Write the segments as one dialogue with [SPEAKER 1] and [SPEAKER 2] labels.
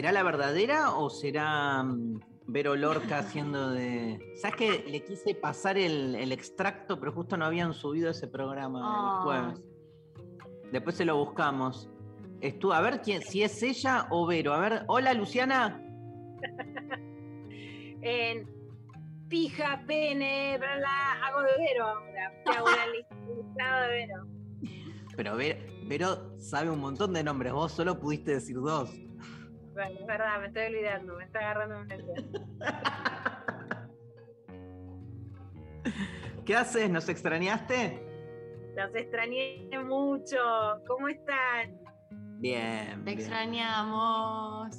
[SPEAKER 1] ¿Será la verdadera o será mm, Vero Lorca haciendo de. ¿Sabes que le quise pasar el, el extracto, pero justo no habían subido ese programa
[SPEAKER 2] Ah.
[SPEAKER 1] el jueves? Después se lo buscamos. Estuvo, a ver quién, si es ella o Vero. A ver, hola Luciana.
[SPEAKER 2] En pija, pene, bla, bla, hago de Vero ahora. Hago de Vero.
[SPEAKER 1] Pero Vero, Vero sabe un montón de nombres, vos solo pudiste decir dos.
[SPEAKER 2] Bueno, es verdad, me estoy olvidando, me está agarrando un nervio.
[SPEAKER 1] ¿Qué haces? ¿Nos extrañaste?
[SPEAKER 2] Los extrañé mucho. ¿Cómo están?
[SPEAKER 1] Bien.
[SPEAKER 3] Te
[SPEAKER 1] bien.
[SPEAKER 3] extrañamos.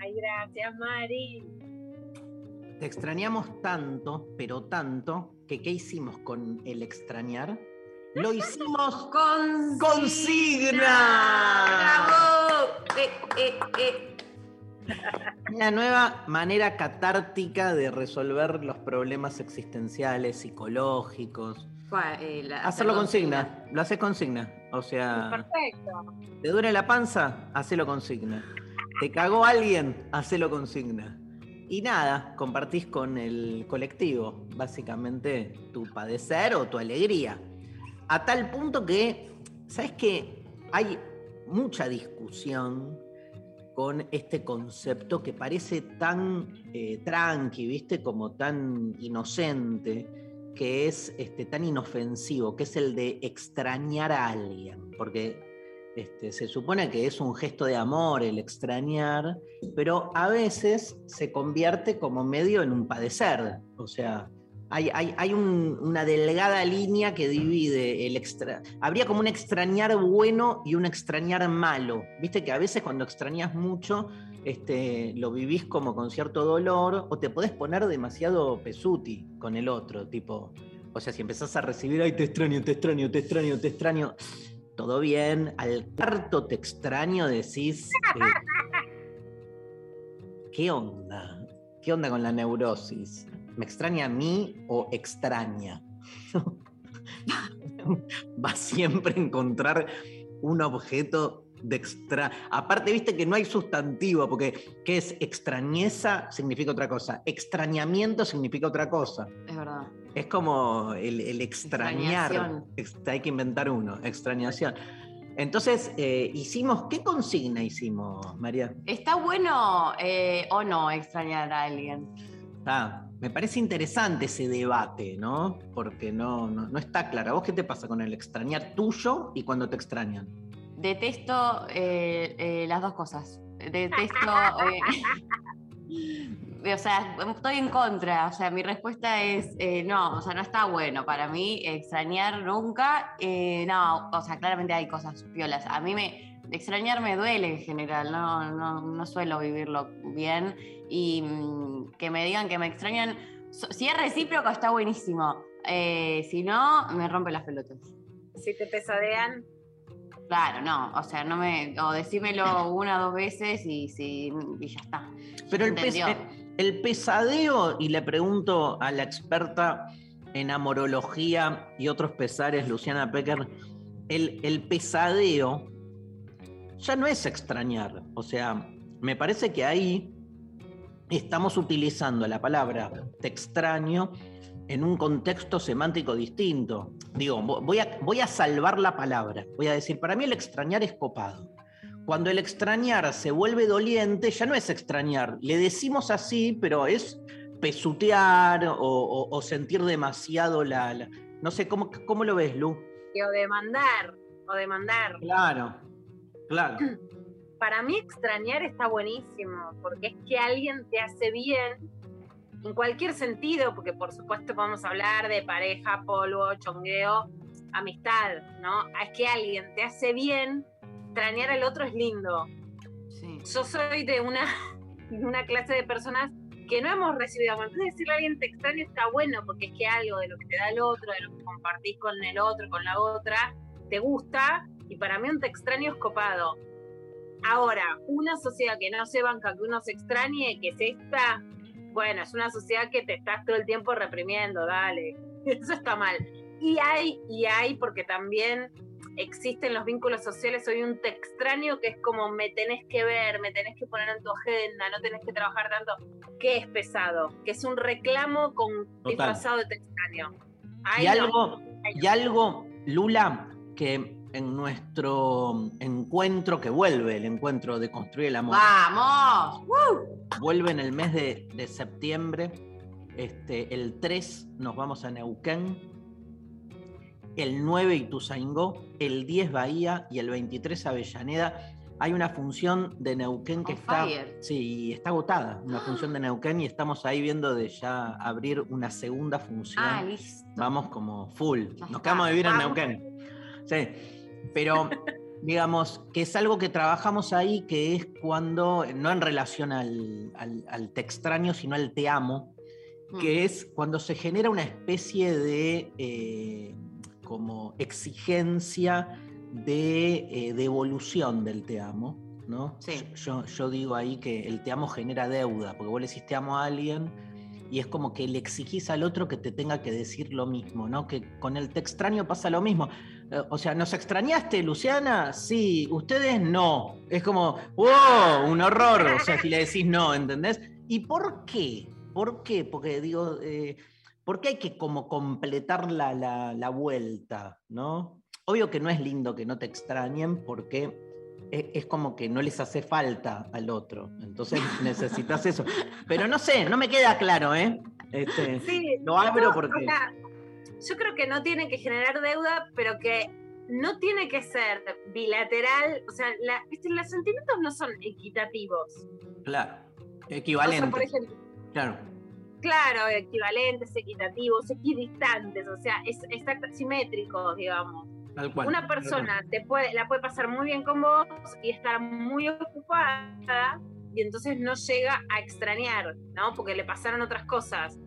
[SPEAKER 2] Ay, gracias, Mari.
[SPEAKER 1] Te extrañamos tanto, pero tanto, que ¿qué hicimos con el extrañar? Lo hicimos
[SPEAKER 3] Con
[SPEAKER 1] consigna.
[SPEAKER 3] ¡Bravo! Eh, eh, eh.
[SPEAKER 1] Una nueva manera catártica de resolver los problemas existenciales, psicológicos.
[SPEAKER 3] Eh, la-
[SPEAKER 1] Hacerlo
[SPEAKER 3] la
[SPEAKER 1] consigna, lo haces consigna. O sea,
[SPEAKER 2] Perfecto.
[SPEAKER 1] ¿te duele la panza? Hacelo consigna. ¿Te cagó alguien? Hacelo consigna. Y nada, compartís con el colectivo, básicamente, tu padecer o tu alegría. A tal punto que, ¿sabes qué? Hay mucha discusión con este concepto que parece tan eh, tranqui, ¿viste? Como tan inocente, que es este, tan inofensivo, que es el de extrañar a alguien. Porque este, se supone que es un gesto de amor el extrañar, pero a veces se convierte como medio en un padecer. O sea, hay, hay- hay un- una delgada línea que divide el extra. Habría como un extrañar bueno y un extrañar malo. Viste que a veces cuando extrañas mucho, este, lo vivís como con cierto dolor, o te podés poner demasiado pesuti con el otro, tipo. O sea, si empezás a recibir, ay, te extraño, te extraño, te extraño, te extraño. Todo bien, al cuarto te extraño, decís. eh, ¿Qué onda? ¿Qué onda con la neurosis? ¿Me extraña a mí o extraña? Va siempre a encontrar un objeto de extra. Aparte, viste que no hay sustantivo, porque ¿qué es extrañeza? Significa otra cosa. Extrañamiento significa otra cosa.
[SPEAKER 3] Es verdad.
[SPEAKER 1] Es como el, el extrañar. Hay que inventar uno, extrañación. Entonces, eh, hicimos, ¿qué consigna hicimos, María?
[SPEAKER 3] ¿Está bueno eh, o no extrañar a alguien?
[SPEAKER 1] Ah, me parece interesante ese debate, ¿no? Porque no, no, no está claro. ¿A vos qué te pasa con el extrañar tuyo y cuando te extrañan?
[SPEAKER 3] Detesto eh, eh, las dos cosas. Detesto. eh, o sea, estoy en contra. O sea, mi respuesta es no, o sea, no está bueno. Para mí, extrañar nunca. no, o sea, claramente hay cosas piolas. A mí me. Extrañar me duele en general, no, no, no suelo vivirlo bien. Y mm, que me digan que me extrañan. Si es recíproco, está buenísimo. Eh, si no, me rompe las pelotas.
[SPEAKER 2] Si te pesadean,
[SPEAKER 3] Claro, no, o sea, no me, o decímelo una o dos veces y, si, y ya está.
[SPEAKER 1] Pero el, pes- el pesadeo, y le pregunto a la experta en amorología y otros pesares, Luciana Pecker, el, el pesadeo ya no es extrañar. O sea, me parece que ahí estamos utilizando la palabra te extraño en un contexto semántico distinto. Digo, vo- voy a, voy a salvar la palabra. Voy a decir, para mí el extrañar es copado. cuando el extrañar se vuelve doliente, ya no es extrañar. Le decimos así, pero es pesutear o, o- o sentir demasiado la, la- No sé, ¿cómo, ¿cómo lo ves, Lu?
[SPEAKER 2] O demandar, o demandar.
[SPEAKER 1] Claro, claro.
[SPEAKER 2] Para mí extrañar está buenísimo, porque es que alguien te hace bien en cualquier sentido, porque por supuesto podemos hablar de pareja, polvo, chongueo, amistad, ¿no? Es que alguien te hace bien, extrañar al otro es lindo.
[SPEAKER 3] Sí.
[SPEAKER 2] Yo soy de una, de una clase de personas que no hemos recibido amor. Entonces decirle a alguien te extraño está bueno, porque es que algo de lo que te da el otro, de lo que compartís con el otro, con la otra, te gusta, y para mí un te extraño es copado. Ahora, una sociedad que no se banca que uno se extrañe, que es esta, bueno, es una sociedad que te estás todo el tiempo reprimiendo, dale. Eso está mal. Y hay, y hay, porque también existen los vínculos sociales, soy un te extraño que es como me tenés que ver, me tenés que poner en tu agenda, no tenés que trabajar tanto, que es pesado, que es un reclamo con disfrazado de te extraño. Ay,
[SPEAKER 1] Y
[SPEAKER 2] no.
[SPEAKER 1] algo, y algo, Lula, que en nuestro encuentro, que vuelve el encuentro de construir el amor,
[SPEAKER 3] ¡Vamos! ¡Woo!
[SPEAKER 1] vuelve en el mes de, de septiembre. Este, el 3 nos vamos a Neuquén, el 9 Ituzaingó, el 10 Bahía y el 23 Avellaneda. Hay una función de Neuquén que
[SPEAKER 3] On
[SPEAKER 1] está,
[SPEAKER 3] fire.
[SPEAKER 1] sí, está agotada, una función de Neuquén y estamos ahí viendo de ya abrir una segunda función.
[SPEAKER 3] Ah, listo.
[SPEAKER 1] Vamos como full.
[SPEAKER 3] Ya
[SPEAKER 1] Nos quedamos a vivir en. Neuquén. Sí. Pero digamos que es algo que trabajamos ahí, que es cuando, no en relación al, al- al te extraño, sino al te amo,
[SPEAKER 3] Mm.
[SPEAKER 1] que es cuando se genera una especie de eh, como exigencia de eh, devolución del te amo. ¿no?
[SPEAKER 3] Sí.
[SPEAKER 1] Yo, yo digo ahí que el te amo genera deuda, porque vos le decís te amo a alguien y es como que le exigís al otro que te tenga que decir lo mismo, ¿no? Que con el te extraño pasa lo mismo. Eh, O sea, ¿nos extrañaste, Luciana? Sí, ustedes no. Es como, ¡wow! Un horror. O sea, si le decís no, ¿entendés? ¿Y por qué? ¿Por qué? Porque digo, eh, ¿por qué hay que como completar la, la- la vuelta, ¿no? Obvio que no es lindo que no te extrañen porque e- es como que no les hace falta al otro. Entonces necesitas eso. Pero no sé, no me queda claro, ¿eh? Este,
[SPEAKER 2] Sí,
[SPEAKER 1] lo abro
[SPEAKER 2] no,
[SPEAKER 1] porque.
[SPEAKER 2] o sea, yo creo que no tiene que generar deuda, pero que no tiene que ser bilateral. O sea, la- ¿viste? los sentimientos no son equitativos.
[SPEAKER 1] Claro.
[SPEAKER 2] O sea,
[SPEAKER 1] Equivalente.
[SPEAKER 2] por ejemplo,
[SPEAKER 1] Claro.
[SPEAKER 2] claro, equivalentes, equitativos, equidistantes, o sea, es, exact- simétricos, digamos.
[SPEAKER 1] Tal cual.
[SPEAKER 2] Una
[SPEAKER 1] tal cual.
[SPEAKER 2] persona te puede, la puede pasar muy bien con vos y estar muy ocupada y entonces no llega a extrañar, ¿no? Porque le pasaron otras cosas.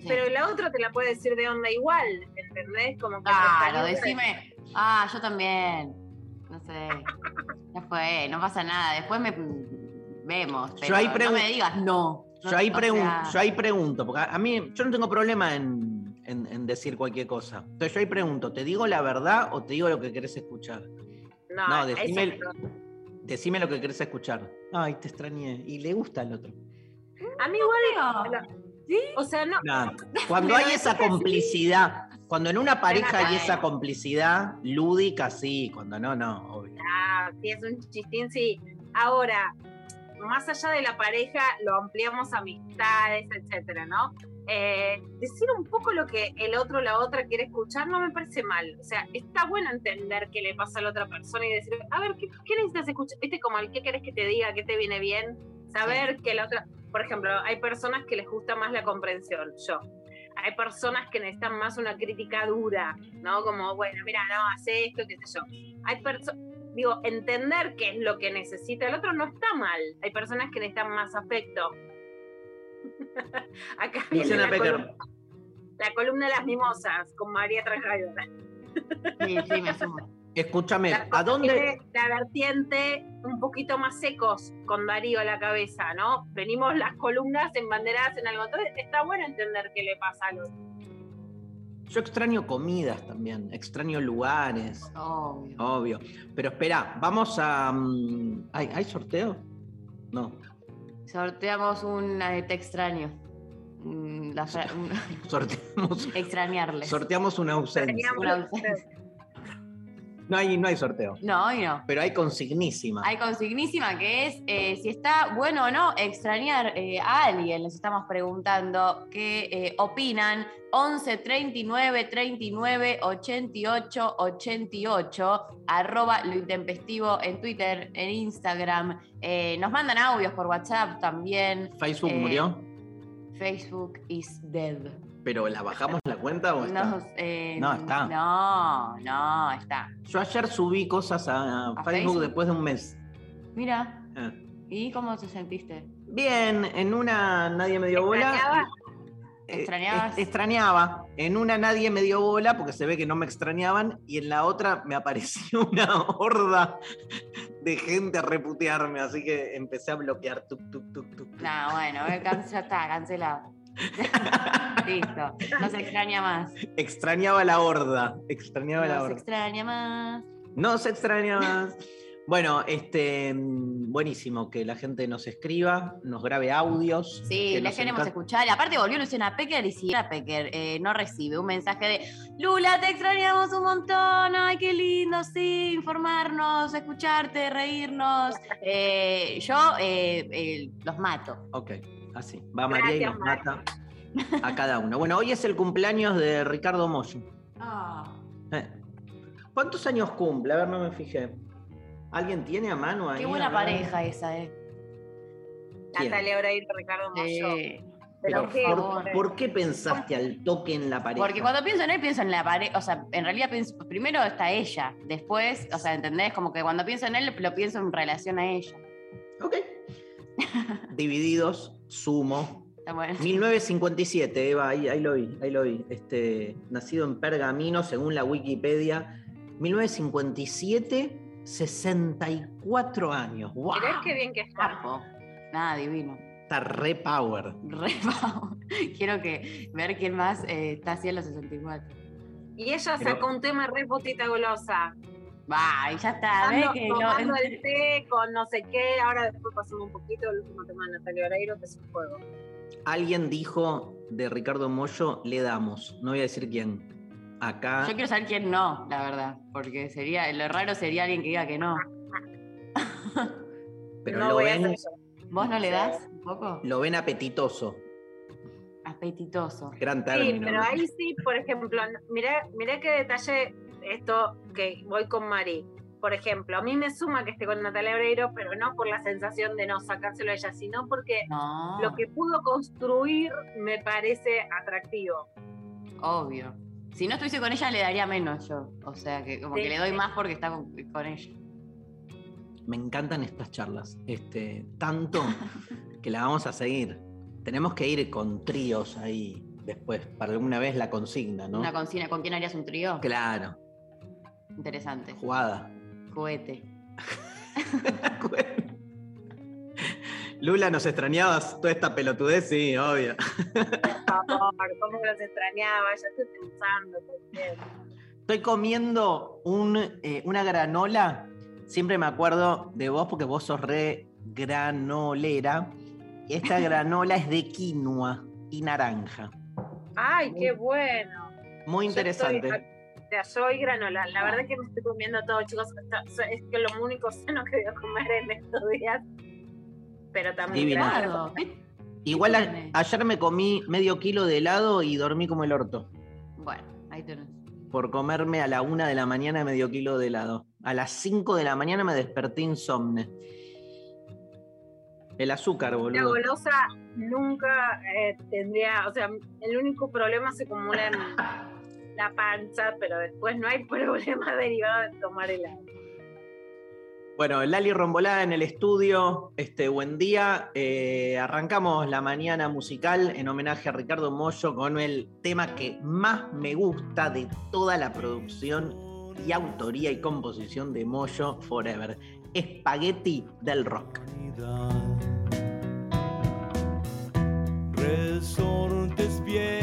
[SPEAKER 3] Sí.
[SPEAKER 2] Pero la otra te la puede decir de onda igual, ¿entendés? Como que
[SPEAKER 3] Claro, decime. Ah, yo también. No sé. Ya fue, no pasa nada. Después me vemos. Pero
[SPEAKER 1] ahí
[SPEAKER 3] no me digas no.
[SPEAKER 1] Yo ahí, pregun-
[SPEAKER 3] sea,
[SPEAKER 1] yo ahí pregunto, porque a mí yo no tengo problema en, en- en decir cualquier cosa. Entonces yo ahí pregunto, ¿te digo la verdad o te digo lo que querés escuchar?
[SPEAKER 2] No,
[SPEAKER 1] No, decime-
[SPEAKER 2] no.
[SPEAKER 1] Decime lo que querés escuchar. Ay, te extrañé. Y le gusta al otro.
[SPEAKER 2] A mí igual,
[SPEAKER 3] creo.
[SPEAKER 2] o sea, no.
[SPEAKER 1] Cuando hay esa complicidad, cuando en una pareja hay esa complicidad lúdica, sí. Cuando no, no, obvio.
[SPEAKER 2] ah, si es un chistín, sí. Ahora, más allá de la pareja, lo ampliamos a amistades, etcétera, ¿no? Eh, decir un poco lo que el otro o la otra quiere escuchar no me parece mal. O sea, está bueno entender qué le pasa a la otra persona y decir, a ver, ¿qué, qué necesitas escuchar? ¿Viste como el qué querés que te diga, qué te viene bien? Saber que la otra. Por ejemplo, hay personas que les gusta más la comprensión, yo. Hay personas que necesitan más una crítica dura, ¿no? Como, bueno, mira, no, hace esto, qué sé yo. Hay personas digo, entender qué es lo que necesita el otro no está mal. Hay personas que necesitan más afecto. Acá viene
[SPEAKER 1] Luciana
[SPEAKER 2] la,
[SPEAKER 1] Pecker.
[SPEAKER 2] columna, la columna de las mimosas con María Trajayona.
[SPEAKER 3] Sí, sí, me sumo.
[SPEAKER 1] Escúchame,
[SPEAKER 2] La,
[SPEAKER 1] ¿a dónde?
[SPEAKER 2] la vertiente un poquito más secos con Darío a la cabeza, ¿no? Venimos las columnas embanderadas en algo. Entonces está bueno entender qué le pasa al otro.
[SPEAKER 1] Yo extraño comidas también, extraño lugares,
[SPEAKER 3] Obvio.
[SPEAKER 1] obvio. Pero espera, vamos a. mm, ¿Hay, ¿hay sorteo? No.
[SPEAKER 3] Sorteamos un te extraño. Mm, la fra- un-
[SPEAKER 1] Sorteamos,
[SPEAKER 3] extrañarles.
[SPEAKER 1] sorteamos una ausencia.
[SPEAKER 3] Una ausencia.
[SPEAKER 1] No hay, no hay sorteo.
[SPEAKER 3] No, hoy no.
[SPEAKER 1] Pero hay consignísima.
[SPEAKER 3] Hay consignísima que es eh, si está bueno o no extrañar eh, a alguien. Les estamos preguntando qué eh, opinan. 11 39 39 88 88 arroba lo intempestivo en Twitter, en Instagram. Nos mandan audios por WhatsApp también.
[SPEAKER 1] Facebook murió,
[SPEAKER 3] Facebook is dead.
[SPEAKER 1] Pero ¿la bajamos la cuenta o está?
[SPEAKER 3] No, eh,
[SPEAKER 1] No, está.
[SPEAKER 3] No, no, está.
[SPEAKER 1] Yo ayer subí cosas a,
[SPEAKER 3] ¿A
[SPEAKER 1] Facebook,
[SPEAKER 3] Facebook?
[SPEAKER 1] después de un mes.
[SPEAKER 3] Mira,
[SPEAKER 1] Ah.
[SPEAKER 3] ¿y cómo te sentiste?
[SPEAKER 1] Bien, en una nadie me dio bola.
[SPEAKER 2] ¿Extrañabas?
[SPEAKER 1] Eh,
[SPEAKER 3] ¿Extrañabas?
[SPEAKER 1] extrañaba. En una nadie me dio bola porque se ve que no me extrañaban y en la otra me apareció una horda de gente a reputearme, así que empecé a bloquear. Tuc, tuc, tuc, tuc, tuc.
[SPEAKER 3] No, bueno, eh, ya está, cancelado. Listo, no se extraña más.
[SPEAKER 1] Extrañaba la horda, extrañaba la
[SPEAKER 3] No se
[SPEAKER 1] horda.
[SPEAKER 3] extraña más.
[SPEAKER 1] No se extraña más. Bueno, este, buenísimo que la gente nos escriba, nos grabe audios.
[SPEAKER 3] Sí,
[SPEAKER 1] que
[SPEAKER 3] les queremos escuchar. Y aparte volvió Luciana Pecker y si Pecker eh, no recibe un mensaje de Lula, te extrañamos un montón, ay, qué lindo, sí, informarnos, escucharte, reírnos. Eh, yo eh, eh, los mato.
[SPEAKER 1] Ok, así. Va María y nos mata a cada uno. Bueno, hoy es el cumpleaños de Ricardo Moyo. Eh. ¿Cuántos años cumple? A ver, no me fijé. ¿Alguien tiene a mano ahí?
[SPEAKER 3] Qué
[SPEAKER 1] A
[SPEAKER 3] buena pareja esa, eh.
[SPEAKER 1] ¿Quién?
[SPEAKER 2] Natalia Oreiro, Ricardo Moyo.
[SPEAKER 3] Sí.
[SPEAKER 2] Pero
[SPEAKER 1] Pero,
[SPEAKER 2] qué,
[SPEAKER 1] ¿por, qué pensaste al toque en la pareja?
[SPEAKER 3] Porque cuando pienso en él, pienso en la pareja. O sea, en realidad pienso, primero está ella. Después, o sea, ¿entendés? Como que cuando pienso en él, lo pienso en relación a ella.
[SPEAKER 1] Ok. Divididos, sumo.
[SPEAKER 3] Está bueno.
[SPEAKER 1] 1957, Eva, ahí, ahí lo vi, ahí lo vi. Este, nacido en Pergamino, según la Wikipedia. 1957, 64 años. ¡Wow!
[SPEAKER 2] Mirá qué bien que está.
[SPEAKER 3] Nada, divino.
[SPEAKER 1] Está re power.
[SPEAKER 3] Re pavo. Quiero que ver quién más eh, está así en los 64.
[SPEAKER 2] Y ella
[SPEAKER 1] Pero-
[SPEAKER 2] sacó un tema re putita golosa.
[SPEAKER 3] Va, y ya está. ¿ves
[SPEAKER 2] Tomando,
[SPEAKER 3] que lo-
[SPEAKER 2] tomando el té con no sé qué. Ahora después pasamos un poquito el último tema de Natalia Oreiro, que es un juego.
[SPEAKER 1] Alguien dijo de Ricardo Mollo, le damos. No voy a decir quién. Acá.
[SPEAKER 3] Yo quiero saber quién no, la verdad. Porque sería, lo raro sería alguien que diga que no.
[SPEAKER 1] Pero
[SPEAKER 2] no
[SPEAKER 1] lo ven.
[SPEAKER 3] ¿Vos no le
[SPEAKER 2] Sí.
[SPEAKER 3] das un poco?
[SPEAKER 1] lo ven apetitoso.
[SPEAKER 3] Apetitoso.
[SPEAKER 1] Gran
[SPEAKER 2] Sí,
[SPEAKER 1] término.
[SPEAKER 2] pero
[SPEAKER 1] ¿no?
[SPEAKER 2] ahí sí, por ejemplo, mirá, mirá qué detalle esto que voy con Mari. Por ejemplo, a mí me suma que esté con Natalia Oreiro, pero no por la sensación de no sacárselo a ella, sino porque
[SPEAKER 3] No.
[SPEAKER 2] lo que pudo construir me parece atractivo.
[SPEAKER 3] Obvio. Si no estuviese con ella, le daría menos yo. O sea, que como
[SPEAKER 2] Sí,
[SPEAKER 3] que le doy más porque está con, con ella.
[SPEAKER 1] Me encantan estas charlas. Este, tanto que la vamos a seguir. Tenemos que ir con tríos ahí después, para alguna vez la consigna, ¿no?
[SPEAKER 3] Una consigna, ¿con quién harías un trío?
[SPEAKER 1] Claro,
[SPEAKER 3] Interesante.
[SPEAKER 1] jugada.
[SPEAKER 3] Cohete.
[SPEAKER 1] Lula, ¿nos extrañabas toda esta pelotudez? Sí, obvio.
[SPEAKER 2] Por favor, cómo los extrañaba, ya estoy pensando.
[SPEAKER 1] Estoy comiendo un, eh, una granola. Siempre me acuerdo de vos porque vos sos re granolera. Y esta granola es de quinoa y naranja.
[SPEAKER 2] Ay, qué bueno.
[SPEAKER 1] Muy
[SPEAKER 2] Yo
[SPEAKER 1] interesante.
[SPEAKER 2] Sea, soy granola. La verdad es que me estoy comiendo todo, chicos. Es que lo único sano que voy a comer en estos días. Pero también.
[SPEAKER 1] Divino.
[SPEAKER 2] claro,
[SPEAKER 3] Claro. ¿qué-
[SPEAKER 1] Igual a- ayer me comí medio kilo de helado y dormí como el orto.
[SPEAKER 3] Bueno, ahí tenés.
[SPEAKER 1] Por comerme a la una de la mañana medio kilo de helado. A las 5 de la mañana me desperté insomne. El azúcar,
[SPEAKER 2] La
[SPEAKER 1] boludo.
[SPEAKER 2] golosa nunca eh, tendría. O sea, el único problema se acumula en la panza, pero después no hay problema derivado de tomar helado.
[SPEAKER 1] Bueno, Lali Rombolada en el estudio, este buen día. Eh, arrancamos la mañana musical en homenaje a Ricardo Mollo con el tema que más me gusta de toda la producción y autoría y composición de Mollo Forever. Espagueti del rock.
[SPEAKER 4] Resortes viejos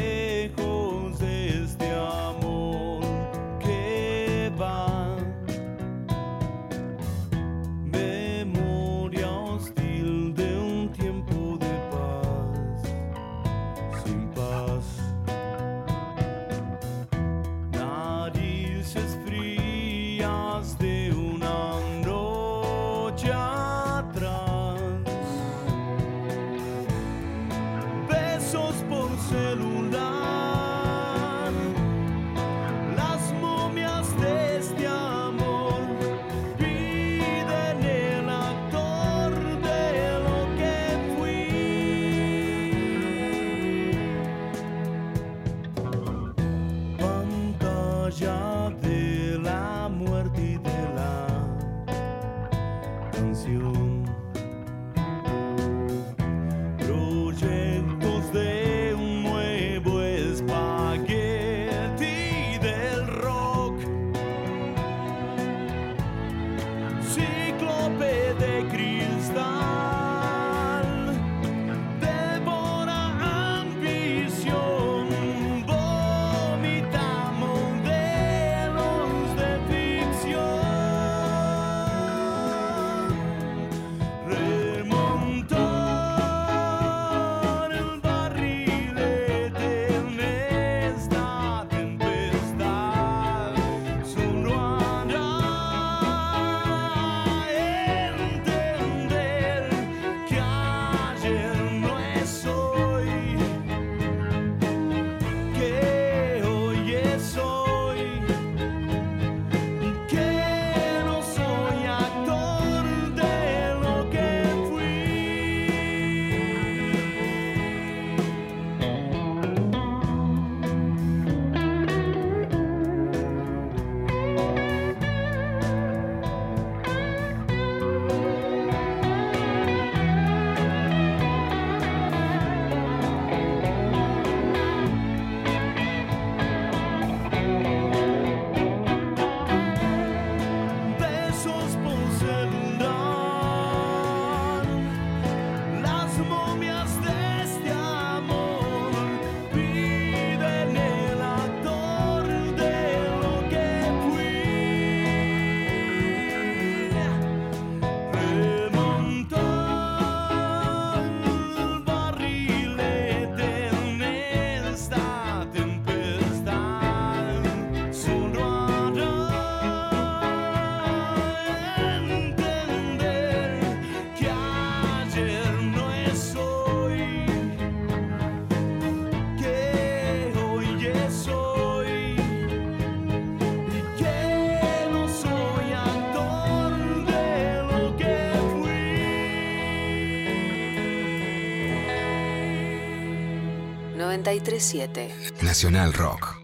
[SPEAKER 5] 937
[SPEAKER 6] Nacional Rock.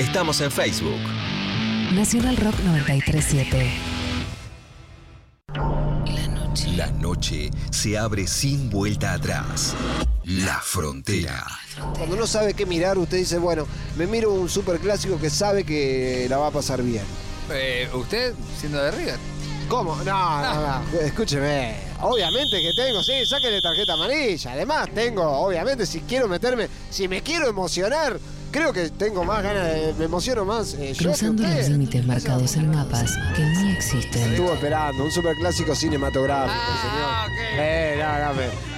[SPEAKER 6] Estamos en Facebook.
[SPEAKER 5] Nacional Rock 937
[SPEAKER 6] La noche. La noche se abre sin vuelta atrás. La frontera.
[SPEAKER 7] Cuando no sabe qué mirar, usted dice, bueno, me miro un superclásico que sabe que la va a pasar bien.
[SPEAKER 8] Eh, ¿Usted siendo de River?
[SPEAKER 7] ¿Cómo? No, no, no. Escúcheme. Obviamente que tengo, sí, sáquenle tarjeta amarilla. Además, tengo, obviamente, si quiero meterme, si me quiero emocionar, creo que tengo más ganas de. Me emociono más. eh,
[SPEAKER 5] Cruzando los límites marcados en mapas que no existen.
[SPEAKER 7] Estuvo esperando, un superclásico cinematográfico,
[SPEAKER 8] Ah,
[SPEAKER 7] señor. Eh,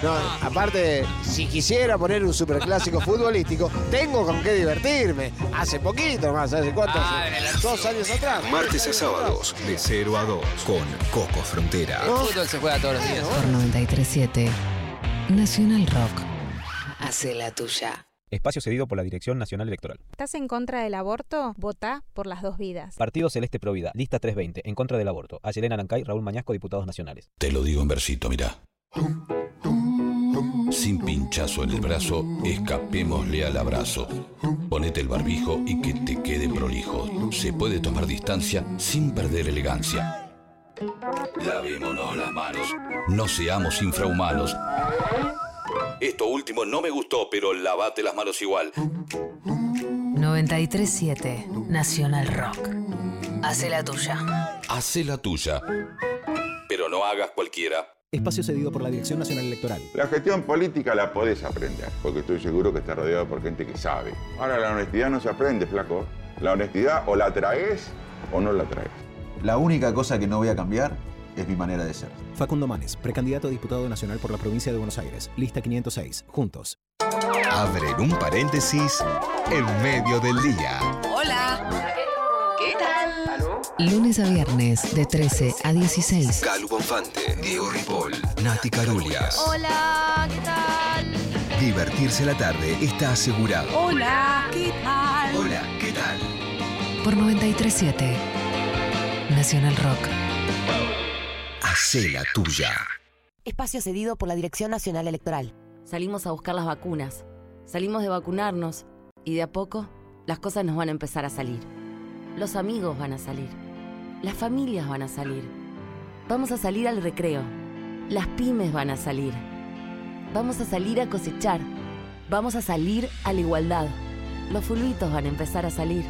[SPEAKER 7] no, no, aparte, si quisiera poner un superclásico futbolístico, tengo con qué divertirme. Hace poquito más, ¿hace cuánto?
[SPEAKER 8] Ah,
[SPEAKER 7] Hace Dos años atrás.
[SPEAKER 6] Martes a sábados, de 0 a 2, con Coco Frontera.
[SPEAKER 8] El fútbol se juega todos los días.
[SPEAKER 5] Por 937 Nacional Rock. Hace la tuya.
[SPEAKER 9] Espacio cedido por la Dirección Nacional Electoral.
[SPEAKER 10] ¿Estás en contra del aborto? Vota por las dos vidas.
[SPEAKER 9] Partido Celeste Provida, lista 320, en contra del aborto. Ayelena Lancay, Raúl Mañasco, diputados nacionales.
[SPEAKER 11] Te lo digo en versito, mirá. Sin pinchazo en el brazo, escapémosle al abrazo. Ponete el barbijo y que te quede prolijo. Se puede tomar distancia sin perder elegancia. Lavémonos las manos. No seamos infrahumanos. Esto último no me gustó, pero lavate las manos igual.
[SPEAKER 5] 937 Nacional Rock. Hace la tuya.
[SPEAKER 11] Hacé la tuya. Pero no hagas cualquiera.
[SPEAKER 9] Espacio cedido por la Dirección Nacional Electoral.
[SPEAKER 12] La gestión política la podés aprender, porque estoy seguro que estás rodeado por gente que sabe. Ahora, la honestidad no se aprende, flaco. La honestidad o la traes o no la traes.
[SPEAKER 13] La única cosa que no voy a cambiar es mi manera de ser.
[SPEAKER 9] Facundo Manes, precandidato a diputado nacional por la provincia de Buenos Aires. Lista 506. Juntos.
[SPEAKER 6] Abren un paréntesis en medio del día.
[SPEAKER 5] Hola. ¿Qué tal? Lunes a viernes de 13 a 16.
[SPEAKER 6] Calu Bonfante, Diego Ripoll, Nati Carulias.
[SPEAKER 14] Hola, ¿qué tal?
[SPEAKER 6] Divertirse la tarde está asegurado.
[SPEAKER 5] Hola, ¿qué tal?
[SPEAKER 6] Hola, ¿qué tal?
[SPEAKER 5] Por 937 Nacional Rock.
[SPEAKER 6] Hacé la tuya.
[SPEAKER 15] Espacio cedido por la Dirección Nacional Electoral. Salimos a buscar las vacunas. Salimos de vacunarnos y de a poco las cosas nos van a empezar a salir. Los amigos van a salir. Las familias van a salir. Vamos a salir al recreo. Las pymes van a salir. Vamos a salir a cosechar. Vamos a salir a la igualdad. Los fulbitos van a empezar a salir.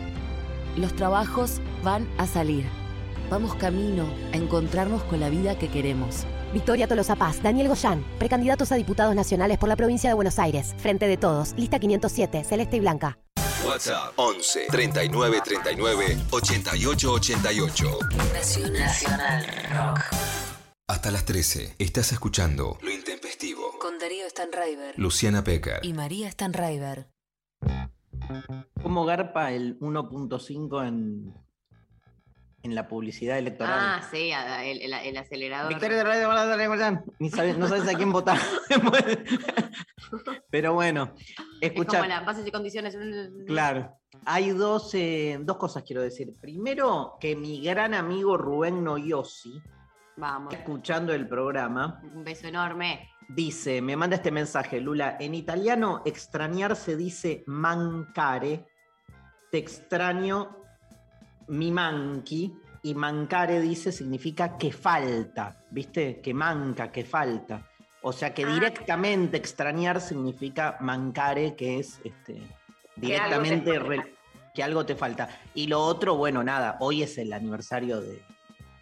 [SPEAKER 15] Los trabajos van a salir. Vamos camino a encontrarnos con la vida que queremos.
[SPEAKER 16] Victoria Tolosa Paz, Daniel Goyán, precandidatos a diputados nacionales por la provincia de Buenos Aires. Frente de todos, lista 507, celeste y blanca.
[SPEAKER 6] WhatsApp 11 39 39 88 88.
[SPEAKER 5] Nacional Rock.
[SPEAKER 6] Hasta las 13 estás escuchando Lo Intempestivo.
[SPEAKER 5] Con Darío Stanraiver.
[SPEAKER 6] Luciana Pecker.
[SPEAKER 5] Y María Stanraiver.
[SPEAKER 1] ¿Cómo garpa el 1.5 en, en la publicidad electoral?
[SPEAKER 3] Ah, sí, el, el- el acelerador.
[SPEAKER 1] Victoria de Radio. Ni sabes- no sabes a quién votar. Pero bueno,
[SPEAKER 3] Es como
[SPEAKER 1] escucha.
[SPEAKER 3] las bases y condiciones.
[SPEAKER 1] Claro. Hay dos, eh, dos cosas quiero decir. Primero, que mi gran amigo Rubén Noyosi,
[SPEAKER 3] Vamos.
[SPEAKER 1] escuchando el programa,
[SPEAKER 3] Un beso enorme.
[SPEAKER 1] dice, me manda este mensaje, Lula, en italiano extrañar se dice mancare, te extraño mi manqui, y mancare dice significa que falta, ¿viste? Que manca, que falta. O sea que directamente extrañar significa mancare, que es este, directamente
[SPEAKER 2] algo
[SPEAKER 1] que algo te falta. Y lo otro, bueno, nada, hoy es el aniversario de,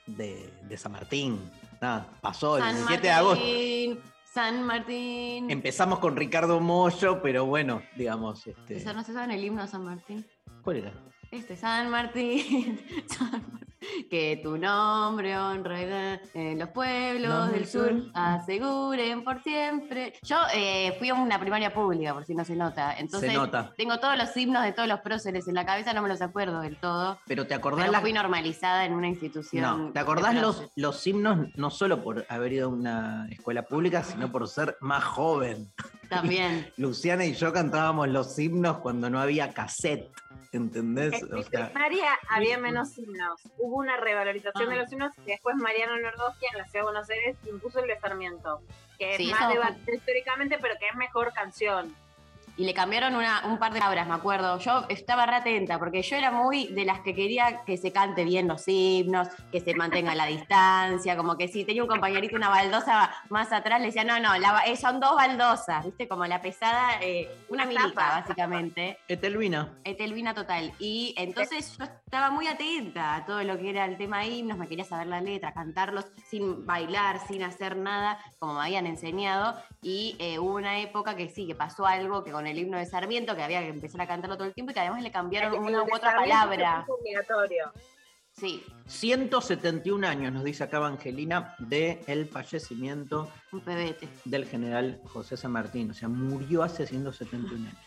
[SPEAKER 1] de- de San Martín. Nada, pasó el
[SPEAKER 3] San
[SPEAKER 1] 17 de agosto.
[SPEAKER 3] Martín, San Martín.
[SPEAKER 1] Empezamos con Ricardo Mollo, pero bueno, digamos, este,
[SPEAKER 3] Eso no se sabe en el himno de San Martín.
[SPEAKER 1] ¿cuál era?
[SPEAKER 3] Este, San Martín, San Martín, que tu nombre honre en los pueblos
[SPEAKER 1] Los
[SPEAKER 3] del sur
[SPEAKER 1] sur.
[SPEAKER 3] aseguren por siempre. Yo eh, fui a una primaria pública, por si no se nota. Entonces,
[SPEAKER 1] Se nota.
[SPEAKER 3] tengo todos los himnos de todos los próceres en la cabeza, no me los acuerdo del todo.
[SPEAKER 1] Pero te acordás
[SPEAKER 3] Pero
[SPEAKER 1] las-
[SPEAKER 3] fui normalizada en una institución.
[SPEAKER 1] No, ¿te acordás los, los himnos no solo por haber ido a una escuela pública, sino por ser más joven?
[SPEAKER 3] También.
[SPEAKER 1] Luciana y yo cantábamos los himnos cuando no había cassette, ¿entendés?
[SPEAKER 2] En
[SPEAKER 1] O sea,
[SPEAKER 2] primaria había menos himnos. Hubo una revalorización
[SPEAKER 3] Ah.
[SPEAKER 2] de los himnos y después Mariano Nordostia en la ciudad de Buenos Aires impuso el de Sarmiento. que es más debatida históricamente, pero que es mejor canción.
[SPEAKER 3] Y le cambiaron una- un par de palabras, me acuerdo. Yo estaba re atenta, porque yo era muy de las que quería que se cante bien los himnos, que se mantenga la distancia, como que si tenía un compañerito, una baldosa más atrás, le decía, no, no, la eh, son dos baldosas, ¿viste? Como la pesada, eh, una milica, básicamente.
[SPEAKER 1] Etelvina.
[SPEAKER 3] Etelvina total. Y entonces yo estaba muy atenta a todo lo que era el tema himnos, me quería saber la letra, cantarlos sin bailar, sin hacer nada, como me habían enseñado. Y eh, hubo una época que sí, que pasó algo que con el himno de Sarmiento, que había que empezar a cantarlo todo el tiempo y que además le cambiaron
[SPEAKER 2] El
[SPEAKER 3] una u
[SPEAKER 2] de
[SPEAKER 3] otra
[SPEAKER 2] Sarmiento
[SPEAKER 3] palabra.
[SPEAKER 2] es obligatorio.
[SPEAKER 3] Sí,
[SPEAKER 1] 171 años, nos dice acá Evangelina, de el fallecimiento
[SPEAKER 3] un pebete.
[SPEAKER 1] del general José San Martín. O sea, murió hace 171 años.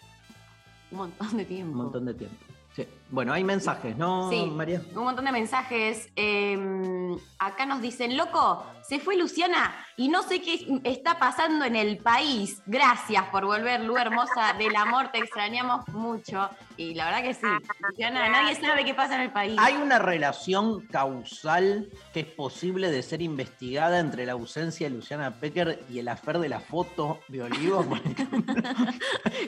[SPEAKER 3] Un montón de tiempo.
[SPEAKER 1] Un montón de tiempo. Sí. Bueno, hay mensajes, ¿no,
[SPEAKER 3] Sí,
[SPEAKER 1] María?
[SPEAKER 3] un montón de mensajes. Eh, acá nos dicen, loco, se fue Luciana y no sé qué está pasando en el país. Gracias por volver, Lu hermosa del amor, te extrañamos mucho. Y la verdad que sí, Luciana, nadie sabe qué pasa en el país.
[SPEAKER 1] ¿Hay una relación causal que es posible de ser investigada entre la ausencia de Luciana Pecker y el afer de la foto de Olivo? por ejemplo?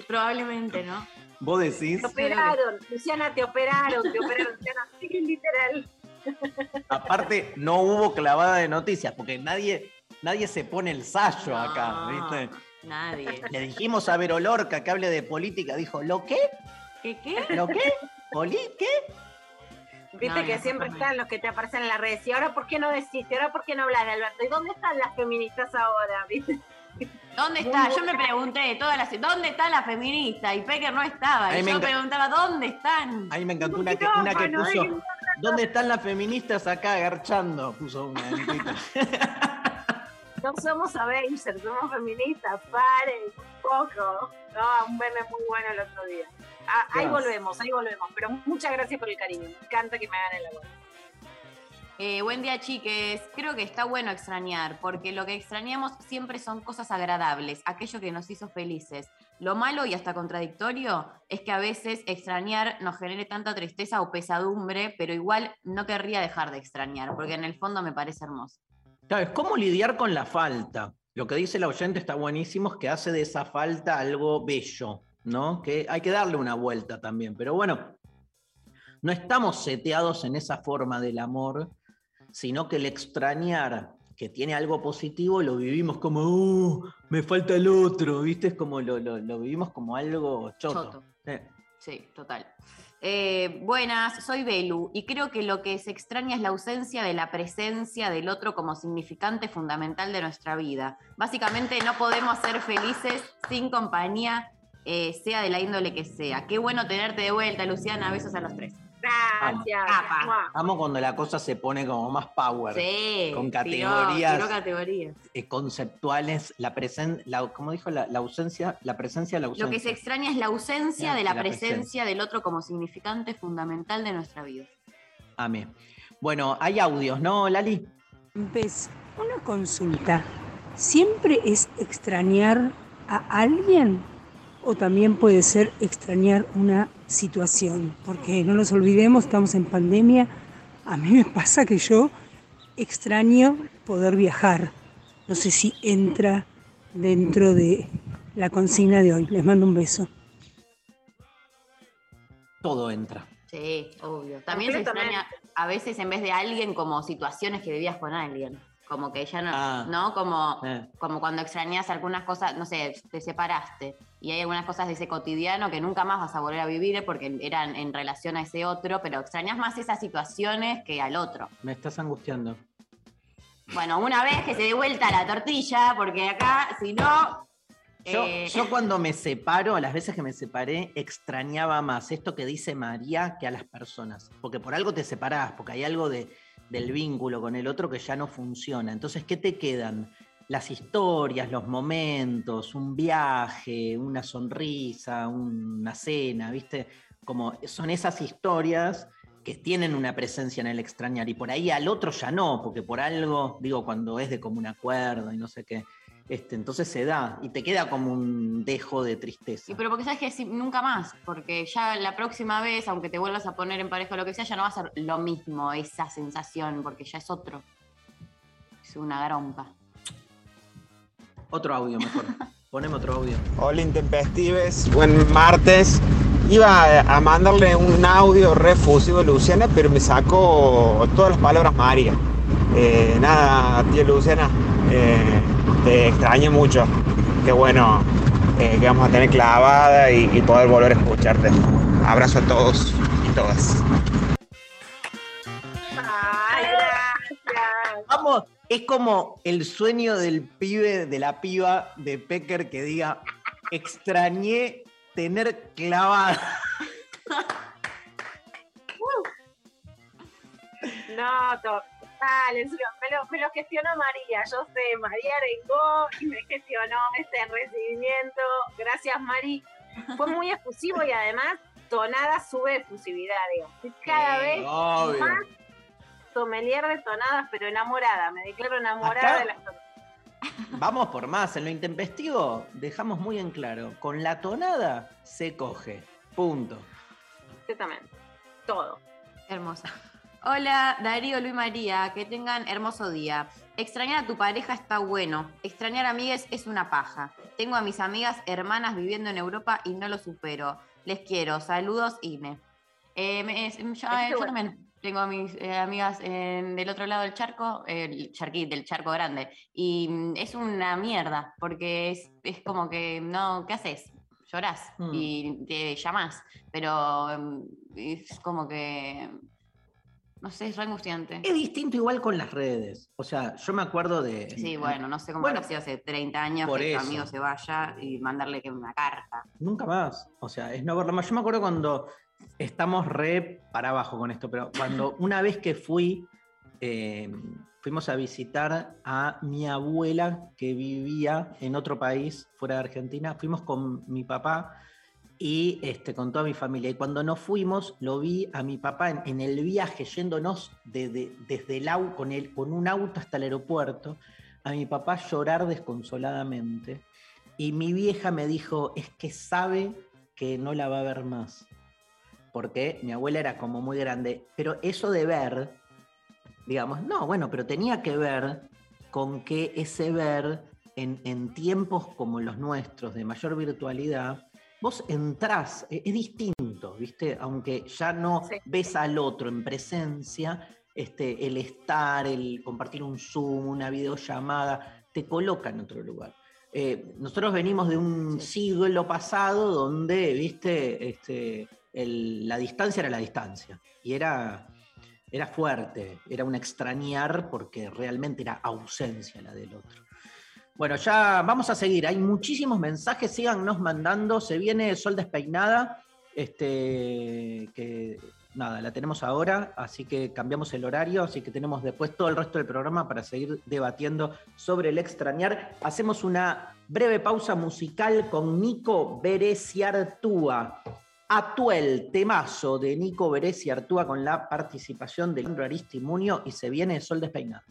[SPEAKER 3] Probablemente, ¿no?
[SPEAKER 1] Vos decís,
[SPEAKER 2] Te operaron, Luciana, te operaron, te operaron, Luciana, sí, literal.
[SPEAKER 1] aparte no hubo clavada de noticias, porque nadie, nadie se pone el sallo acá, ¿viste?
[SPEAKER 3] Nadie.
[SPEAKER 1] Le dijimos a Vero Lorca que hable de política, dijo, ¿lo qué?
[SPEAKER 3] ¿Qué qué?
[SPEAKER 1] ¿Lo qué? ¿Poli qué?
[SPEAKER 2] Viste
[SPEAKER 3] No,
[SPEAKER 2] que
[SPEAKER 3] no,
[SPEAKER 2] siempre
[SPEAKER 3] no.
[SPEAKER 2] están los que te aparecen en las redes. ¿Y ahora por qué no decís? ¿Y ahora por qué no hablas de Alberto? ¿Y dónde están las feministas ahora? ¿Viste?
[SPEAKER 3] ¿Dónde está? Yo me pregunté todas las ¿dónde está la feminista? Y Pecker no estaba. Y
[SPEAKER 1] me
[SPEAKER 3] yo
[SPEAKER 1] enca-
[SPEAKER 3] preguntaba, ¿dónde están?
[SPEAKER 1] Ahí me encantó una que, una que puso. ¿dónde están las feministas acá agarchando? Puso una.
[SPEAKER 2] No somos Avengers, somos feministas. Paren un poco. No, un meme muy bueno el otro día. Ah, ahí volvemos, ahí volvemos. Pero muchas gracias por el cariño. Me encanta que me hagan el agua.
[SPEAKER 3] Eh, buen día, chiques. Creo que está bueno extrañar, porque lo que extrañamos siempre son cosas agradables, aquello que nos hizo felices. Lo malo y hasta contradictorio es que a veces extrañar nos genere tanta tristeza o pesadumbre, pero igual no querría dejar de extrañar, porque en el fondo me parece hermoso.
[SPEAKER 1] ¿Sabes cómo lidiar con la falta? Lo que dice la oyente está buenísimo, es que hace de esa falta algo bello, ¿no? Que hay que darle una vuelta también. Pero bueno, no estamos seteados en esa forma del amor, sino que el extrañar que tiene algo positivo lo vivimos como, "Uh, me falta el otro, ¿viste? Es como lo, lo- lo vivimos como algo choto. Sí,
[SPEAKER 3] total. Eh, buenas, soy Belu y creo que lo que se extraña es la ausencia de la presencia del otro como significante fundamental de nuestra vida. Básicamente no podemos ser felices sin compañía, eh, sea de la índole que sea. Qué bueno tenerte de vuelta, Luciana. Besos a los tres.
[SPEAKER 2] Gracias. Mua.
[SPEAKER 1] Amo cuando la cosa se pone como más power.
[SPEAKER 3] Sí.
[SPEAKER 1] Con categorías.
[SPEAKER 3] tiró categorías.
[SPEAKER 1] eh, conceptuales, la presencia, la, ¿cómo dijo? La, la ausencia, la presencia de la ausencia.
[SPEAKER 3] Lo que se extraña es la ausencia de la,
[SPEAKER 1] la
[SPEAKER 3] presencia,
[SPEAKER 1] presencia.
[SPEAKER 3] del otro como significante fundamental de nuestra vida.
[SPEAKER 1] Amé. Bueno, hay audios, ¿no, Lali?
[SPEAKER 17] Ves, una consulta. ¿Siempre es extrañar a alguien o también puede ser extrañar una situación? Porque no nos olvidemos, estamos en pandemia. A mí me pasa que yo extraño poder viajar. No sé si entra dentro de la consigna de hoy. Les mando un beso.
[SPEAKER 1] Todo entra.
[SPEAKER 3] Sí, obvio. También se extraña a veces en vez de alguien como situaciones que vivías con alguien. Como que ya no,
[SPEAKER 1] Ah.
[SPEAKER 3] ¿no? Como,
[SPEAKER 1] Eh.
[SPEAKER 3] como cuando extrañas algunas cosas, no sé, te separaste y hay algunas cosas de ese cotidiano que nunca más vas a volver a vivir porque eran en relación a ese otro, pero extrañas más esas situaciones que al otro.
[SPEAKER 1] Me estás angustiando.
[SPEAKER 3] Bueno, una vez que se dé vuelta la tortilla, porque acá, si no...
[SPEAKER 1] Yo,
[SPEAKER 3] eh,
[SPEAKER 1] yo cuando me separo, las veces que me separé, extrañaba más esto que dice María que a las personas. Porque por algo te separás, porque hay algo de, del vínculo con el otro que ya no funciona. Entonces, ¿qué te quedan? Las historias, los momentos, un viaje, una sonrisa, una cena, ¿viste? Como son esas historias que tienen una presencia en el extrañar y por ahí al otro ya no, porque por algo, digo, cuando es de común acuerdo y no sé qué, este, entonces se da y te queda como un dejo de tristeza.
[SPEAKER 3] Y pero porque sabes que nunca más, porque ya la próxima vez, aunque te vuelvas a poner en pareja o lo que sea, ya no va a ser lo mismo esa sensación, porque ya es otro. Es una garompa.
[SPEAKER 1] Otro audio mejor. Poneme otro audio.
[SPEAKER 18] Hola Intempestives, buen martes. Iba a mandarle un audio refusivo a Luciana, pero me sacó todas las palabras María. Eh, nada, tía Luciana, eh, te extraño mucho. Qué bueno eh, que vamos a tener clavada y, y poder volver a escucharte. Abrazo a todos y todas.
[SPEAKER 2] Ay, gracias.
[SPEAKER 1] Vamos, es como el sueño del pibe, de la piba de Pecker que diga, extrañé tener clavada.
[SPEAKER 2] No, me lo, me lo gestionó María, yo sé, María arengó y me gestionó este recibimiento. Gracias, Mari. Fue muy efusivo y además tonada sube efusividad, digo. Cada
[SPEAKER 1] Sí,
[SPEAKER 2] vez
[SPEAKER 1] obvio.
[SPEAKER 2] más sommelier de tonadas, pero enamorada, me declaro enamorada
[SPEAKER 1] Acá-
[SPEAKER 2] de las tonadas.
[SPEAKER 1] Vamos por más, en lo intempestivo dejamos muy en claro, con la tonada se coge. Punto.
[SPEAKER 2] Exactamente. Todo.
[SPEAKER 3] Hermosa. Hola, Darío, Luis María, que tengan hermoso día. Extrañar a tu pareja está bueno. Extrañar amigues es una paja. Tengo a mis amigas hermanas viviendo en Europa y no lo supero. Les quiero. Saludos, Ine. Eh, me- es- yo, eh, yo
[SPEAKER 2] bueno.
[SPEAKER 3] también tengo a mis eh, amigas en- del otro lado del charco, el charqui, del charco grande. Y mm, es una mierda, porque es, es como que, no, ¿qué haces? Llorás
[SPEAKER 1] Mm.
[SPEAKER 3] y te llamás, pero mm, es como que, no sé, es re angustiante.
[SPEAKER 1] Es distinto igual con las redes. O sea, yo me acuerdo de...
[SPEAKER 3] Sí, bueno, no sé cómo
[SPEAKER 1] Bueno,
[SPEAKER 3] sido hace 30 años que tu amigo se vaya y mandarle que una carta.
[SPEAKER 1] Nunca más. O sea, es no verlo más. Yo me acuerdo cuando estamos re para abajo con esto, pero cuando una vez que fui, eh, fuimos a visitar a mi abuela que vivía en otro país, fuera de Argentina, fuimos con mi papá y este, con toda mi familia. Y cuando nos fuimos, lo vi a mi papá en, el viaje, yéndonos de- desde el au- con, el, con un auto hasta el aeropuerto, a mi papá llorar desconsoladamente. Y mi vieja me dijo, es que sabe que no la va a ver más. Porque mi abuela era como muy grande. Pero eso de ver, digamos, no, bueno, pero tenía que ver con que ese ver en, en tiempos como los nuestros, de mayor virtualidad, vos entrás, e- es distinto, ¿viste? Aunque ya no ves al otro en presencia, este, el estar, el compartir un Zoom, una videollamada, te coloca en otro lugar. Eh, nosotros venimos de un siglo pasado donde, viste, este, el- la distancia era la distancia. Y era, era fuerte, era un extrañar porque realmente era ausencia la del otro. Bueno, ya vamos a seguir. Hay muchísimos mensajes, síganos mandando. Se viene Sol Despeinada, este, que nada, la tenemos ahora, así que cambiamos el horario, así que tenemos después todo el resto del programa para seguir debatiendo sobre el extrañar. Hacemos una breve pausa musical con Nico Bereciartúa. Atuel, temazo de Nico Bereciartúa con la participación de Leandro Aristimunio y se viene Sol Despeinada.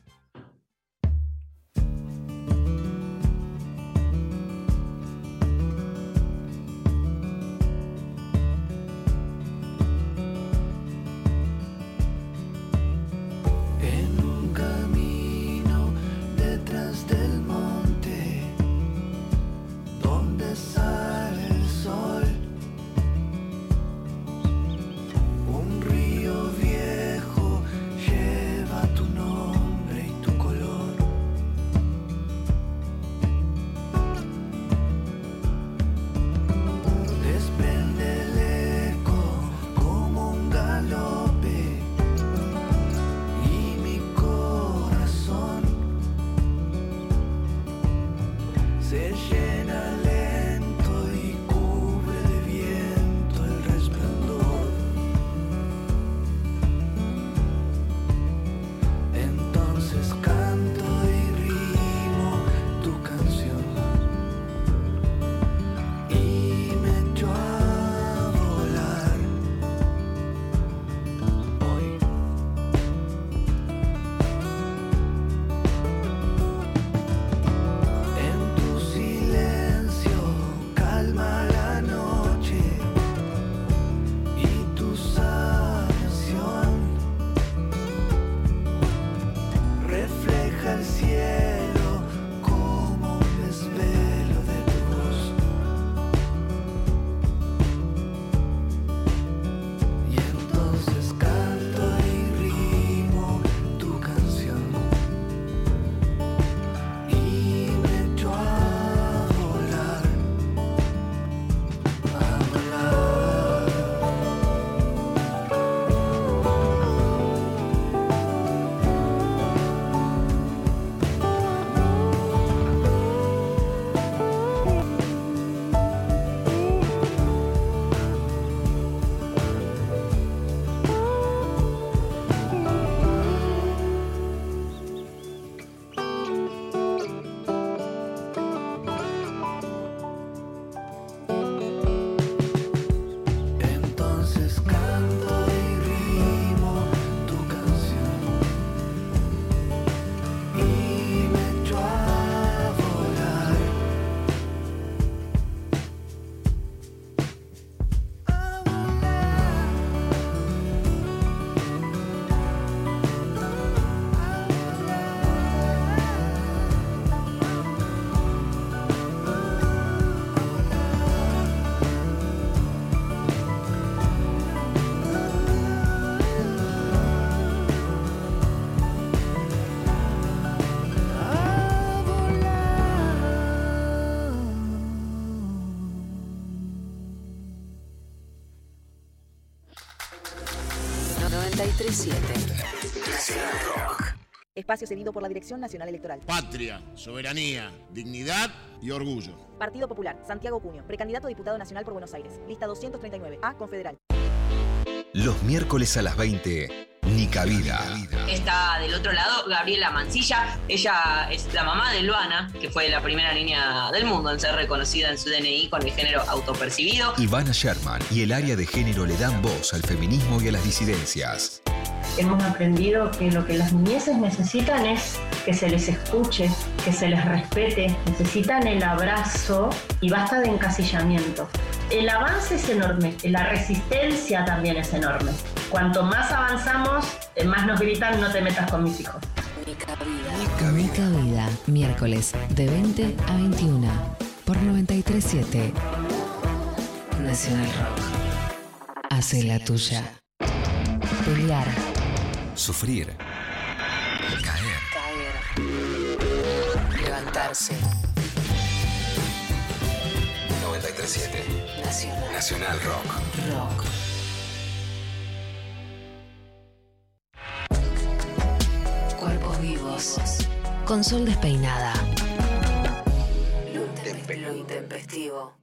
[SPEAKER 19] Espacio cedido por la Dirección Nacional Electoral.
[SPEAKER 20] Patria, soberanía, dignidad y orgullo.
[SPEAKER 19] Partido Popular, Santiago Cuño, precandidato a diputado nacional por Buenos Aires. Lista 239, A, Confederal.
[SPEAKER 6] Los miércoles a las 20, Ni Cabida.
[SPEAKER 21] Está del otro lado Gabriela Mancilla. Ella es la mamá de Luana, que fue la primera niña del mundo en ser reconocida en su DNI con el género autopercibido.
[SPEAKER 6] Ivana Sherman y el área de género le dan voz al feminismo y a las disidencias.
[SPEAKER 22] Hemos aprendido que lo que las niñeces necesitan es que se les escuche, que se les respete, necesitan el abrazo y basta de encasillamiento. El avance es enorme, la resistencia también es enorme. Cuanto más avanzamos, eh, más nos gritan no te metas con mis hijos.
[SPEAKER 5] Mica Vida, miércoles de 20 a 21 por 937 Nacional Rock. Hace la tuya. Pelear.
[SPEAKER 6] Sufrir. Caer.
[SPEAKER 5] Caer. Levantarse.
[SPEAKER 6] 937
[SPEAKER 5] Nacional.
[SPEAKER 6] Nacional Rock.
[SPEAKER 5] Rock. Cuerpos vivos. Con sol despeinada. Lo intempestivo.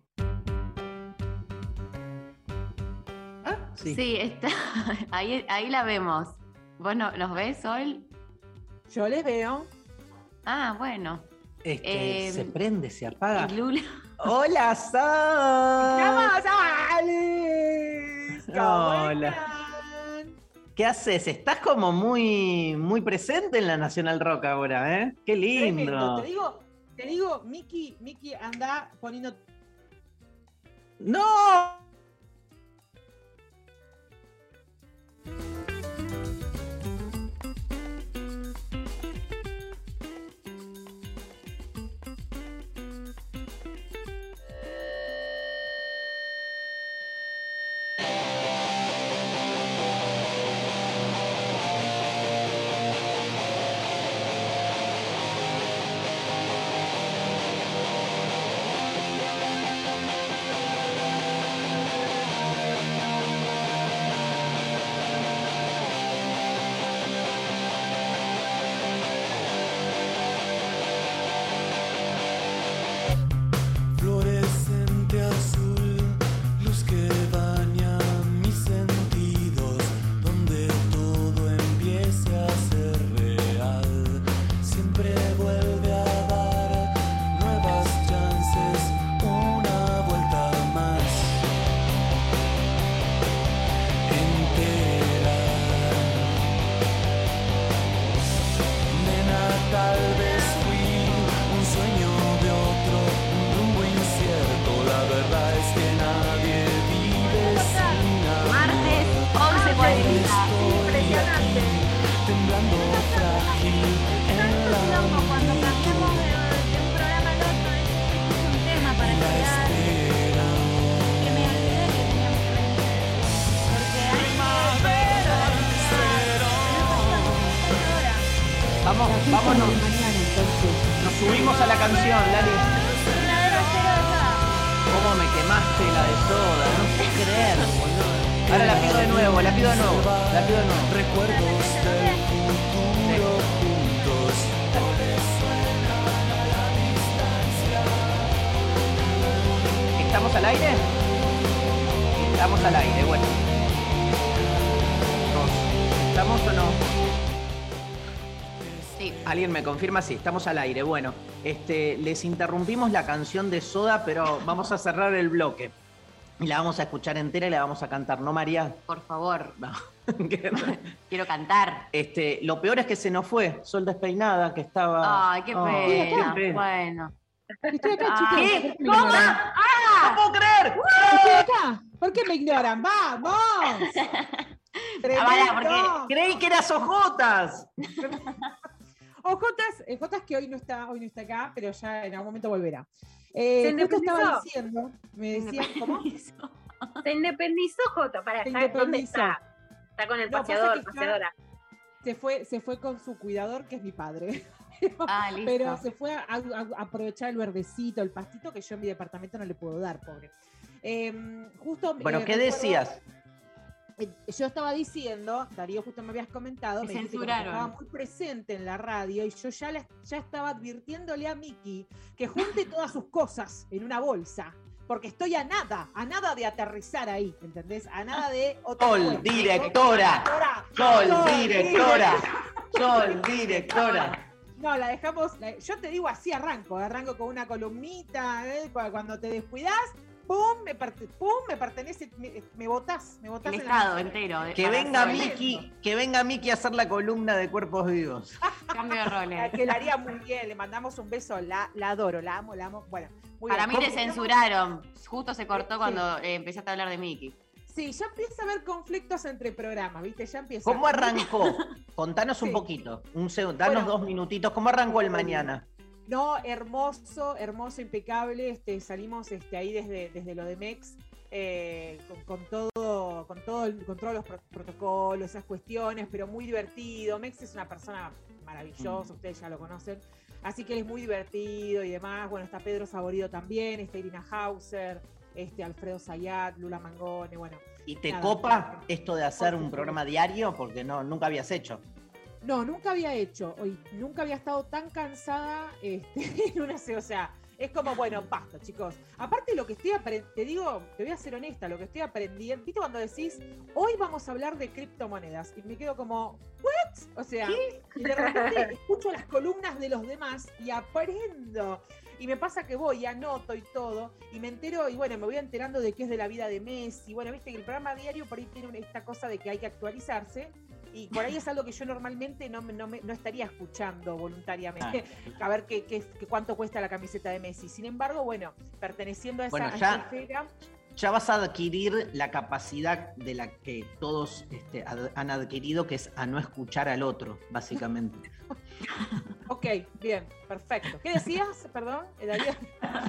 [SPEAKER 3] Sí, está. Ahí, ahí la vemos. ¿Vos no, nos ves, Sol?
[SPEAKER 23] Yo les veo.
[SPEAKER 3] Ah, bueno.
[SPEAKER 1] Este,
[SPEAKER 3] Eh,
[SPEAKER 1] se prende, se apaga.
[SPEAKER 3] Lula.
[SPEAKER 1] Hola, Sol.
[SPEAKER 23] ¡Vamos, Alex!
[SPEAKER 1] Hola. ¿Qué haces? Estás como muy, muy presente en la Nacional Rock ahora, ¿eh? Qué
[SPEAKER 23] Tremendo.
[SPEAKER 1] lindo.
[SPEAKER 23] Te digo, te digo, Miki, Miki anda poniendo.
[SPEAKER 1] ¡No! Alguien me confirma si estamos al aire. Bueno, este, les interrumpimos la canción de Soda, pero vamos a cerrar el bloque. Y la vamos a escuchar entera y la vamos a cantar, ¿no, María?
[SPEAKER 3] Por favor.
[SPEAKER 1] No.
[SPEAKER 3] Quiero cantar.
[SPEAKER 1] Este, lo peor es que se nos fue Sol Despeinada, que estaba.
[SPEAKER 3] Ay, qué
[SPEAKER 1] Ay,
[SPEAKER 3] pena.
[SPEAKER 1] qué pena.
[SPEAKER 3] Bueno.
[SPEAKER 23] Estoy acá,
[SPEAKER 3] Ah.
[SPEAKER 23] chicos.
[SPEAKER 3] ¿Qué?
[SPEAKER 23] ¿por qué me
[SPEAKER 3] ¿Cómo?
[SPEAKER 23] ignoran?
[SPEAKER 3] ¡Ah!
[SPEAKER 1] ¡No puedo creer!
[SPEAKER 23] Estoy acá. ¿Por qué me ignoran? ¡Vamos!
[SPEAKER 3] Ah, porque
[SPEAKER 23] ¡Tremendo!
[SPEAKER 1] Creí que eras Ojotas.
[SPEAKER 23] Ojotas, eh, Jotas que hoy no está, hoy no está acá, pero ya en algún momento volverá. Eh,
[SPEAKER 2] ¿Se
[SPEAKER 23] justo estaba
[SPEAKER 2] independizó?
[SPEAKER 23] diciendo, me decía, ¿cómo?
[SPEAKER 2] Se independizó Jota. Para,
[SPEAKER 23] Se
[SPEAKER 2] ¿dónde
[SPEAKER 23] independizó.
[SPEAKER 2] está? Está con el
[SPEAKER 23] No,
[SPEAKER 2] paseador,
[SPEAKER 23] está-
[SPEAKER 2] paseadora.
[SPEAKER 23] Se fue, se fue con su cuidador, que es mi padre.
[SPEAKER 3] Ah, listo.
[SPEAKER 23] Pero se fue a, a- a aprovechar el verdecito, el pastito que yo en mi departamento no le puedo dar, pobre. Em, justo,
[SPEAKER 1] Bueno,
[SPEAKER 23] eh,
[SPEAKER 1] ¿qué
[SPEAKER 23] recuerdo-
[SPEAKER 1] decías?
[SPEAKER 23] Eh, yo estaba diciendo, Darío justo me habías comentado,
[SPEAKER 3] Me censuraron.
[SPEAKER 23] estaba muy presente en la radio y yo ya, la- ya estaba advirtiéndole a Miki que junte todas sus cosas en una bolsa. Porque estoy a nada, a nada de aterrizar ahí, ¿entendés? A nada de otra
[SPEAKER 1] Sol, directora. Sol, directora. Sol, directora.
[SPEAKER 23] No, la dejamos. la- yo te digo así arranco, arranco con una columnita, ¿eh? Cu- cuando te descuidas, ¡pum! Me, parte- pum, me pertenece, me, me botás, me botás
[SPEAKER 3] El
[SPEAKER 23] en
[SPEAKER 3] estado entero. de-
[SPEAKER 1] Que venga Miki, que venga Miki a hacer la columna de cuerpos vivos.
[SPEAKER 3] Cambio de roles.
[SPEAKER 23] Que la haría muy bien, le mandamos un beso, la, la adoro, la amo, la amo. Bueno, muy
[SPEAKER 3] Para
[SPEAKER 23] bien.
[SPEAKER 3] mí te
[SPEAKER 23] ¿Cómo-
[SPEAKER 3] censuraron. Justo se cortó
[SPEAKER 23] Sí.
[SPEAKER 3] cuando eh, empezaste a hablar de Mickey.
[SPEAKER 23] Sí, ya empieza a haber conflictos entre programas, ¿viste? Ya empieza.
[SPEAKER 1] ¿Cómo arrancó? Contanos un poquito. Un segundo, danos
[SPEAKER 23] Bueno.
[SPEAKER 1] dos minutitos. ¿Cómo arrancó el mañana?
[SPEAKER 23] No, hermoso, hermoso, impecable. Este, salimos este, ahí desde, desde lo de MEX. eh, con, con todo, con todo, el- con todos los pro- protocolos, esas cuestiones, pero muy divertido. Mex es una persona maravillosa, ustedes ya lo conocen. Así que él es muy divertido y demás. Bueno, está Pedro Saborido también, está Irina Hauser, este, Alfredo Zayat, Lula Mangone, bueno.
[SPEAKER 1] ¿Y te
[SPEAKER 23] nada.
[SPEAKER 1] copa esto de hacer un programa diario? Porque no, nunca habías hecho.
[SPEAKER 23] No, nunca había hecho, hoy nunca había estado tan cansada este, en una se- o sea, es como, bueno, basta, chicos. Aparte lo que estoy aprendiendo, te digo, te voy a ser honesta, lo que estoy aprendiendo, ¿viste cuando decís, hoy vamos a hablar de criptomonedas? Y me quedo como, ¿what? O sea, y de repente escucho las columnas de los demás y aprendo. Y me pasa que voy y anoto y todo, y me entero, y bueno, me voy enterando de qué es de la vida de Messi. Bueno, viste que el programa diario por ahí tiene una- esta cosa de que hay que actualizarse, y por ahí es algo que yo normalmente no, no, me- no estaría escuchando voluntariamente, a ver qué, qué- qué- cuánto cuesta la camiseta de Messi. Sin embargo, bueno, perteneciendo a esa,
[SPEAKER 1] Bueno,
[SPEAKER 23] a
[SPEAKER 1] ya-
[SPEAKER 23] esa esfera,
[SPEAKER 1] Ya vas a adquirir la capacidad de la que todos este, ad- han adquirido, que es a no escuchar al otro, básicamente.
[SPEAKER 23] Ok, bien, perfecto. ¿Qué decías? Perdón, Darío.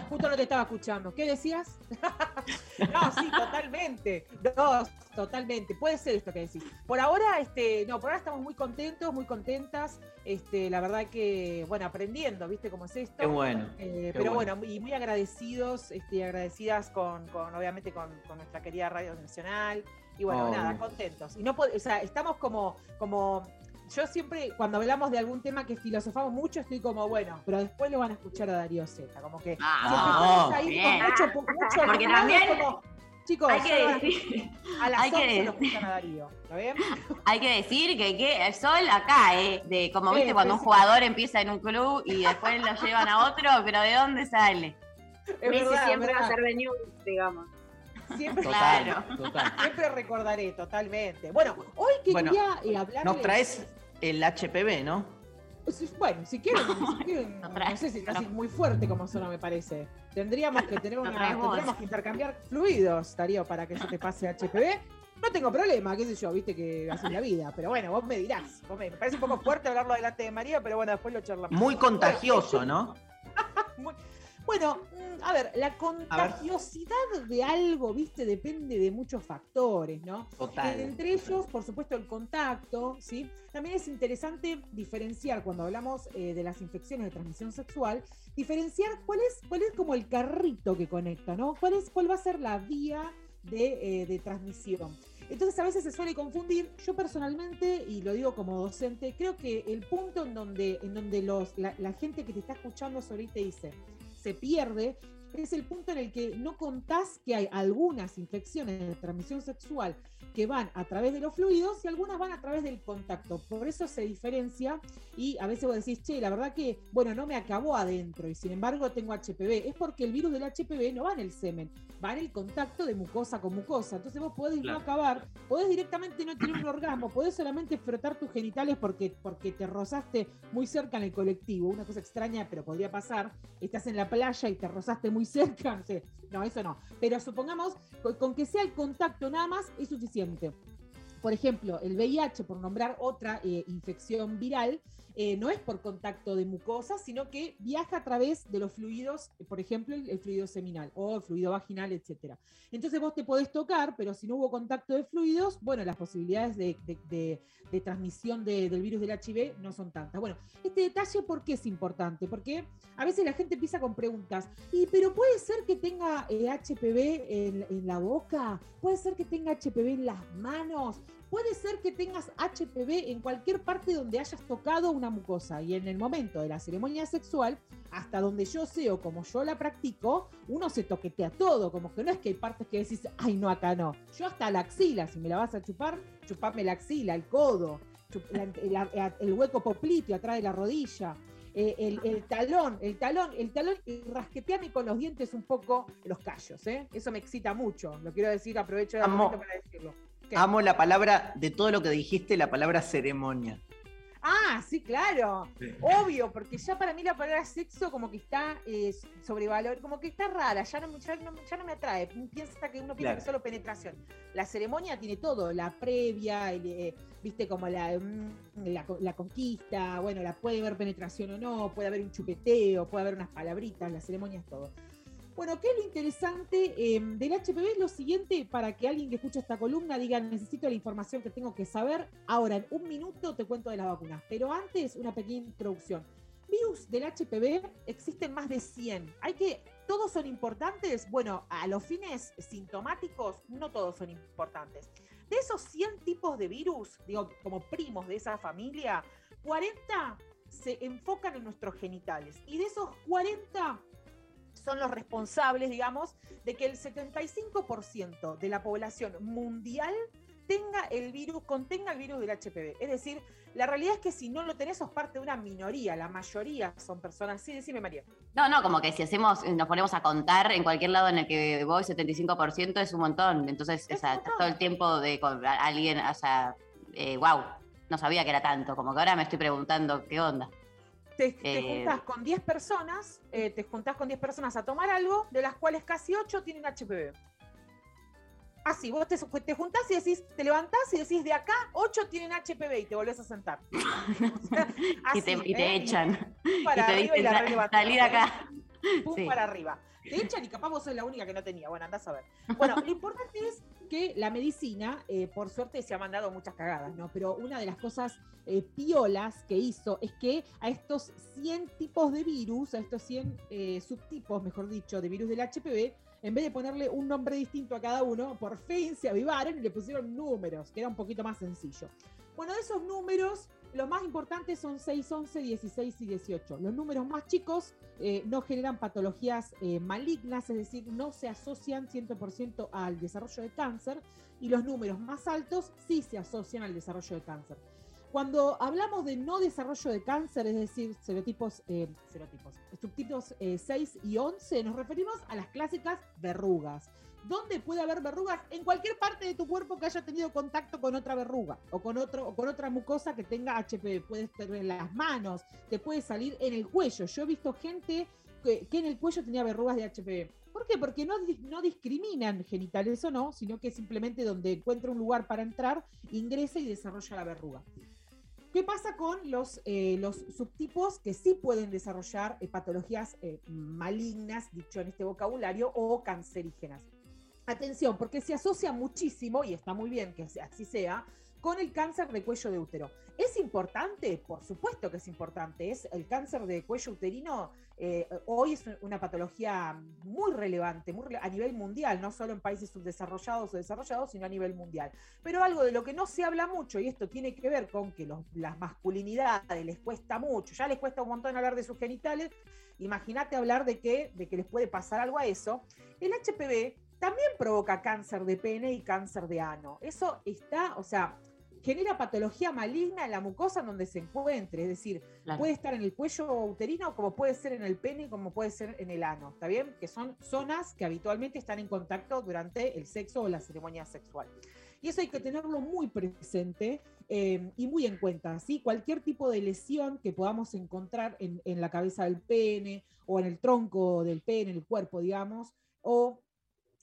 [SPEAKER 23] Justo no te estaba escuchando. ¿Qué decías? no, sí, totalmente. No, totalmente. Puede ser esto que decís. Por ahora, este, no, por ahora estamos muy contentos, muy contentas. Este, la verdad que, bueno, aprendiendo, ¿viste cómo es esto?
[SPEAKER 1] Qué bueno.
[SPEAKER 23] Eh,
[SPEAKER 1] qué
[SPEAKER 23] pero
[SPEAKER 1] bueno.
[SPEAKER 23] bueno. y muy agradecidos, este, agradecidas con, con, obviamente, con, con nuestra querida Radio Nacional. Y bueno, nada, contentos. Y no o sea, estamos como, como, yo siempre, cuando hablamos de algún tema que filosofamos mucho, estoy como, bueno, pero después lo van a escuchar a Darío Z, como que
[SPEAKER 3] Ah,
[SPEAKER 23] estamos ahí
[SPEAKER 3] bien.
[SPEAKER 23] con mucho, mucho
[SPEAKER 3] Porque también
[SPEAKER 23] como, chicos,
[SPEAKER 3] hay que decir-
[SPEAKER 23] a las
[SPEAKER 3] hay que
[SPEAKER 23] 11 lo
[SPEAKER 3] decir-
[SPEAKER 23] escuchan a Darío, ¿está bien?
[SPEAKER 3] Hay que decir que, que el sol acá, ¿eh? De, como
[SPEAKER 23] Sí,
[SPEAKER 3] viste cuando un
[SPEAKER 23] sí.
[SPEAKER 3] jugador empieza en un club y después lo llevan a otro, pero ¿de dónde sale?
[SPEAKER 23] Es
[SPEAKER 2] Messi
[SPEAKER 23] verdad,
[SPEAKER 2] siempre va a
[SPEAKER 23] verdad.
[SPEAKER 2] ser de News, digamos.
[SPEAKER 23] Siempre,
[SPEAKER 3] Claro.
[SPEAKER 1] Total.
[SPEAKER 23] siempre recordaré, totalmente. Bueno, hoy quería
[SPEAKER 1] Bueno,
[SPEAKER 23] eh, hablarles...
[SPEAKER 1] Nos traes el HPV, ¿no?
[SPEAKER 23] Sí, Bueno, si quieren, si quieren, no sé si casi muy fuerte como suena, me parece. Tendríamos que tener una, tendríamos que intercambiar fluidos, Darío, para que se te pase HPV. No tengo problema, qué sé yo, viste que así la vida. Pero bueno, vos me dirás. vos me, me parece un poco fuerte hablarlo delante de María, pero bueno, después lo charlamos.
[SPEAKER 1] Muy contagioso, ¿no?
[SPEAKER 23] Bueno, a ver, la contagiosidad de algo, viste, depende de muchos factores, ¿no?
[SPEAKER 1] Total.
[SPEAKER 23] Eh, Entre ellos, por supuesto, el contacto, ¿sí? También es interesante diferenciar cuando hablamos eh, de las infecciones de transmisión sexual, diferenciar cuál es, cuál es como el carrito que conecta, ¿no? ¿Cuál, es, cuál va a ser la vía de, eh, de transmisión? Entonces a veces se suele confundir. Yo personalmente, y lo digo como docente, creo que el punto en donde, en donde los, la, la gente que te está escuchando sobre ahí te dice, se pierde, es el punto en el que no contás que hay algunas infecciones de transmisión sexual que van a través de los fluidos y algunas van a través del contacto. Por eso se diferencia y a veces vos decís, che, la verdad que, bueno, no me acabó adentro y sin embargo tengo HPV. Es porque el virus del HPV no va en el semen, va en el contacto de mucosa con mucosa. Entonces vos podés
[SPEAKER 1] Claro.
[SPEAKER 23] no acabar, podés directamente no tener un orgasmo, podés solamente frotar tus genitales porque, porque te rozaste muy cerca en el colectivo. Una cosa extraña, pero podría pasar. Estás en la playa y te rozaste muy cerca. No, eso no. Pero supongamos, con que sea el contacto nada más es suficiente. Por ejemplo, el VIH, por nombrar otra eh, infección viral, eh, no es por contacto de mucosa, sino que viaja a través de los fluidos, por ejemplo, el, fluido seminal o el fluido vaginal, etc. Entonces vos te podés tocar, pero si no hubo contacto de fluidos, bueno, las posibilidades de, de- de- transmisión de- del virus del HIV no son tantas. Bueno, este detalle, ¿por qué es importante? Porque a veces la gente empieza con preguntas, ¿y pero puede ser que tenga eh, HPV en, en la boca? ¿Puede ser que tenga HPV en las manos? Puede ser que tengas HPV en cualquier parte donde hayas tocado una mucosa y en el momento de la ceremonia sexual, hasta donde yo sé o como yo la practico, uno se toquetea todo, como que no es que hay partes que decís, ay no, acá no. Yo hasta la axila, si me la vas a chupar, chupame la axila, el codo, chup- la- la- el hueco popliteo atrás de la rodilla. eh, el, el talón, el talón, el talón, y rasqueteame con los dientes un poco los callos, ¿eh? Eso me excita mucho, lo quiero decir, aprovecho el
[SPEAKER 1] Amo.
[SPEAKER 23] momento para decirlo. ¿Qué?
[SPEAKER 1] Amo la palabra, de todo lo que dijiste, la palabra ceremonia.
[SPEAKER 23] Ah, sí, claro.
[SPEAKER 1] Sí.
[SPEAKER 23] Obvio, porque ya para mí la palabra sexo como que está eh, sobrevalor, como que está rara, ya no, me- ya no, ya no me atrae. Piensa que uno piensa
[SPEAKER 1] Claro.
[SPEAKER 23] que solo penetración. La ceremonia tiene todo, la previa, el, eh, viste como la, mm, la, co- la conquista, bueno, la puede haber penetración o no, puede haber un chupeteo, puede haber unas palabritas, la ceremonia es todo. Bueno, ¿qué es lo interesante eh, del HPV? Es lo siguiente, para que alguien que escucha esta columna diga, necesito la información que tengo que saber. Ahora, en un minuto te cuento de las vacunas, pero antes una pequeña introducción. Virus del HPV existen más de 100. Hay que, ¿todos son importantes? Bueno, a los fines sintomáticos, no todos son importantes. De esos 100 tipos de virus, digo, como primos de esa familia, 40 se enfocan en nuestros genitales. Y de esos 40 son los responsables, digamos, de que el 75% de la población mundial tenga el virus, contenga el virus del HPV. Es decir, la realidad es que si no lo tenés, sos parte de una minoría. La mayoría son personas. Sí, decime, María.
[SPEAKER 3] No, no, como que si hacemos, nos ponemos a contar en cualquier lado en el que voy, 75% es un montón. Entonces, o sea, todo el tiempo de con alguien, o sea, wow, no sabía que era tanto. Como que ahora me estoy preguntando qué onda.
[SPEAKER 23] Te, te
[SPEAKER 3] Eh,
[SPEAKER 23] juntás con 10 personas, eh, te juntás con 10 personas a tomar algo, de las cuales casi 8 tienen HPV. Así, vos te, te juntás y decís, te levantás y decís, de acá 8 tienen HPV y te volvés a sentar.
[SPEAKER 3] y te,
[SPEAKER 23] Así,
[SPEAKER 3] y te
[SPEAKER 23] ¿eh?
[SPEAKER 3] echan.
[SPEAKER 23] Pum
[SPEAKER 3] Y
[SPEAKER 23] para
[SPEAKER 3] te
[SPEAKER 23] arriba y
[SPEAKER 3] dicen,
[SPEAKER 23] la
[SPEAKER 3] "Sa-
[SPEAKER 23] relevantás,
[SPEAKER 3] salí de
[SPEAKER 23] ¿eh?
[SPEAKER 3] acá.
[SPEAKER 23] Pum
[SPEAKER 3] Sí.
[SPEAKER 23] para arriba. Te echan y capaz vos sos la única que no tenía. Bueno, andás a ver. Bueno, lo importante es que la medicina, eh, por suerte, se ha mandado muchas cagadas, ¿no? Pero una de las cosas eh, piolas que hizo es que a estos 100 tipos de virus, a estos 100 eh, subtipos, mejor dicho, de virus del HPV, en vez de ponerle un nombre distinto a cada uno, por fin se avivaron y le pusieron números, que era un poquito más sencillo. Bueno, de esos números, los más importantes son 6, 11, 16 y 18. Los números más chicos eh, no generan patologías eh, malignas, es decir, no se asocian 100% al desarrollo de cáncer, y los números más altos sí se asocian al desarrollo de cáncer. Cuando hablamos de no desarrollo de cáncer, es decir, serotipos, eh, serotipos, subtipos eh, 6 y 11, nos referimos a las clásicas verrugas. ¿Dónde puede haber verrugas? En cualquier parte de tu cuerpo que haya tenido contacto con otra verruga o con, otro, o con otra mucosa que tenga HPV. Puedes tener en las manos, te puede salir en el cuello. Yo he visto gente que, que en el cuello tenía verrugas de HPV. ¿Por qué? Porque no, no discriminan genitales o no, sino que simplemente donde encuentra un lugar para entrar, ingresa y desarrolla la verruga. ¿Qué pasa con los, eh, los subtipos que sí pueden desarrollar eh, patologías eh, malignas, dicho en este vocabulario, o cancerígenas? Atención, porque se asocia muchísimo, y está muy bien que así sea, con el cáncer de cuello de útero. ¿Es importante? Por supuesto que es importante. Es el cáncer de cuello uterino eh, hoy es una patología muy relevante muy a nivel mundial, no solo en países subdesarrollados o desarrollados, sino a nivel mundial. Pero algo de lo que no se habla mucho, y esto tiene que ver con que las masculinidades les cuesta mucho, ya les cuesta un montón hablar de sus genitales, imagínate hablar de que, de que les puede pasar algo a eso. El HPV también provoca cáncer de pene y cáncer de ano. Eso está, o sea, genera patología maligna en la mucosa en donde se encuentre, es decir,
[SPEAKER 3] Claro.
[SPEAKER 23] puede estar en el cuello uterino como puede ser en el pene como puede ser en el ano, ¿está bien? Que son zonas que habitualmente están en contacto durante el sexo o la ceremonia sexual. Y eso hay que tenerlo muy presente eh, y muy en cuenta, ¿sí? Cualquier tipo de lesión que podamos encontrar en, en la cabeza del pene o en el tronco del pene, en el cuerpo, digamos, o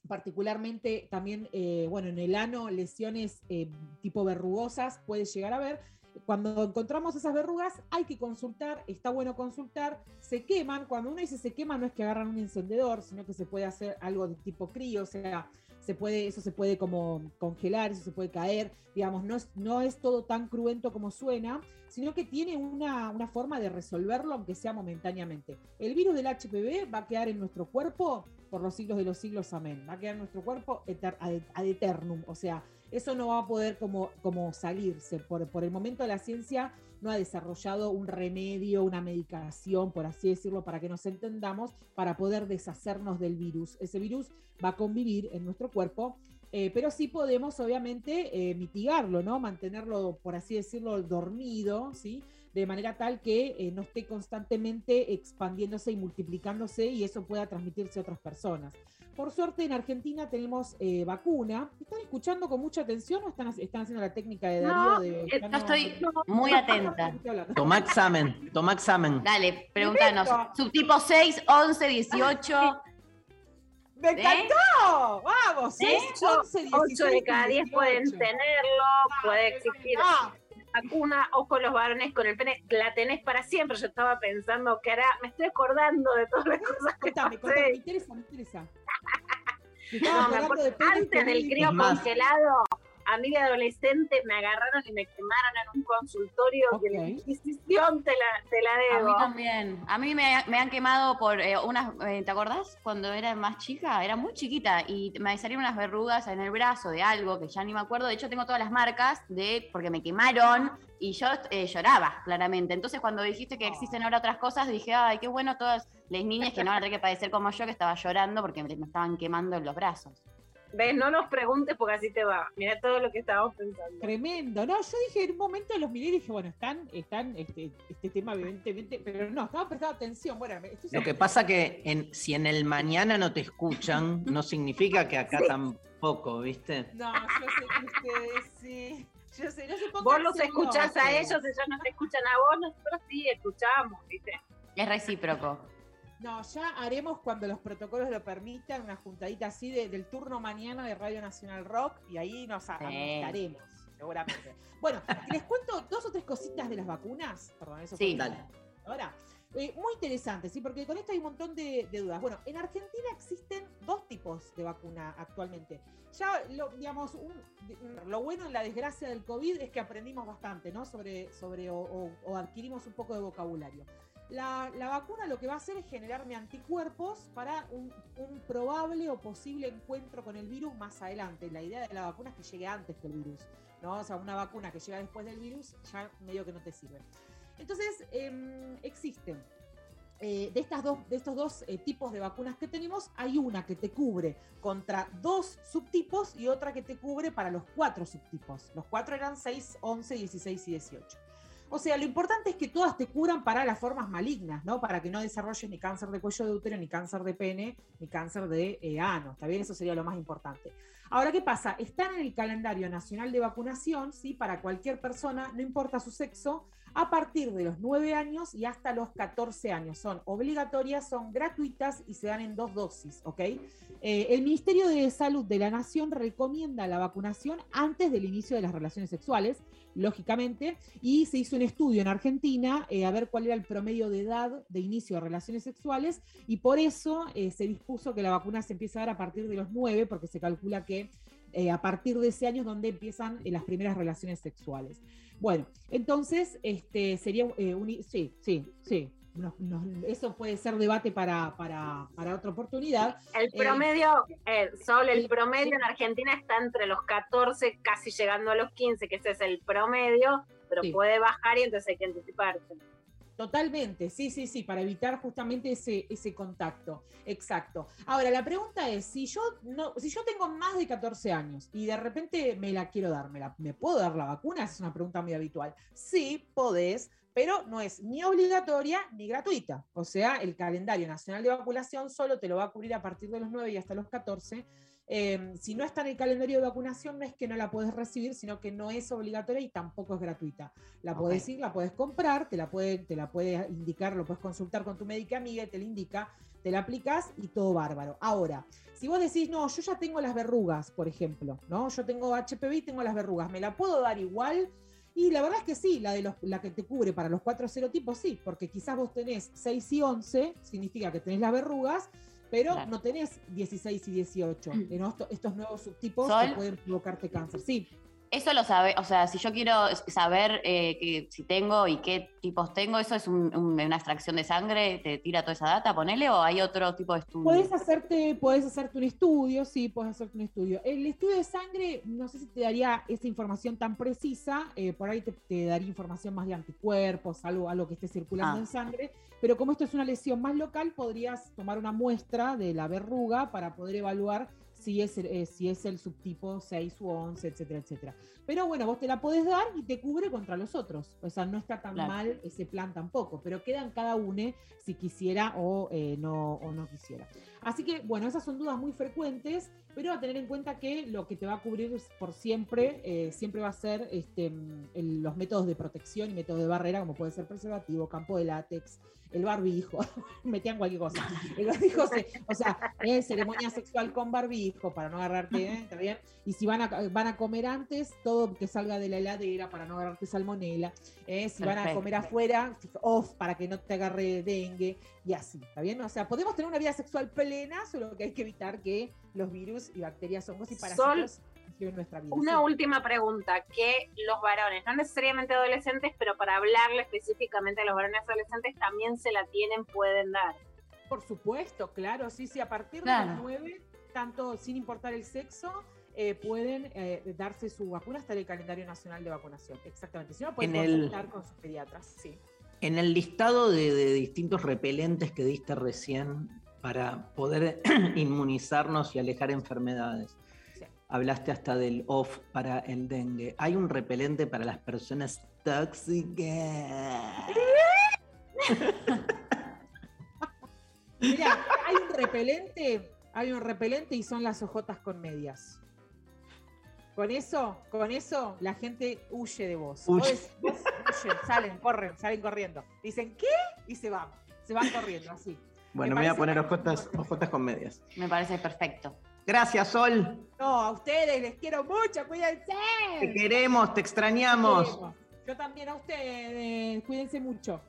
[SPEAKER 23] particularmente también, eh, bueno, en el ano, lesiones eh, tipo verrugosas puede llegar a ver. cuando encontramos esas verrugas hay que consultar, está bueno consultar, se queman, cuando uno dice se quema no es que agarran un encendedor, sino que se puede hacer algo de tipo crío, o sea, se puede, eso se puede como congelar, eso se puede caer, digamos, no es, no es todo tan cruento como suena, sino que tiene una, una forma de resolverlo, aunque sea momentáneamente. El virus del HPV va a quedar en nuestro cuerpo por los siglos de los siglos, amén. Va a quedar nuestro cuerpo eter- ad ad eternum, o sea, eso no va a poder como, como salirse. Por, por el momento la ciencia no ha desarrollado un remedio, una medicación, por así decirlo, para que nos entendamos, para poder deshacernos del virus. Ese virus va a convivir en nuestro cuerpo, eh, pero sí podemos obviamente eh, mitigarlo, ¿no? Mantenerlo, por así decirlo, dormido, ¿sí? De manera tal que eh, no esté constantemente expandiéndose y multiplicándose y eso pueda transmitirse a otras personas. Por suerte en Argentina tenemos eh, vacuna. ¿Están escuchando con mucha atención o están, están haciendo la técnica de Darío?
[SPEAKER 3] No,
[SPEAKER 23] de,
[SPEAKER 3] eh, yo estoy muy atenta.
[SPEAKER 1] Toma examen, toma examen.
[SPEAKER 3] Dale, pregúntanos. Subtipo 6, 11, 18.
[SPEAKER 23] ¡Me
[SPEAKER 3] ¿Eh?
[SPEAKER 23] encantó! ¡Vamos!
[SPEAKER 3] ¿Eh?
[SPEAKER 23] 6, 11, 16,
[SPEAKER 2] 8 de cada 10 pueden
[SPEAKER 23] 18.
[SPEAKER 2] tenerlo, puede existir
[SPEAKER 23] Ah.
[SPEAKER 2] Vacuna, ojo los varones con el pene, la tenés para siempre. Yo estaba pensando que ahora me estoy acordando de todas las cosas que
[SPEAKER 23] Contame,
[SPEAKER 2] pasé.
[SPEAKER 23] contame, me interesa, me interesa. Me
[SPEAKER 2] No, acuerdo,
[SPEAKER 23] de
[SPEAKER 2] antes del crío congelado, a mí de adolescente me agarraron y me quemaron en un consultorio y la
[SPEAKER 23] Ok.
[SPEAKER 2] Inquisición te la, te la
[SPEAKER 3] A
[SPEAKER 2] debo.
[SPEAKER 3] mí también. A mí me, me han quemado por eh, unas. eh, ¿Te acordás? Cuando era más chica, era muy chiquita y me salieron unas verrugas en el brazo de algo que ya ni me acuerdo. De hecho, tengo todas las marcas de porque me quemaron y yo eh, lloraba, claramente. Entonces, cuando dijiste que existen ahora otras cosas, dije, ay, qué bueno todas las niñas que no van a tener que padecer como yo, que estaba llorando porque me, me estaban quemando en los brazos.
[SPEAKER 2] ¿Ves? No nos preguntes porque así te va. Mira todo lo que estábamos pensando.
[SPEAKER 23] Tremendo, no, yo dije en un momento los miré y dije, bueno, están, están, este, este tema evidentemente, pero no, estaba prestando atención, bueno, me-
[SPEAKER 1] Lo que pasa que en, si en el mañana no te escuchan, no significa que acá tampoco, ¿viste?
[SPEAKER 23] No, yo sé que ustedes sí. Yo sé, no se
[SPEAKER 2] Vos los escuchás a ellos, ellos no te escuchan a vos, nosotros sí escuchamos, ¿viste?
[SPEAKER 3] Es recíproco.
[SPEAKER 23] No, ya haremos cuando los protocolos lo permitan, una juntadita así de- del turno mañana de Radio Nacional Rock y ahí nos
[SPEAKER 3] Sí.
[SPEAKER 23] estaremos, seguramente. Bueno, les cuento dos o tres cositas de las vacunas. Perdón, eso
[SPEAKER 3] Sí.
[SPEAKER 23] fue-
[SPEAKER 1] Dale.
[SPEAKER 23] Ahora, eh, muy interesante, ¿sí? Porque con esto hay un montón de, de dudas. Bueno, en Argentina existen dos tipos de vacuna actualmente. Ya, lo, digamos, un- lo bueno en la desgracia del COVID es que aprendimos bastante, ¿no? Sobre, sobre o, o- o adquirimos un poco de vocabulario. La, vacuna lo que va a hacer es generarme anticuerpos para un, un probable o posible encuentro con el virus más adelante. La idea de la vacuna es que llegue antes que el virus, ¿no? O sea, una vacuna que llega después del virus ya medio que no te sirve. Entonces, em, existen. eh, de, estas dos, de estos dos eh, tipos de vacunas que tenemos, hay una que te cubre contra dos subtipos y otra que te cubre para los cuatro subtipos. Los cuatro eran 6, 11, 16 y 18. O sea, lo importante es que todas te curan para las formas malignas, ¿no? Para que no desarrolles ni cáncer de cuello de útero, ni cáncer de pene, ni cáncer de eh, ano. ¿Está bien? Eso sería lo más importante. Ahora, ¿qué pasa? Están en el calendario nacional de vacunación, ¿sí? Para cualquier persona, no importa su sexo, a partir de los 9 años y hasta los 14 años. Son obligatorias, son gratuitas y se dan en dos dosis, ¿ok? Eh, el Ministerio de Salud de la Nación recomienda la vacunación antes del inicio de las relaciones sexuales, lógicamente, y se hizo un estudio en Argentina eh, a ver cuál era el promedio de edad de inicio de relaciones sexuales y por eso eh, se dispuso que la vacuna se empiece a dar a partir de los 9, porque se calcula que eh, a partir de ese año es donde empiezan las primeras relaciones sexuales. Bueno, entonces, este sería un- sí, sí, sí. Eso puede ser debate para, para, para otra oportunidad.
[SPEAKER 2] El
[SPEAKER 23] Eh,
[SPEAKER 2] promedio, eh, Sol, el promedio en Argentina está entre los 14, casi llegando a los 15, que ese es el promedio, pero
[SPEAKER 23] Sí.
[SPEAKER 2] puede bajar y entonces hay que anticiparse.
[SPEAKER 23] Totalmente, sí, sí, sí, para evitar justamente ese, ese contacto. Exacto. Ahora, la pregunta es, si yo no, si yo tengo más de 14 años y de repente me la quiero dar, ¿me, la- ¿me puedo dar la vacuna? Es una pregunta muy habitual. Sí, podés, pero no es ni obligatoria ni gratuita. O sea, el calendario nacional de vacunación solo te lo va a cubrir a partir de los 9 y hasta los 14. Eh, si no está en el calendario de vacunación, no es que no la puedes recibir, sino que no es obligatoria y tampoco es gratuita. La puedes ir, la puedes comprar, te la puede, te la puede indicar, lo puedes consultar con tu médica amiga y te la indica, te la aplicas y todo bárbaro. Ahora, si vos decís, no, yo ya tengo las verrugas, por ejemplo, ¿no? Yo tengo HPV y tengo las verrugas, ¿me la puedo dar igual? Y la verdad es que sí, la, de los, la que te cubre para los cuatro serotipos, sí, porque quizás vos tenés 6 y 11, significa que tenés las verrugas, pero
[SPEAKER 3] Claro.
[SPEAKER 23] no tenés 16 y 18, en esto- estos nuevos subtipos
[SPEAKER 3] Sol.
[SPEAKER 23] que pueden provocarte cáncer. Sí,
[SPEAKER 3] Eso lo sabe, o sea, si yo quiero saber eh, que, si tengo y qué tipos tengo, ¿eso es un- un- una extracción de sangre? ¿Te tira toda esa data, ponele? ¿O hay otro tipo de estudio?
[SPEAKER 23] Puedes hacerte, puedes hacerte un estudio, sí, puedes hacerte un estudio. El estudio de sangre, no sé si te daría esa información tan precisa, eh, por ahí te, te daría información más de anticuerpos, algo, algo que esté circulando
[SPEAKER 3] Ah.
[SPEAKER 23] en sangre, pero como esto es una lesión más local, podrías tomar una muestra de la verruga para poder evaluar si es, el- eh, si es el subtipo 6 u 11, etcétera, etcétera. Pero bueno, vos te la podés dar y te cubre contra los otros. O sea, no está tan
[SPEAKER 3] Claro.
[SPEAKER 23] mal ese plan tampoco, pero queda en cada uno si quisiera o, eh, no, o no quisiera. Así que, bueno, esas son dudas muy frecuentes, pero a tener en cuenta que lo que te va a cubrir por siempre, eh, siempre va a ser este, el- los métodos de protección y métodos de barrera, como puede ser preservativo, campo de látex, el barbijo, metían cualquier cosa. El barbijo, se- o sea, eh, ceremonia sexual con barbijo para no agarrarte, ¿eh? ¿está bien? Y si van a, van a comer antes, todo que salga de la heladera para no agarrarte salmonela. ¿eh? Si van a comer afuera, off para que no te agarre dengue y así, ¿está bien? O sea, podemos tener una vida sexual plena, solo que hay que evitar que los virus y bacterias, hongos y parásitos en nuestra vida.
[SPEAKER 2] Una
[SPEAKER 23] Sí.
[SPEAKER 2] última pregunta, que los varones, no necesariamente adolescentes, pero para hablarle específicamente a los varones adolescentes, también se la tienen, pueden dar.
[SPEAKER 23] Por supuesto, claro, sí, sí, a partir de los 9, tanto sin importar el sexo, eh, pueden eh, darse su vacuna hasta el calendario nacional de vacunación. Exactamente. Si no, pueden
[SPEAKER 1] En el-
[SPEAKER 23] consultar con sus pediatras. Sí.
[SPEAKER 1] En el listado de, de distintos repelentes que diste recién para poder inmunizarnos y alejar enfermedades, hablaste hasta del off para el dengue. ¿Hay un repelente para las personas tóxicas?
[SPEAKER 23] Mira, hay un repelente, hay un repelente y son las ojotas con medias. Con eso, con eso, la gente huye de vos. Vos- vos huyen, salen, corren, salen corriendo. Dicen, ¿qué? Y se van. Se van corriendo, así.
[SPEAKER 1] Bueno, me voy a poner ojotas, ojotas con medias.
[SPEAKER 3] Me parece perfecto.
[SPEAKER 1] Gracias, Sol.
[SPEAKER 23] No, a ustedes les quiero mucho, cuídense.
[SPEAKER 1] Te queremos, te extrañamos.
[SPEAKER 23] Queremos. Yo también a ustedes, cuídense mucho.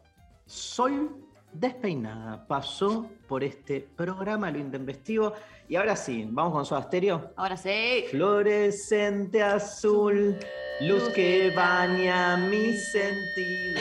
[SPEAKER 1] Sol despeinada pasó por este programa Lo Intempestivo. Y ahora sí, vamos con Soda Stereo.
[SPEAKER 3] Ahora sí.
[SPEAKER 1] Fluorescente azul, luz que baña mi sentido.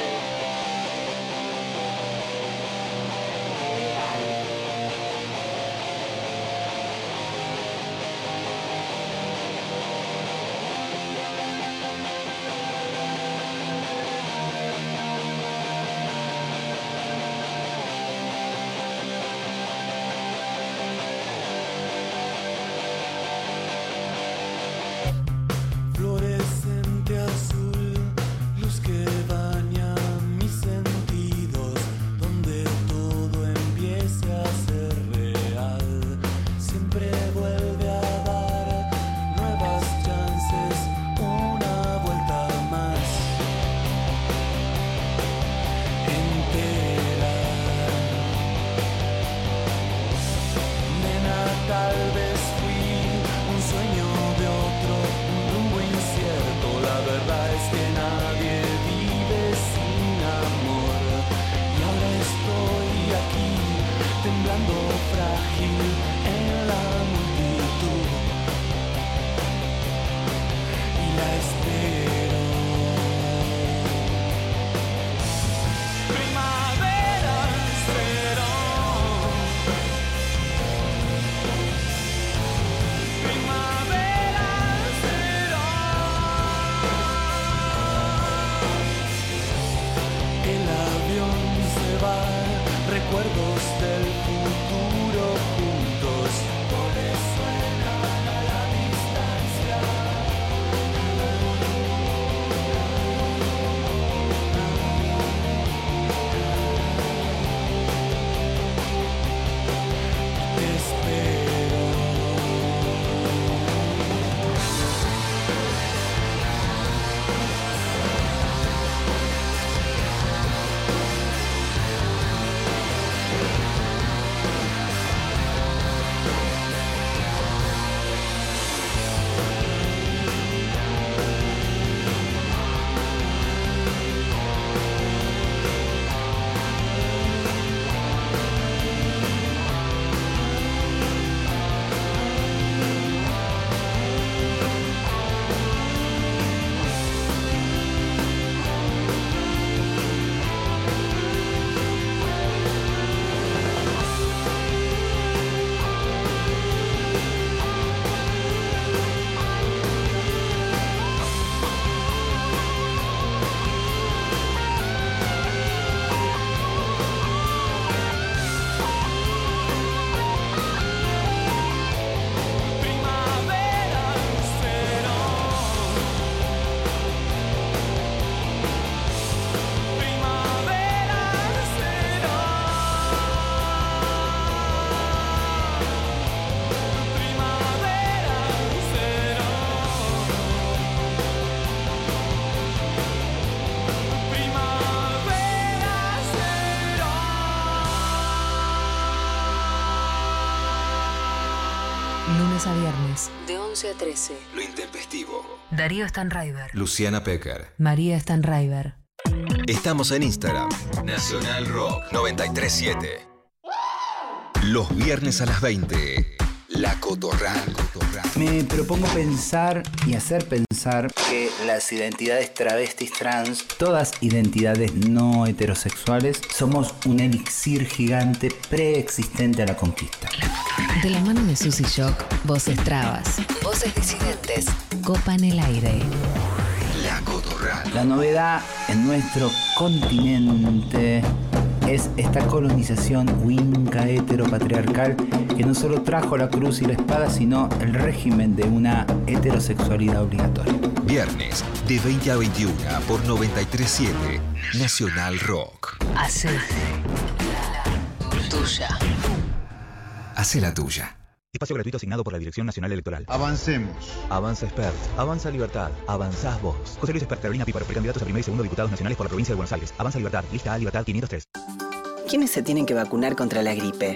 [SPEAKER 5] 11 a 13.
[SPEAKER 6] Lo intempestivo.
[SPEAKER 5] Darío Stanraiver.
[SPEAKER 6] Luciana Pecker.
[SPEAKER 5] María Stanraiver.
[SPEAKER 6] Estamos en Instagram. Nacional Rock 937. Los viernes a las 20. La Cotorral.
[SPEAKER 24] Me propongo pensar y hacer pensar que las identidades travestis trans, todas identidades no heterosexuales, somos un elixir gigante preexistente a la conquista.
[SPEAKER 5] De la mano de Susy Shock, voces trabas, voces disidentes, copan el aire.
[SPEAKER 6] La Cotorral.
[SPEAKER 24] La novedad en nuestro continente es esta colonización winca heteropatriarcal que no solo trajo la cruz y la espada, sino el régimen de una heterosexualidad obligatoria.
[SPEAKER 6] Viernes, de 20 a 21 por 937. Nacional Rock.
[SPEAKER 5] Hace tuya.
[SPEAKER 6] Hace la tuya.
[SPEAKER 9] Espacio gratuito asignado por la Dirección Nacional Electoral.
[SPEAKER 25] Avancemos.
[SPEAKER 9] Avanza Expert. Avanza Libertad. Avanzás vos. José Luis Expert, Carolina Píparo, precandidatos a primer y segundo diputados nacionales por la provincia de Buenos Aires. Avanza Libertad. Lista A, Libertad 503.
[SPEAKER 26] ¿Quiénes se tienen que vacunar contra la gripe?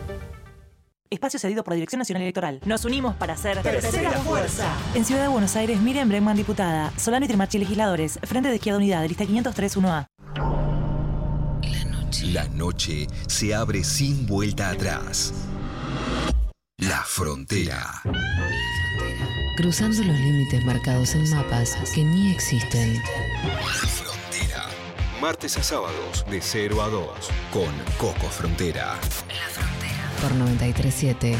[SPEAKER 19] Espacio cedido por la Dirección Nacional Electoral. Nos unimos para hacer
[SPEAKER 27] Tercera fuerza.
[SPEAKER 19] En Ciudad de Buenos Aires, Miriam Bregman, diputada. Solano y Trimarchi, legisladores. Frente de Izquierda Unidad, lista 503 1A.
[SPEAKER 6] La noche se abre sin vuelta atrás. La frontera.
[SPEAKER 5] Cruzando los límites marcados en mapas que ni existen.
[SPEAKER 6] Frontera. Martes a sábados de 0 a 2 con Coco Frontera.
[SPEAKER 5] Por 937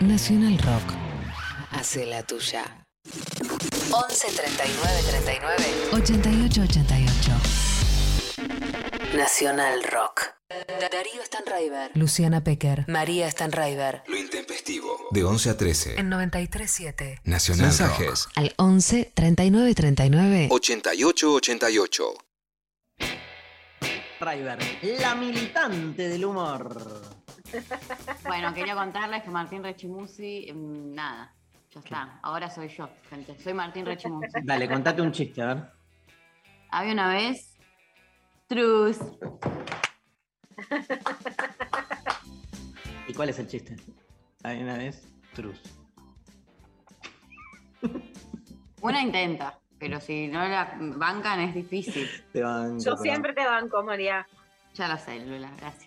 [SPEAKER 5] Nacional Rock. Hace la tuya. 11 39 39 88 88. Nacional Rock. Darío Stanraiver. Luciana Pecker. María Stanraiver.
[SPEAKER 6] Lo intempestivo. De 11 a 13.
[SPEAKER 5] En 937.
[SPEAKER 6] Nacional Mensajes.
[SPEAKER 5] Al 11 39 39
[SPEAKER 6] 88 88.
[SPEAKER 1] River, la militante del humor.
[SPEAKER 3] Bueno, quería contarles que Martín Rechimusi, mm, nada, ya está. Ahora soy yo, gente. Soy Martín Rechimusi.
[SPEAKER 1] Dale, contate un chiste, a ver.
[SPEAKER 3] Había una vez. Trus.
[SPEAKER 1] ¿Y cuál es el chiste? Hay una vez, Trus.
[SPEAKER 3] Una intenta, pero si no la bancan es difícil.
[SPEAKER 1] Te banco,
[SPEAKER 2] Yo siempre te banco, María.
[SPEAKER 3] Ya lo sé, Lula, gracias.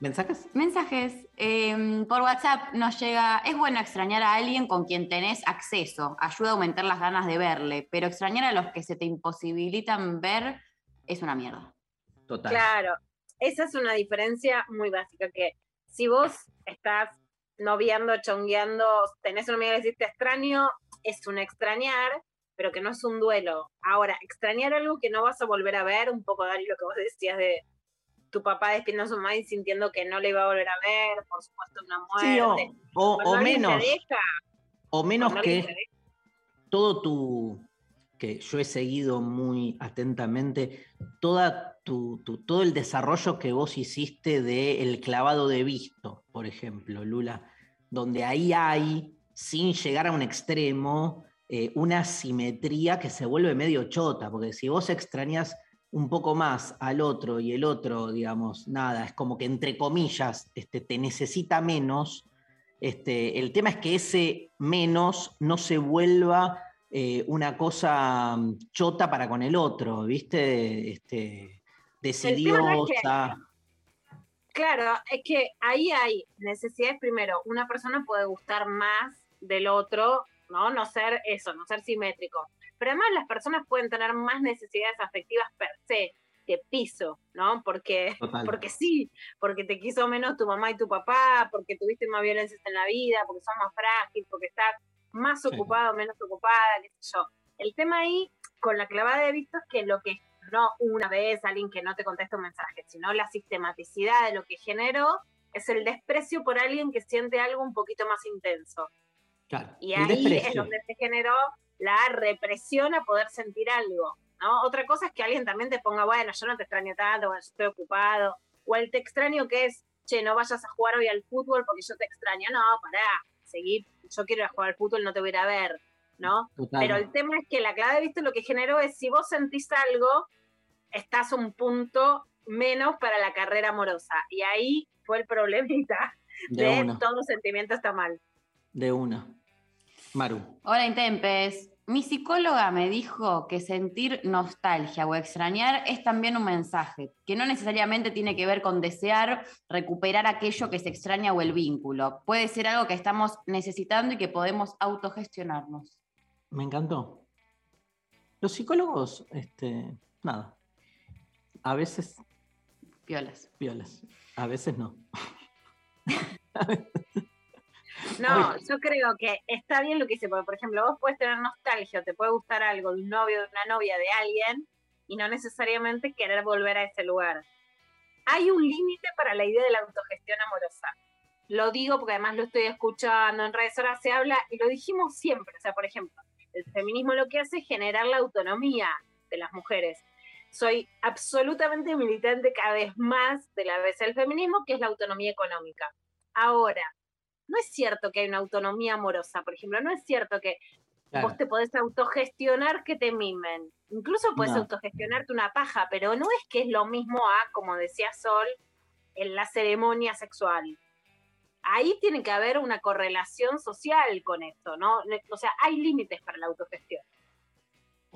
[SPEAKER 1] ¿Mensajes?
[SPEAKER 3] Mensajes. eh, por WhatsApp nos llega, es bueno extrañar a alguien con quien tenés acceso, ayuda a aumentar las ganas de verle, pero extrañar a los que se te imposibilitan ver es una mierda.
[SPEAKER 1] Total.
[SPEAKER 2] Claro, esa es una diferencia muy básica, que si vos estás noviando, chongueando, tenés una amiga que decís te extraño, es un extrañar, pero que no es un duelo. Ahora, extrañar algo que no vas a volver a ver, un poco Dari lo que vos decías de tu papá despidiendo a su mamá y sintiendo que no le iba a volver a ver, por supuesto una
[SPEAKER 1] Sí, o,
[SPEAKER 2] muerte.
[SPEAKER 1] o-
[SPEAKER 2] Cuando
[SPEAKER 1] o menos.
[SPEAKER 2] deja,
[SPEAKER 1] O menos que todo tu. que yo he seguido muy atentamente, toda tu, tu- todo el desarrollo que vos hiciste del clavado de visto, por ejemplo, Lula, donde ahí hay, sin llegar a un extremo, eh, una simetría que se vuelve medio chota, porque si vos extrañas un poco más al otro y el otro, digamos, nada, es como que entre comillas este, te necesita menos, este, el tema es que ese menos no se vuelva eh, una cosa mm, chota para con el otro, ¿viste? Este, decidiosa.
[SPEAKER 2] Claro, es que ahí hay necesidades. Primero, una persona puede gustar más del otro, ¿no? No ser eso, no ser simétrico. Pero además las personas pueden tener más necesidades afectivas per se que piso, ¿no? Porque,
[SPEAKER 1] Total.
[SPEAKER 2] porque sí, porque te quiso menos tu mamá y tu papá, porque tuviste más violencias en la vida, porque sos más frágil, porque estás más
[SPEAKER 1] Sí.
[SPEAKER 2] ocupado, menos ocupada, qué sé yo. El tema ahí con la clavada de visto es que lo que no una vez alguien que no te contesta un mensaje, sino la sistematicidad de lo que generó, es el desprecio por alguien que siente algo un poquito más intenso.
[SPEAKER 1] Claro.
[SPEAKER 2] Y ahí es donde se generó la represión a poder sentir algo. ¿no? Otra cosa es que alguien también te ponga, bueno, yo no te extraño tanto, bueno, yo estoy ocupado. O el te extraño que es, che, no vayas a jugar hoy al fútbol porque yo te extraño. No, pará, seguir, yo quiero ir a jugar al fútbol, no te voy a ir a ver, ¿no?
[SPEAKER 1] Total.
[SPEAKER 2] Pero el tema es que la clave, viste, lo que generó es, si vos sentís algo, estás un punto menos para la carrera amorosa. Y ahí fue el problemita
[SPEAKER 1] De
[SPEAKER 2] de, todo sentimiento está mal.
[SPEAKER 1] De una. Maru.
[SPEAKER 3] Hola Intempes. Mi psicóloga me dijo que sentir nostalgia o extrañar es también un mensaje, que no necesariamente tiene que ver con desear recuperar aquello que se extraña o el vínculo. Puede ser algo que estamos necesitando y que podemos autogestionarnos.
[SPEAKER 1] Me encantó. Los psicólogos, este, nada. A veces
[SPEAKER 3] Piolas.
[SPEAKER 1] violas, a veces no.
[SPEAKER 2] No, yo creo que está bien lo que dice, porque por ejemplo, vos puedes tener nostalgia, te puede gustar algo de un novio, de una novia, de alguien, y no necesariamente querer volver a ese lugar. Hay un límite para la idea de la autogestión amorosa. Lo digo porque además lo estoy escuchando en redes, ahora se habla, y lo dijimos siempre, o sea, por ejemplo, el feminismo lo que hace es generar la autonomía de las mujeres. Soy absolutamente militante cada vez más de la vez del feminismo, que es la autonomía económica. Ahora, no es cierto que hay una autonomía amorosa, por ejemplo, no es cierto que
[SPEAKER 1] Claro.
[SPEAKER 2] vos te podés autogestionar que te mimen. Incluso puedes
[SPEAKER 1] No.
[SPEAKER 2] autogestionarte una paja, pero no es que es lo mismo a, como decía Sol, en la ceremonia sexual. Ahí tiene que haber una correlación social con esto, ¿no? O sea, hay límites para la autogestión.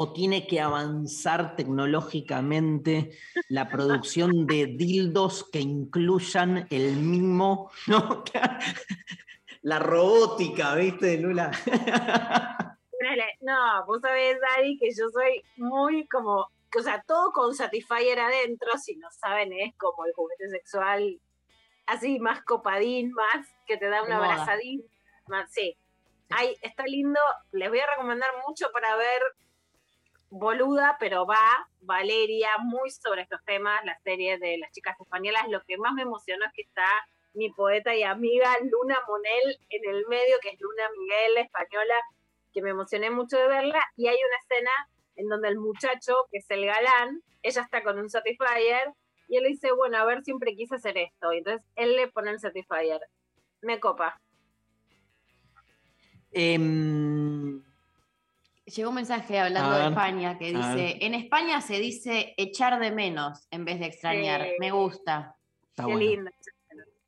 [SPEAKER 1] O tiene que avanzar tecnológicamente la producción de dildos que incluyan el mimo, ¿no? La robótica, ¿viste, Lula?
[SPEAKER 2] No, vos sabés, Dari, que yo soy muy como, o sea, todo con Satisfyer adentro, si no saben, es como el juguete sexual así más copadín, más que te da un
[SPEAKER 3] De moda.
[SPEAKER 2] abrazadín. Más, sí. Ay, está lindo, les voy a recomendar mucho para ver boluda, pero va, Valeria, muy sobre estos temas, la serie de las chicas españolas. Lo que más me emocionó es que está mi poeta y amiga Luna Monel en el medio, que es Luna Miguel, española, que me emocioné mucho de verla. Y hay una escena en donde el muchacho, que es el galán, ella está con un Satisfyer y él dice, bueno, a ver, siempre quise hacer esto. Y entonces él le pone el Satisfyer. Me copa.
[SPEAKER 1] Em,
[SPEAKER 3] Llegó un mensaje hablando de España que dice, en España se dice echar de menos en vez de extrañar.
[SPEAKER 2] Sí.
[SPEAKER 3] Me gusta.
[SPEAKER 1] está
[SPEAKER 2] Qué
[SPEAKER 1] bueno.
[SPEAKER 2] lindo.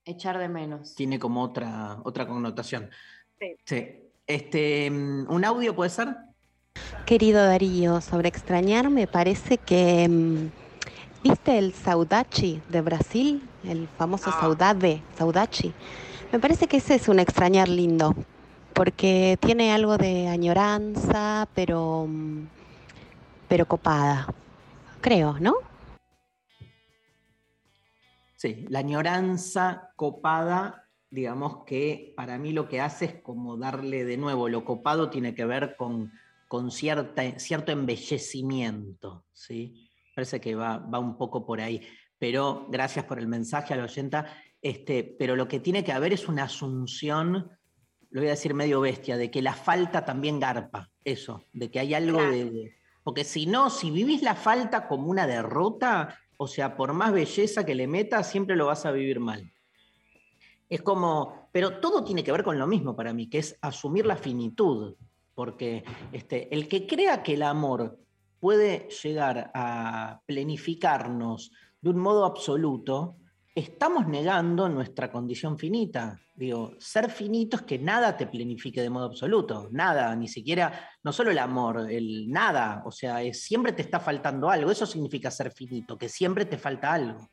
[SPEAKER 3] Echar de menos.
[SPEAKER 1] Tiene como otra, otra connotación.
[SPEAKER 2] Sí.
[SPEAKER 1] Sí. Este, mm, ¿Un audio puede ser?
[SPEAKER 25] Querido Darío, sobre extrañar me parece que... mm, ¿Viste el Saudachi de Brasil? El famoso Saudade, Saudachi. Me parece que ese es un extrañar lindo, porque tiene algo de añoranza, pero, mm, pero copada. Creo, ¿no?
[SPEAKER 1] Sí, la añoranza copada, digamos que para mí lo que hace es como darle de nuevo, lo copado tiene que ver con, con cierta, cierto embellecimiento, ¿sí? Parece que va, va un poco por ahí, pero gracias por el mensaje al oyenta, este, pero lo que tiene que haber es una asunción, lo voy a decir medio bestia, de que la falta también garpa, eso, de que hay algo de... de- Porque si no, si vivís la falta como una derrota, o sea, por más belleza que le metas, siempre lo vas a vivir mal. Es como, pero todo tiene que ver con lo mismo para mí, que es asumir la finitud, porque este, el que crea que el amor puede llegar a planificarnos de un modo absoluto, estamos negando nuestra condición finita. Digo, ser finito es que nada te planifique de modo absoluto, nada, ni siquiera, no solo el amor, el nada, o sea, siempre te está faltando algo, eso significa ser finito, que siempre te falta algo.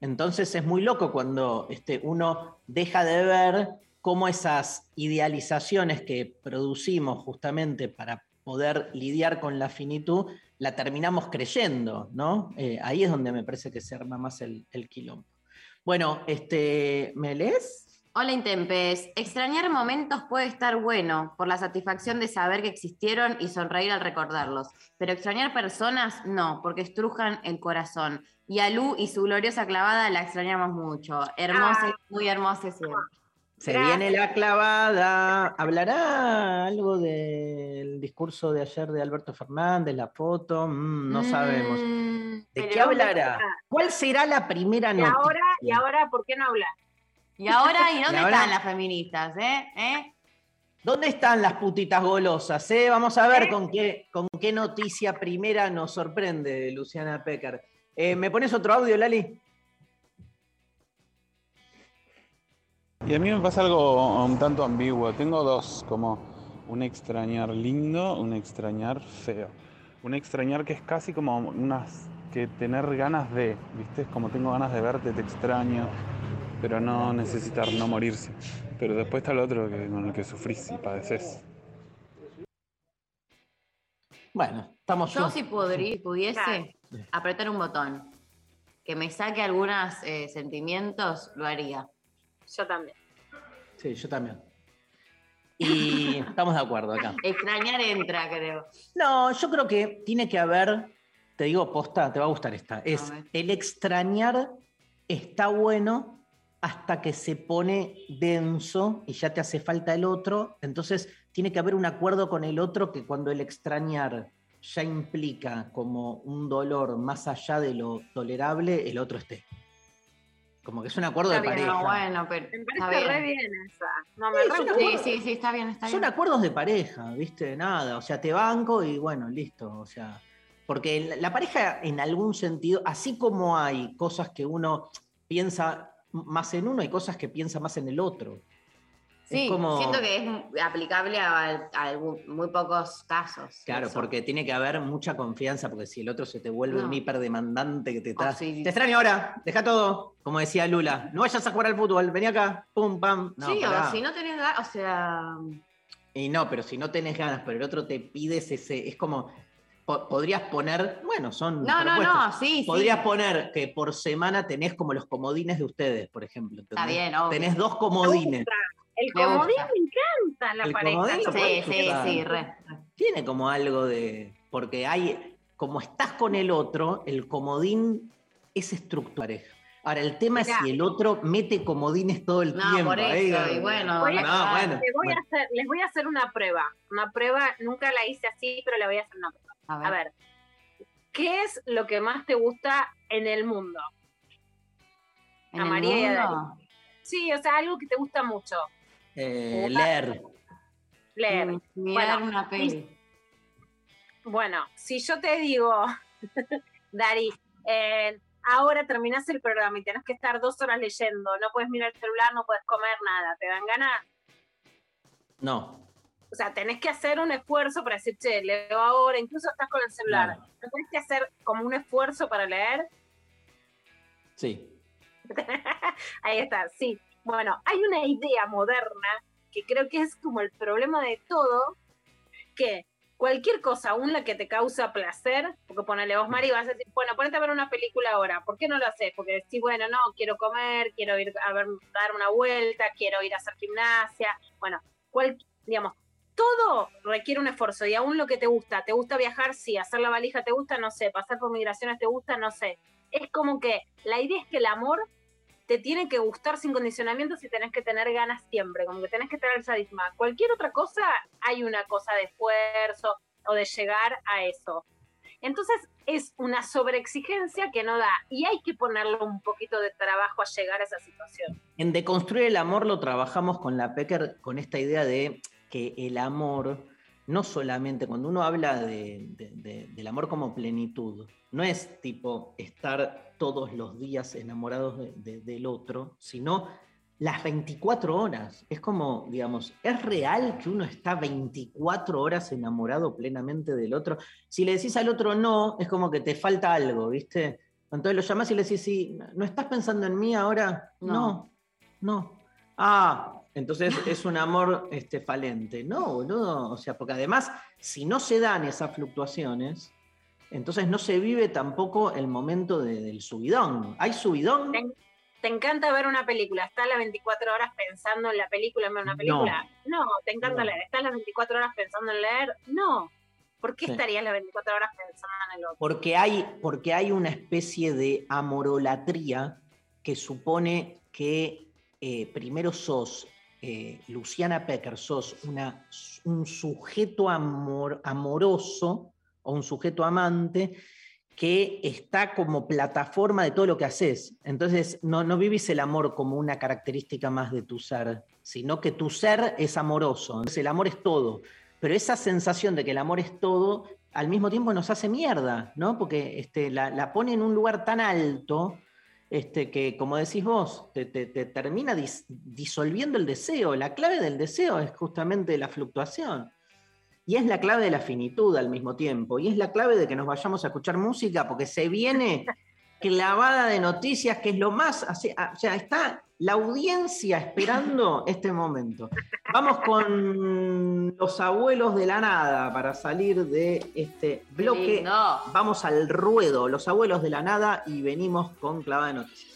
[SPEAKER 1] Entonces es muy loco cuando este, uno deja de ver cómo esas idealizaciones que producimos justamente para poder lidiar con la finitud, la terminamos creyendo, ¿no? Eh, ahí es donde me parece que se arma más el, el quilombo. Bueno, este, ¿me lees?
[SPEAKER 3] Hola Intempes, extrañar momentos puede estar bueno por la satisfacción de saber que existieron y sonreír al recordarlos, pero extrañar personas no, porque estrujan el corazón. Y a Lu y su gloriosa clavada la extrañamos mucho. Hermosa, y muy hermosa siempre.
[SPEAKER 1] Se
[SPEAKER 3] Gracias.
[SPEAKER 1] viene la clavada. ¿Hablará algo del discurso de ayer de Alberto Fernández, la foto? Mm, no sabemos. ¿De
[SPEAKER 2] pero
[SPEAKER 1] qué
[SPEAKER 2] ¿dónde
[SPEAKER 1] hablará? ¿Cuál será la primera
[SPEAKER 2] Y
[SPEAKER 1] noticia?
[SPEAKER 2] ahora, y ahora, ¿por qué no hablar?
[SPEAKER 3] Y ahora, ¿y dónde
[SPEAKER 1] Y ahora-
[SPEAKER 3] están las feministas, eh? ¿Eh?
[SPEAKER 1] ¿Dónde están las putitas golosas? eh? Vamos a ver con qué, con qué noticia primera nos sorprende Luciana Pecker. Eh, ¿Me pones otro audio, Lali?
[SPEAKER 28] Y a mí me pasa algo un tanto ambiguo. Tengo dos, como un extrañar lindo, un extrañar feo. Un extrañar que es casi como unas que tener ganas de, ¿viste? Es como tengo ganas de verte, te extraño, pero no necesitar, no morirse. Pero después está el otro que, con el que sufrís y padeces.
[SPEAKER 1] Bueno, estamos
[SPEAKER 3] Yo si podrí- pudiese apretar un botón que me saque algunos eh, sentimientos, lo haría.
[SPEAKER 2] Yo también.
[SPEAKER 1] Sí, yo también. Y estamos de acuerdo acá.
[SPEAKER 3] Extrañar entra, creo.
[SPEAKER 1] No, yo creo que tiene que haber, te digo posta, te va a gustar esta, es el extrañar está bueno hasta que se pone denso y ya te hace falta el otro, entonces tiene que haber un acuerdo con el otro que cuando el extrañar ya implica como un dolor más allá de lo tolerable, el otro esté. Como que es un acuerdo de
[SPEAKER 2] bien,
[SPEAKER 1] pareja.
[SPEAKER 3] No, bueno, pero
[SPEAKER 2] Me
[SPEAKER 3] está
[SPEAKER 2] parece re
[SPEAKER 3] bien.
[SPEAKER 2] bien esa. No, me
[SPEAKER 1] Sí,
[SPEAKER 2] re.
[SPEAKER 3] Sí, sí, sí, está bien, está
[SPEAKER 1] Son
[SPEAKER 3] bien.
[SPEAKER 1] acuerdos de pareja, ¿viste? Nada, o sea, te banco y bueno, listo, o sea, porque la pareja en algún sentido, así como hay cosas que uno piensa más en uno, hay cosas que piensa más en el otro.
[SPEAKER 3] Sí,
[SPEAKER 1] es como,
[SPEAKER 3] siento que es aplicable a, muy pocos casos.
[SPEAKER 1] Claro,
[SPEAKER 3] eso.
[SPEAKER 1] porque tiene que haber mucha confianza, porque si el otro se te vuelve
[SPEAKER 3] No.
[SPEAKER 1] un hiperdemandante que te
[SPEAKER 3] Oh,
[SPEAKER 1] está...
[SPEAKER 3] sí.
[SPEAKER 1] Te extraño ahora, deja todo, como decía Lula, no vayas a jugar al fútbol, vení acá, pum, pam. No,
[SPEAKER 3] sí,
[SPEAKER 1] pará.
[SPEAKER 3] o si no tenés ganas, o sea,
[SPEAKER 1] Y no, pero si no tenés ganas, pero el otro te pides ese, es como, po- podrías poner, bueno, son
[SPEAKER 3] No, no, no, sí, sí.
[SPEAKER 1] Podrías poner que por semana tenés como los comodines de ustedes, por ejemplo.
[SPEAKER 3] Está bien, obvio.
[SPEAKER 1] Tenés dos comodines.
[SPEAKER 2] El comodín me encanta en la
[SPEAKER 1] El
[SPEAKER 2] pareja.
[SPEAKER 1] comodín
[SPEAKER 2] Yo
[SPEAKER 1] lo
[SPEAKER 3] sí, sí,
[SPEAKER 1] usar.
[SPEAKER 3] sí, re.
[SPEAKER 1] Tiene como algo de, porque hay, como estás con el otro, el comodín es estructural. Ahora, el tema es si el otro mete comodines todo el
[SPEAKER 3] No,
[SPEAKER 1] tiempo.
[SPEAKER 3] por
[SPEAKER 1] ahí,
[SPEAKER 3] eso, y bueno,
[SPEAKER 2] Voy a-
[SPEAKER 1] no, bueno.
[SPEAKER 2] les, voy
[SPEAKER 1] bueno.
[SPEAKER 2] a hacer, les voy a hacer una prueba. Una prueba, nunca la hice así, pero le voy a hacer una prueba.
[SPEAKER 3] A ver.
[SPEAKER 2] A ver, ¿qué es lo que más te gusta en el mundo?
[SPEAKER 3] ¿En
[SPEAKER 2] a
[SPEAKER 3] el
[SPEAKER 2] María y a Darío.
[SPEAKER 3] mundo?
[SPEAKER 2] Sí, o sea, algo que te gusta mucho.
[SPEAKER 1] Eh, leer.
[SPEAKER 2] Leer.
[SPEAKER 3] Mm, Mirar
[SPEAKER 2] Bueno,
[SPEAKER 3] una peli.
[SPEAKER 2] Bueno, si yo te digo, Dari, eh, ahora terminás el programa y tenés que estar dos horas leyendo, no puedes mirar el celular, no puedes comer nada, ¿te dan ganas?
[SPEAKER 1] No.
[SPEAKER 2] O sea, tenés que hacer un esfuerzo para decir, che, leo ahora, incluso estás con el celular. ¿No tenés que hacer como un esfuerzo para leer?
[SPEAKER 1] Sí.
[SPEAKER 2] Ahí está, sí. Bueno, hay una idea moderna que creo que es como el problema de todo, que cualquier cosa, aún la que te causa placer, porque ponele vos, Mari, vas a decir, bueno, ponete a ver una película ahora, ¿por qué no lo haces? Porque decís, bueno, no, quiero comer, quiero ir a ver, dar una vuelta, quiero ir a hacer gimnasia, bueno, cual, digamos, todo requiere un esfuerzo y aún lo que te gusta, ¿te gusta viajar? Sí, hacer la valija te gusta, no sé, pasar por migraciones te gusta, no sé. Es como que la idea es que el amor te tiene que gustar sin condicionamientos y tenés que tener ganas siempre, como que tenés que tener sadismo. Cualquier otra cosa hay una cosa de esfuerzo o de llegar a eso. Entonces es una sobreexigencia que no da y hay que ponerle un poquito de trabajo a llegar a esa situación.
[SPEAKER 1] En Deconstruir el Amor lo trabajamos con la Pecker con esta idea de que el amor, no solamente cuando uno habla de- de- de- del amor como plenitud, no es tipo estar todos los días enamorados de- de- del otro, sino las 24 horas. Es como, digamos, ¿es real que uno está 24 horas enamorado plenamente del otro? Si le decís al otro no, es como que te falta algo, ¿viste? Entonces lo llamás y le decís, sí, ¿no estás pensando en mí ahora?
[SPEAKER 3] No.
[SPEAKER 1] no. No. Ah, entonces es un amor este, falente. No, boludo. O sea, porque además, si no se dan esas fluctuaciones, entonces no se vive tampoco el momento de- del subidón. ¿Hay subidón?
[SPEAKER 2] ¿Te encanta ver una película? ¿Estás las 24 horas pensando en la película, en ver una película? No. ¿Te encanta
[SPEAKER 1] No.
[SPEAKER 2] leer? ¿Estás las 24 horas pensando en leer? No. ¿Por qué
[SPEAKER 1] Sí.
[SPEAKER 2] estarías las 24 horas pensando en el otro?
[SPEAKER 1] Porque hay, porque hay una especie de amorolatría que supone que eh, primero sos, eh, Luciana Pecker, sos un sujeto amor, amoroso o un sujeto amante que está como plataforma de todo lo que haces. Entonces, no, no vivís el amor como una característica más de tu ser, sino que tu ser es amoroso. Entonces, el amor es todo. Pero esa sensación de que el amor es todo, al mismo tiempo nos hace mierda, ¿no? Porque este, la, la pone en un lugar tan alto este, que, como decís vos, te, te- te termina dis- disolviendo el deseo. La clave del deseo es justamente la fluctuación. Y es la clave de la finitud al mismo tiempo. Y es la clave de que nos vayamos a escuchar música porque se viene clavada de noticias, que es lo más. así- ah, O sea, está la audiencia esperando este momento. Vamos con los abuelos de la nada para salir de este bloque. Vamos al ruedo, los abuelos de la nada, y venimos con clavada de noticias.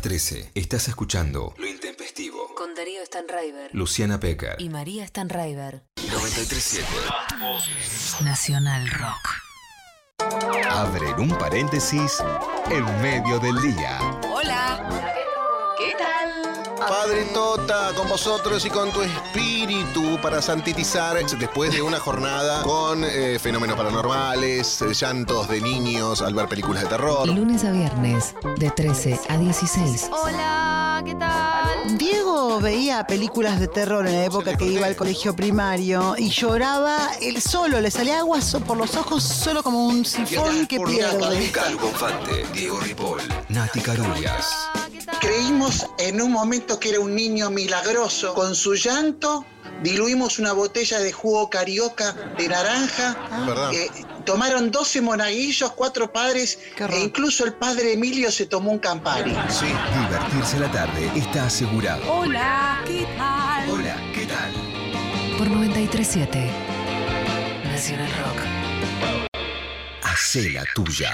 [SPEAKER 4] Las
[SPEAKER 6] 13 estás escuchando Lo Intempestivo.
[SPEAKER 5] Con Darío Stanraiver.
[SPEAKER 6] Luciana Pecker.
[SPEAKER 5] Y María Stanraiver.
[SPEAKER 6] 937.
[SPEAKER 5] Nacional Rock.
[SPEAKER 6] Abren un paréntesis en medio del día.
[SPEAKER 29] Padre Tota, con vosotros y con tu espíritu para santitizar después de una jornada con eh, fenómenos paranormales, eh, llantos de niños al ver películas de terror.
[SPEAKER 5] Lunes a viernes, de 13 a 16.
[SPEAKER 14] Hola, ¿qué tal?
[SPEAKER 30] Diego veía películas de terror en la época que iba al colegio primario y lloraba él solo, le salía agua por los ojos solo como un sifón que pierde.
[SPEAKER 6] Calvo Infante, Diego Ripoll, Nati Carulias.
[SPEAKER 31] Creímos en un momento que era un niño milagroso. Con su llanto diluimos una botella de jugo carioca de naranja. Eh, tomaron 12 monaguillos, cuatro padres e incluso el padre Emilio se tomó un Campari.
[SPEAKER 29] Sí.
[SPEAKER 6] Divertirse a la tarde está asegurado.
[SPEAKER 14] Hola, ¿qué tal?
[SPEAKER 6] Hola, ¿qué tal?
[SPEAKER 5] Por 937 Nacional Rock.
[SPEAKER 6] Hacé la tuya.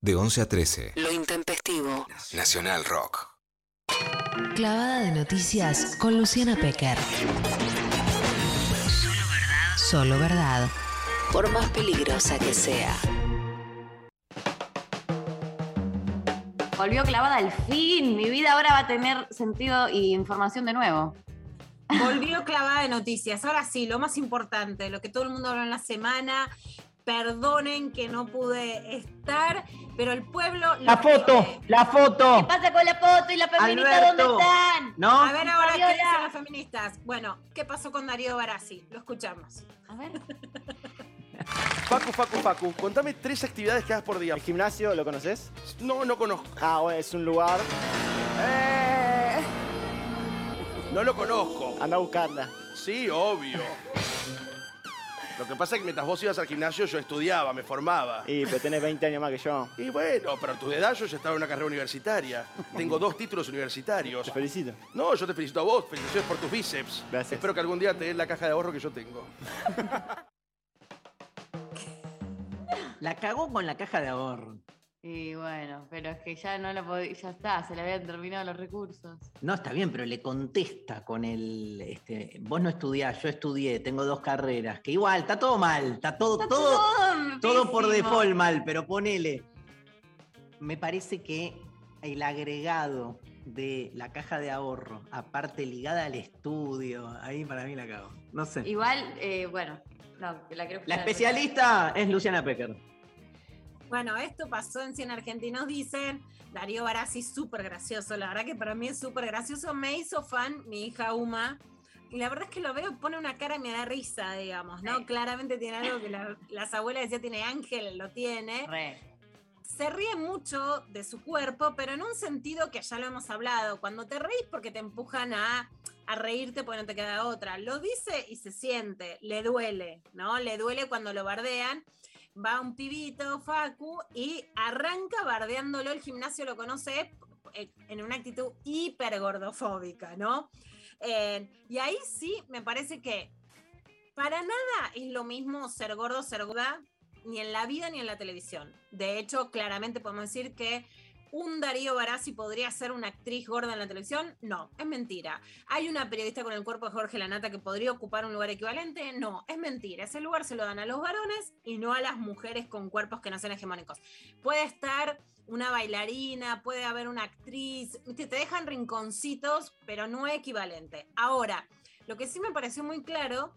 [SPEAKER 6] De 11 a 13.
[SPEAKER 5] Lo intempestivo.
[SPEAKER 6] Nacional Rock.
[SPEAKER 5] Clavada de noticias con Luciana Pecker. Solo verdad. Solo verdad. Por más peligrosa que sea.
[SPEAKER 3] Volvió clavada al fin. Mi vida ahora va a tener sentido y información de nuevo.
[SPEAKER 2] Volvió clavada de noticias. Ahora sí, lo más importante, lo que todo el mundo habló en la semana. Perdonen que no pude estar, pero el pueblo. lo
[SPEAKER 1] La foto, la foto.
[SPEAKER 3] ¿Qué pasa con la foto y la feminista?
[SPEAKER 1] Alberto.
[SPEAKER 3] ¿Dónde están?
[SPEAKER 1] ¿No?
[SPEAKER 2] A ver ahora qué dicen las feministas. Bueno, ¿qué pasó con Darío Barassi? Lo escuchamos.
[SPEAKER 3] A ver.
[SPEAKER 32] Facu, Facu, Facu, contame tres actividades que hagas por día.
[SPEAKER 27] ¿El gimnasio lo conoces?
[SPEAKER 32] No, no conozco.
[SPEAKER 27] Ah, bueno, es un lugar.
[SPEAKER 32] Eh. No lo conozco.
[SPEAKER 27] Anda a buscarla.
[SPEAKER 32] Sí, obvio. Lo que pasa es que mientras vos ibas al gimnasio yo estudiaba, me formaba.
[SPEAKER 27] Y pero tenés 20 años más que yo.
[SPEAKER 32] Y bueno, pero a tu edad yo ya estaba en una carrera universitaria. Tengo dos títulos universitarios.
[SPEAKER 27] Te felicito.
[SPEAKER 32] No, yo te felicito a vos. Felicitaciones por tus bíceps.
[SPEAKER 27] Gracias.
[SPEAKER 32] Espero que algún día te den la caja de ahorro que yo tengo.
[SPEAKER 1] La cagó con la caja de ahorro.
[SPEAKER 3] Y bueno, pero es que ya no lo podía, ya está, se le habían terminado los recursos.
[SPEAKER 1] No, está bien, pero le contesta con el. Este, vos no estudiás, yo estudié, tengo dos carreras. Que igual, está todo mal, está todo,
[SPEAKER 3] Está
[SPEAKER 1] todo,
[SPEAKER 3] todo
[SPEAKER 1] todo por default mal, pero ponele. Me parece que el agregado de la caja de ahorro, aparte ligada al estudio, ahí para mí la cago. No sé.
[SPEAKER 3] Igual, eh, bueno, no, la quiero
[SPEAKER 1] La especialista es Luciana Pecker.
[SPEAKER 2] Bueno, esto pasó en 100 Argentinos Dicen. Darío Barassi, súper gracioso. La verdad que para mí es súper gracioso. Me hizo fan mi hija Uma. Y la verdad es que lo veo, pone una cara y me da risa, digamos, ¿no? Claramente tiene algo que la- las abuelas decían, tiene ángel, lo tiene. Se ríe mucho de su cuerpo, pero en un sentido que ya lo hemos hablado. Cuando te reís porque te empujan a, a reírte porque no te queda otra. Lo dice y se siente, le duele, ¿no? Le duele cuando lo bardean va un pibito, Facu, y arranca bardeándolo, el gimnasio lo conoce eh, en una actitud hiper gordofóbica, ¿no? Eh, y ahí sí me parece que para nada es lo mismo ser gordo, ser gorda, ni en la vida ni en la televisión. De hecho, claramente podemos decir que un Darío Barassi podría ser una actriz gorda en la televisión. No, es mentira. ¿Hay una periodista con el cuerpo de Jorge Lanata que podría ocupar un lugar equivalente? No, es mentira. Ese lugar se lo dan a los varones y no a las mujeres con cuerpos que no sean hegemónicos. Puede estar una bailarina, puede haber una actriz, te dejan rinconcitos, pero no equivalente. Ahora, lo que sí me pareció muy claro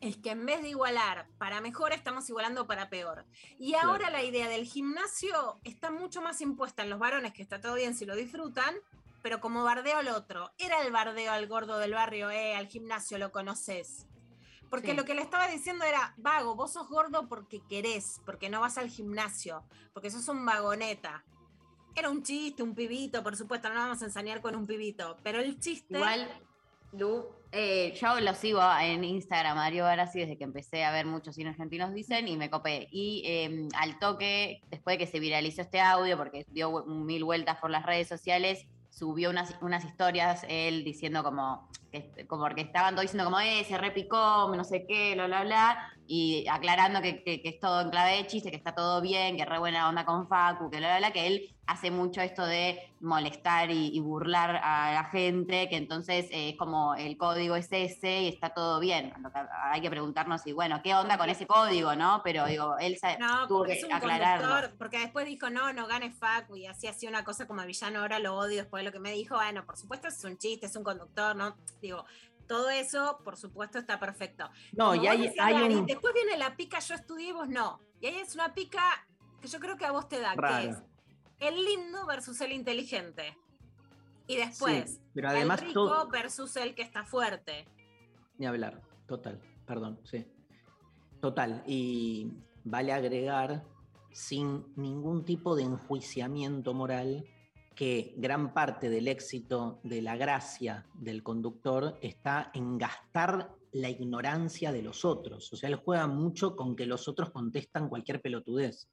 [SPEAKER 2] es que en vez de igualar para mejor, estamos igualando para peor. Y ahora la idea del gimnasio está mucho más impuesta en los varones, que está todo bien si lo disfrutan, pero como bardeo al otro. Era el bardeo al gordo del barrio, eh, al gimnasio, lo conoces. Porque
[SPEAKER 3] Sí.
[SPEAKER 2] lo que le estaba diciendo era, vago, vos sos gordo porque querés, porque no vas al gimnasio, porque sos un vagoneta. Era un chiste, un pibito, por supuesto, no vamos a ensañar con un pibito, pero el chiste...
[SPEAKER 3] Igual, Lu, eh, yo lo sigo en Instagram, Mario Barassi, desde que empecé a ver muchos cine argentinos dicen y me copé. Y eh, al toque, después de que se viralizó este audio, porque dio mil vueltas por las redes sociales, subió unas, unas historias él diciendo como, que, como porque estaban todos diciendo como, eh, se repicó, no sé qué, bla, bla, bla, y aclarando que, que- que es todo en clave de chiste, que está todo bien, que re buena onda con Facu, que bla, bla, que él hace mucho esto de molestar y, y burlar a la gente, que entonces eh, es como el código es ese y está todo bien. Hay que preguntarnos, y bueno, ¿qué onda con ese código, no? Pero digo, él
[SPEAKER 2] No,
[SPEAKER 3] tuvo
[SPEAKER 2] porque
[SPEAKER 3] que aclararlo.
[SPEAKER 2] porque después dijo, no, no gane Facu, y así hacía una cosa como villano, ahora lo odio después de lo que me dijo, bueno, por supuesto es un chiste, es un conductor, ¿no? Digo, todo eso, por supuesto, está perfecto.
[SPEAKER 1] No,
[SPEAKER 2] Como
[SPEAKER 1] y hay-
[SPEAKER 2] decías,
[SPEAKER 1] hay
[SPEAKER 2] Dani,
[SPEAKER 1] un-
[SPEAKER 2] Después viene la pica, yo estudié y vos no. Y ahí es una pica que yo creo que a vos te da, que es el lindo versus el inteligente. Y después,
[SPEAKER 1] Sí, pero además
[SPEAKER 2] el rico
[SPEAKER 1] todo-
[SPEAKER 2] versus el que está fuerte.
[SPEAKER 1] Ni hablar, total, perdón, sí. Total, y vale agregar, sin ningún tipo de enjuiciamiento moral, que gran parte del éxito de la gracia del conductor está en gastar la ignorancia de los otros. O sea, él juega mucho con que los otros contestan cualquier pelotudez,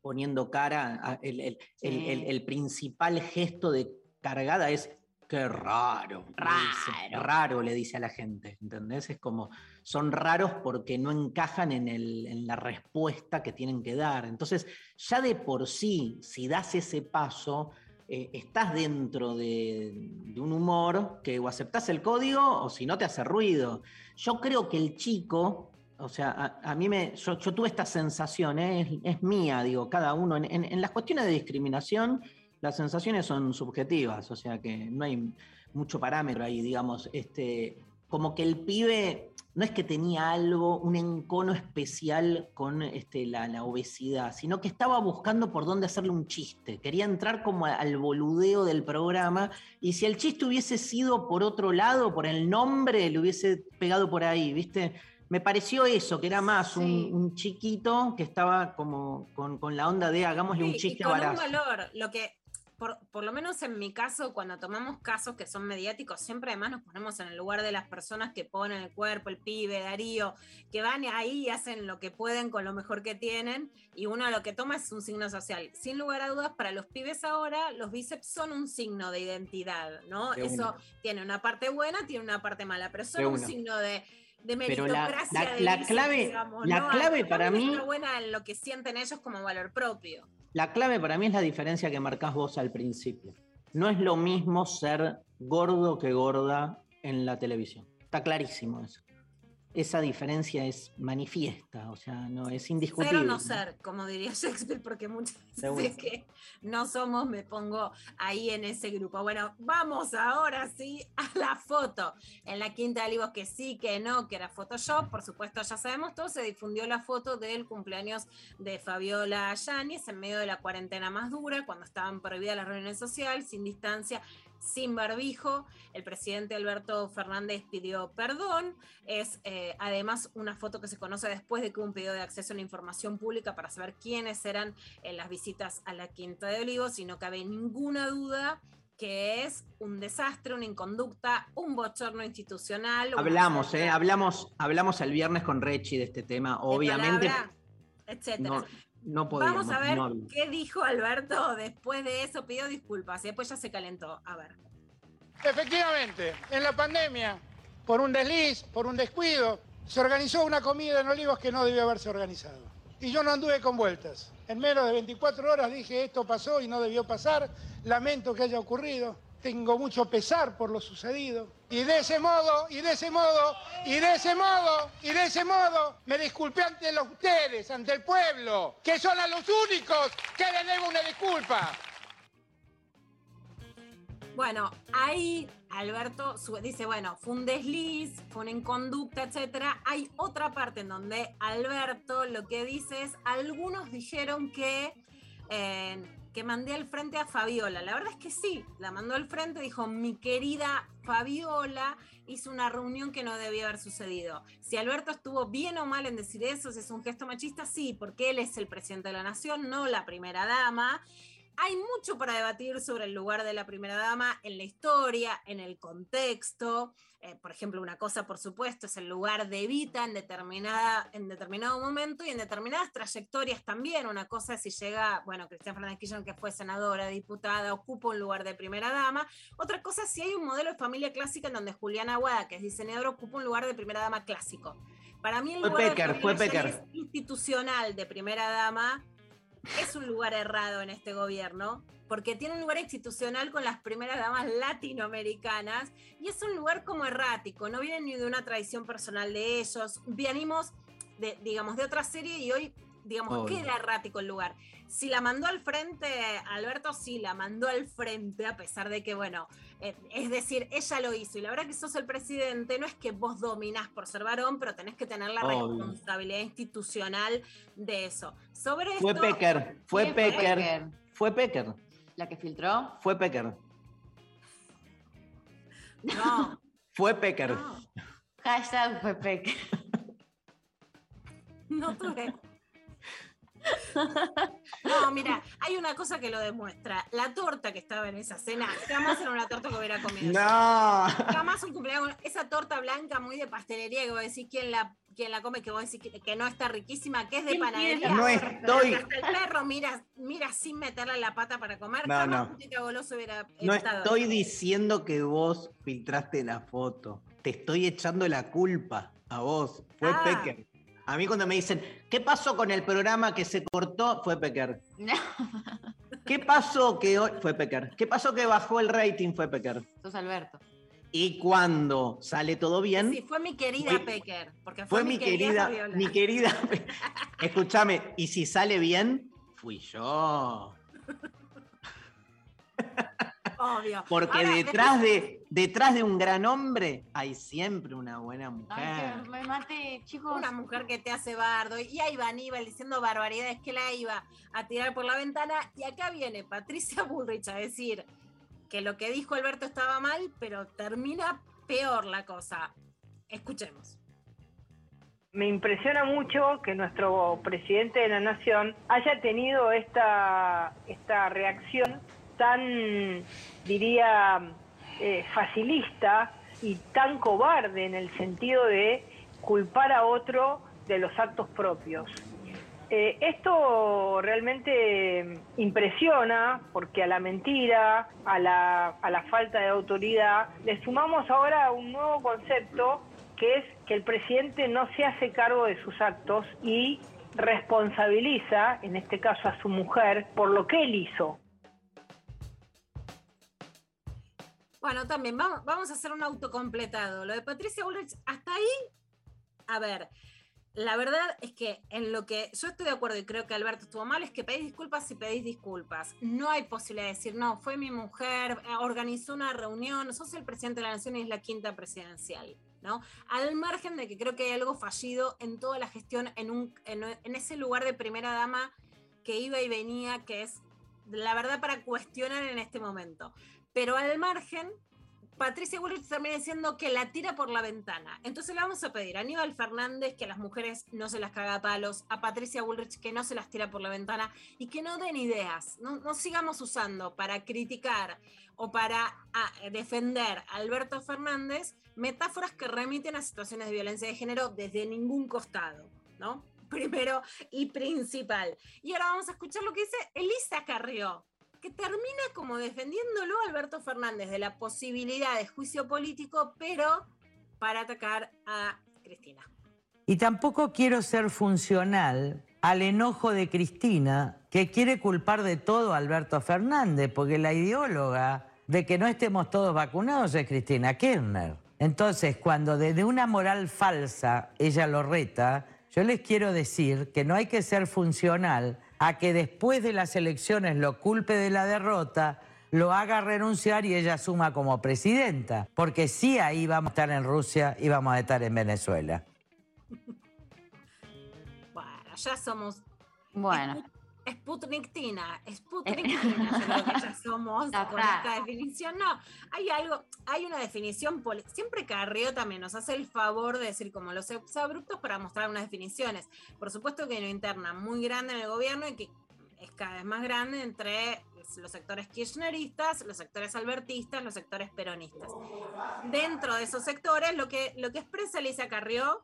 [SPEAKER 1] poniendo cara, a- el, el- el-
[SPEAKER 3] Sí.
[SPEAKER 1] el- el principal gesto de cargada es, qué raro. le dice,
[SPEAKER 3] Raro.
[SPEAKER 1] raro le dice a la gente, ¿entendés? Es como, son raros porque no encajan en, el- en la respuesta que tienen que dar. Entonces, ya de por sí, si das ese paso, eh, estás dentro de, un humor que o aceptás el código o si no te hace ruido. Yo creo que el chico, o sea, a, mí me, yo, tuve esta sensación, ¿eh? es, es mía, digo, cada uno, en, en- en las cuestiones de discriminación, las sensaciones son subjetivas, o sea que no hay mucho parámetro ahí, digamos, este, como que el pibe no es que tenía algo, un encono especial con este, la, la obesidad, sino que estaba buscando por dónde hacerle un chiste. Quería entrar como al boludeo del programa y si el chiste hubiese sido por otro lado, por el nombre, le hubiese pegado por ahí, ¿viste? Me pareció eso, que era más un,
[SPEAKER 2] Sí.
[SPEAKER 1] un chiquito que estaba como con, con la onda de hagámosle un chiste
[SPEAKER 2] y un valor, lo que, por, por lo menos en mi caso, cuando tomamos casos que son mediáticos, siempre además nos ponemos en el lugar de las personas que ponen el cuerpo, el pibe, Darío, que van ahí y hacen lo que pueden con lo mejor que tienen, y uno lo que toma es un signo social. Sin lugar a dudas, para los pibes ahora, los bíceps son un signo de identidad, ¿no?
[SPEAKER 1] De
[SPEAKER 2] Eso
[SPEAKER 1] una.
[SPEAKER 2] tiene una parte buena, tiene una parte mala, pero son
[SPEAKER 1] De
[SPEAKER 2] un
[SPEAKER 1] una.
[SPEAKER 2] signo de... De
[SPEAKER 1] Pero la-
[SPEAKER 2] meritocracia
[SPEAKER 1] la-
[SPEAKER 2] de
[SPEAKER 1] la clave-
[SPEAKER 2] digamos,
[SPEAKER 1] la
[SPEAKER 2] ¿no?
[SPEAKER 1] clave para mí-
[SPEAKER 2] buena en lo que sienten ellos como valor propio.
[SPEAKER 1] La clave para mí es la diferencia que marcás vos al principio. No es lo mismo ser gordo que gorda en la televisión. Está clarísimo eso. Esa diferencia es manifiesta, o sea, no es indiscutible.
[SPEAKER 2] Ser o no ser, como diría Shakespeare, porque muchas
[SPEAKER 1] Seguro.
[SPEAKER 2] veces que no somos, me pongo ahí en ese grupo. Bueno, vamos ahora sí a la foto. En la Quinta de Olivos, que sí, que no, que era Photoshop, por supuesto, ya sabemos todo, se difundió la foto del cumpleaños de Fabiola Yáñez en medio de la cuarentena más dura, cuando estaban prohibidas las reuniones sociales, sin distancia, sin barbijo. El presidente Alberto Fernández pidió perdón. Es eh, además una foto que se conoce después de que un pedido de acceso a la información pública para saber quiénes eran en las visitas a la Quinta de Olivos y no cabe ninguna duda que es un desastre, una inconducta, un bochorno institucional.
[SPEAKER 1] Hablamos, eh, hablamos, hablamos el viernes con Rechi de este tema. Obviamente,
[SPEAKER 2] palabra, etcétera.
[SPEAKER 1] no, no podíamos.
[SPEAKER 2] Vamos a ver
[SPEAKER 1] no
[SPEAKER 2] qué dijo Alberto después de eso. Pidió disculpas y después ya se calentó. A ver.
[SPEAKER 33] Efectivamente, en la pandemia, por un desliz, por un descuido, se organizó una comida en Olivos que no debió haberse organizado. Y yo no anduve con vueltas. En menos de 24 horas dije esto pasó y no debió pasar, lamento que haya ocurrido, tengo mucho pesar por lo sucedido. Y de ese modo, y de ese modo, y de ese modo, y de ese modo, me disculpé ante los- ustedes, ante el pueblo, que son a los únicos que les debo una disculpa.
[SPEAKER 2] Bueno, ahí Alberto dice, bueno, fue un desliz, fue una inconducta, etcétera. Hay otra parte en donde Alberto lo que dice es, algunos dijeron que, eh, que mandé al frente a Fabiola. La verdad es que sí, la mandó al frente, dijo, mi querida Fabiola hizo una reunión que no debía haber sucedido. Si Alberto estuvo bien o mal en decir eso, si es un gesto machista, sí, porque él es el presidente de la nación, no la primera dama. Hay mucho para debatir sobre el lugar de la primera dama en la historia, en el contexto. Eh, por ejemplo, una cosa, por supuesto, es el lugar de Evita en, determinada, en determinado momento y en determinadas trayectorias también. Una cosa es si llega, bueno, Cristian Fernández Kirchner, que fue senadora, diputada, ocupa un lugar de primera dama. Otra cosa es si hay un modelo de familia clásica en donde Juliana Aguada, que es diseñadora, ocupa un lugar de primera dama clásico. Para mí el
[SPEAKER 1] Fue
[SPEAKER 2] lugar de
[SPEAKER 1] Pecker,
[SPEAKER 2] familia
[SPEAKER 1] fue Pecker.
[SPEAKER 2] institucional de primera dama es un lugar errado en este gobierno, porque tiene un lugar institucional con las primeras damas latinoamericanas y es un lugar como errático, no viene ni de una tradición personal de ellos, venimos de, digamos, de otra serie y hoy, digamos,
[SPEAKER 1] Obvio.
[SPEAKER 2] queda errático el lugar. Si la mandó al frente, Alberto sí la mandó al frente, a pesar de que, bueno, eh, es decir, ella lo hizo. Y la verdad que sos el presidente, no es que vos dominás por ser varón, pero tenés que tener la
[SPEAKER 1] Obvio.
[SPEAKER 2] responsabilidad institucional de eso. Sobre
[SPEAKER 1] Fue
[SPEAKER 2] esto,
[SPEAKER 1] Pecker, fue
[SPEAKER 2] ¿Quién
[SPEAKER 1] Pecker, fue Pecker,
[SPEAKER 3] ¿La que filtró?
[SPEAKER 1] fue Pecker.
[SPEAKER 2] No.
[SPEAKER 1] Fue Pecker.
[SPEAKER 3] Hashtag fue Pecker.
[SPEAKER 2] No tuve. No, mira, hay una cosa que lo demuestra. La torta que estaba en esa cena, jamás era una torta que hubiera comido. yo.
[SPEAKER 1] No.
[SPEAKER 2] Jamás un cumpleaños. Esa torta blanca muy de pastelería que vos decís quién la, quién la come, que vos decís que, que no está riquísima, que es de
[SPEAKER 1] ¿Quién tiene
[SPEAKER 2] panadería.
[SPEAKER 1] No estoy-
[SPEAKER 2] Hasta el perro mira, mira sin meterle la pata para comer.
[SPEAKER 1] No,
[SPEAKER 2] jamás
[SPEAKER 1] no.
[SPEAKER 2] un hubiera
[SPEAKER 1] No estoy diciendo que vos filtraste la foto. Te estoy echando la culpa a vos. Fue
[SPEAKER 2] Ah.
[SPEAKER 1] Pecker. A mí cuando me dicen, ¿qué pasó con el programa que se cortó? Fue Pecker.
[SPEAKER 3] No.
[SPEAKER 1] ¿Qué pasó que hoy? Fue Pecker. ¿Qué pasó que bajó el rating? Fue Pecker.
[SPEAKER 3] Sos Alberto.
[SPEAKER 1] Y cuando sale todo bien,
[SPEAKER 2] Sí, fue mi querida
[SPEAKER 1] Fue-
[SPEAKER 2] Pecker. Porque fue,
[SPEAKER 1] fue mi querida,
[SPEAKER 2] Fabiola.
[SPEAKER 1] mi querida. Escúchame, y si sale bien, fui yo.
[SPEAKER 2] Obvio.
[SPEAKER 1] Porque
[SPEAKER 2] Ahora,
[SPEAKER 1] detrás de, detrás de un gran hombre hay siempre una buena
[SPEAKER 3] Ay,
[SPEAKER 1] mujer.
[SPEAKER 3] que me mate, chicos.
[SPEAKER 2] Una mujer que te hace bardo. Y ahí va Aníbal diciendo barbaridades que la iba a tirar por la ventana. Y acá viene Patricia Bullrich a decir que lo que dijo Alberto estaba mal, pero termina peor la cosa. Escuchemos.
[SPEAKER 34] Me impresiona mucho que nuestro presidente de la nación haya tenido esta, esta reacción tan, diría, eh, facilista y tan cobarde en el sentido de culpar a otro de los actos propios. Eh, esto realmente impresiona porque a la mentira, a la, a la falta de autoridad, le sumamos ahora un nuevo concepto que es que el presidente no se hace cargo de sus actos y responsabiliza, en este caso a su mujer, por lo que él hizo.
[SPEAKER 2] Bueno, también vamos, a hacer un autocompletado. Lo de Patricia Bullrich, hasta ahí, a ver, la verdad es que en lo que yo estoy de acuerdo y creo que Alberto estuvo mal, es que pedís disculpas si pedís disculpas. No hay posibilidad de decir, no, fue mi mujer, eh, organizó una reunión, sos el presidente de la nación y es la quinta presidencial. ¿no? Al margen de que creo que hay algo fallido en toda la gestión, en ese lugar de primera dama que iba y venía, que es la verdad para cuestionar en este momento. Pero al margen, Patricia Bullrich termina diciendo que la tira por la ventana. Entonces le vamos a pedir a Aníbal Fernández que a las mujeres no se las caga a palos, a Patricia Bullrich que no se las tira por la ventana y que no den ideas, no, no sigamos usando para criticar o para a, defender a Alberto Fernández metáforas que remiten a situaciones de violencia de género desde ningún costado, ¿no? Primero y principal. Y ahora vamos a escuchar lo que dice Elisa Carrió, que termina como defendiéndolo Alberto Fernández de la posibilidad de juicio político, pero para atacar a Cristina.
[SPEAKER 35] Y tampoco quiero ser funcional al enojo de Cristina, que quiere culpar de todo a Alberto Fernández, porque la ideóloga de que no estemos todos vacunados es Cristina Kirchner. Entonces, cuando desde una moral falsa ella lo reta, yo les quiero decir que no hay que ser funcional a que después de las elecciones lo culpe de la derrota, lo haga renunciar y ella asuma como presidenta. Porque sí ahí vamos a estar en Rusia y vamos a estar en Venezuela.
[SPEAKER 2] Bueno, ya somos.
[SPEAKER 3] Bueno.
[SPEAKER 2] Sputnik Tina, Sputnik Tina, yo creo que ya somos
[SPEAKER 3] Ya
[SPEAKER 2] con esta definición. No, hay algo, hay una definición, siempre Carrió también nos hace el favor de decir como los abruptos para mostrar unas definiciones. Por supuesto que hay una interna muy grande en el gobierno y que es cada vez más grande entre los sectores kirchneristas, los sectores albertistas, los sectores peronistas. Dentro de esos sectores, lo que, lo que expresa Elisa Carrió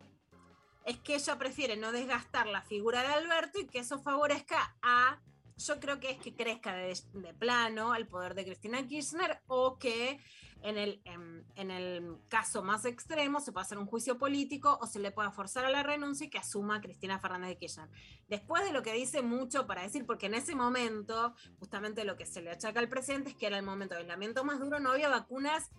[SPEAKER 2] es que ella prefiere no desgastar la figura de Alberto y que eso favorezca a, yo creo que es que crezca de, de plano el poder de Cristina Kirchner o que en el, en, en el caso más extremo se pueda hacer un juicio político o se le pueda forzar a la renuncia y que asuma a Cristina Fernández de Kirchner. Después de lo que dice mucho para decir, porque en ese momento, justamente lo que se le achaca al presidente es que era el momento de aislamiento más duro, no había vacunas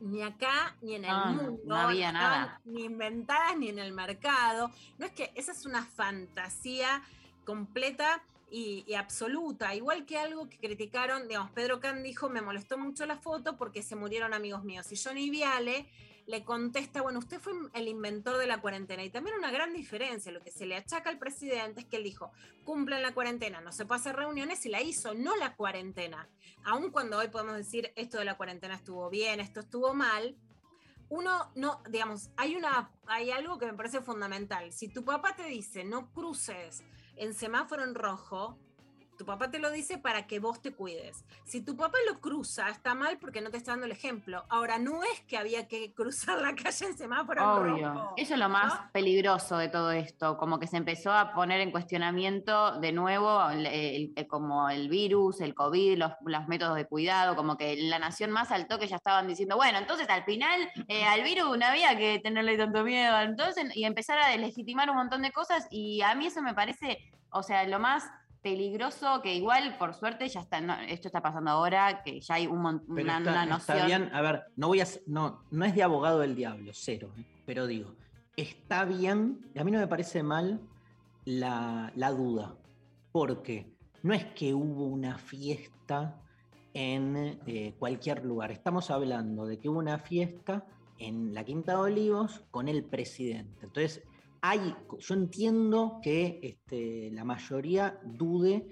[SPEAKER 2] ni acá ni en el
[SPEAKER 3] No,
[SPEAKER 2] mundo.
[SPEAKER 3] no había nada.
[SPEAKER 2] Ni inventadas ni en el mercado. No es que esa es una fantasía completa y, y absoluta. Igual que algo que criticaron, digamos, Pedro Can dijo, me molestó mucho la foto porque se murieron amigos míos. Y Johnny Viale le contesta, bueno, usted fue el inventor de la cuarentena. Y también una gran diferencia, lo que se le achaca al presidente es que él dijo, cumplen la cuarentena, no se puede hacer reuniones y la hizo, no la cuarentena. Aun cuando hoy podemos decir, esto de la cuarentena estuvo bien, esto estuvo mal, uno no, digamos, hay una, hay algo que me parece fundamental. Si tu papá te dice no cruces en semáforo en rojo, tu papá te lo dice para que vos te cuides. Si tu papá lo cruza, está mal porque no te está dando el ejemplo. Ahora, no es que había que cruzar la calle en semáforo
[SPEAKER 3] Obvio.
[SPEAKER 2] rojo.
[SPEAKER 3] Eso es lo más peligroso de todo esto, como que se empezó a poner en cuestionamiento de nuevo el- el- el- como el virus, el COVID, los, los métodos de cuidado, como que la nación más al toque ya estaban diciendo, bueno, entonces al final eh, al virus no había que tenerle tanto miedo, entonces, y empezar a deslegitimar un montón de cosas, y a mí eso me parece, o sea, lo más peligroso que igual, por suerte, ya está, no, esto está pasando ahora, que ya hay un mon- una,
[SPEAKER 1] está,
[SPEAKER 3] una
[SPEAKER 1] está bien, a ver, no voy a no, no es de abogado del diablo, cero, ¿eh? pero digo, está bien, y a mí no me parece mal la, la duda, porque no es que hubo una fiesta en eh, cualquier lugar, estamos hablando de que hubo una fiesta en la Quinta de Olivos con el presidente. Entonces, hay, yo entiendo que este, la mayoría dude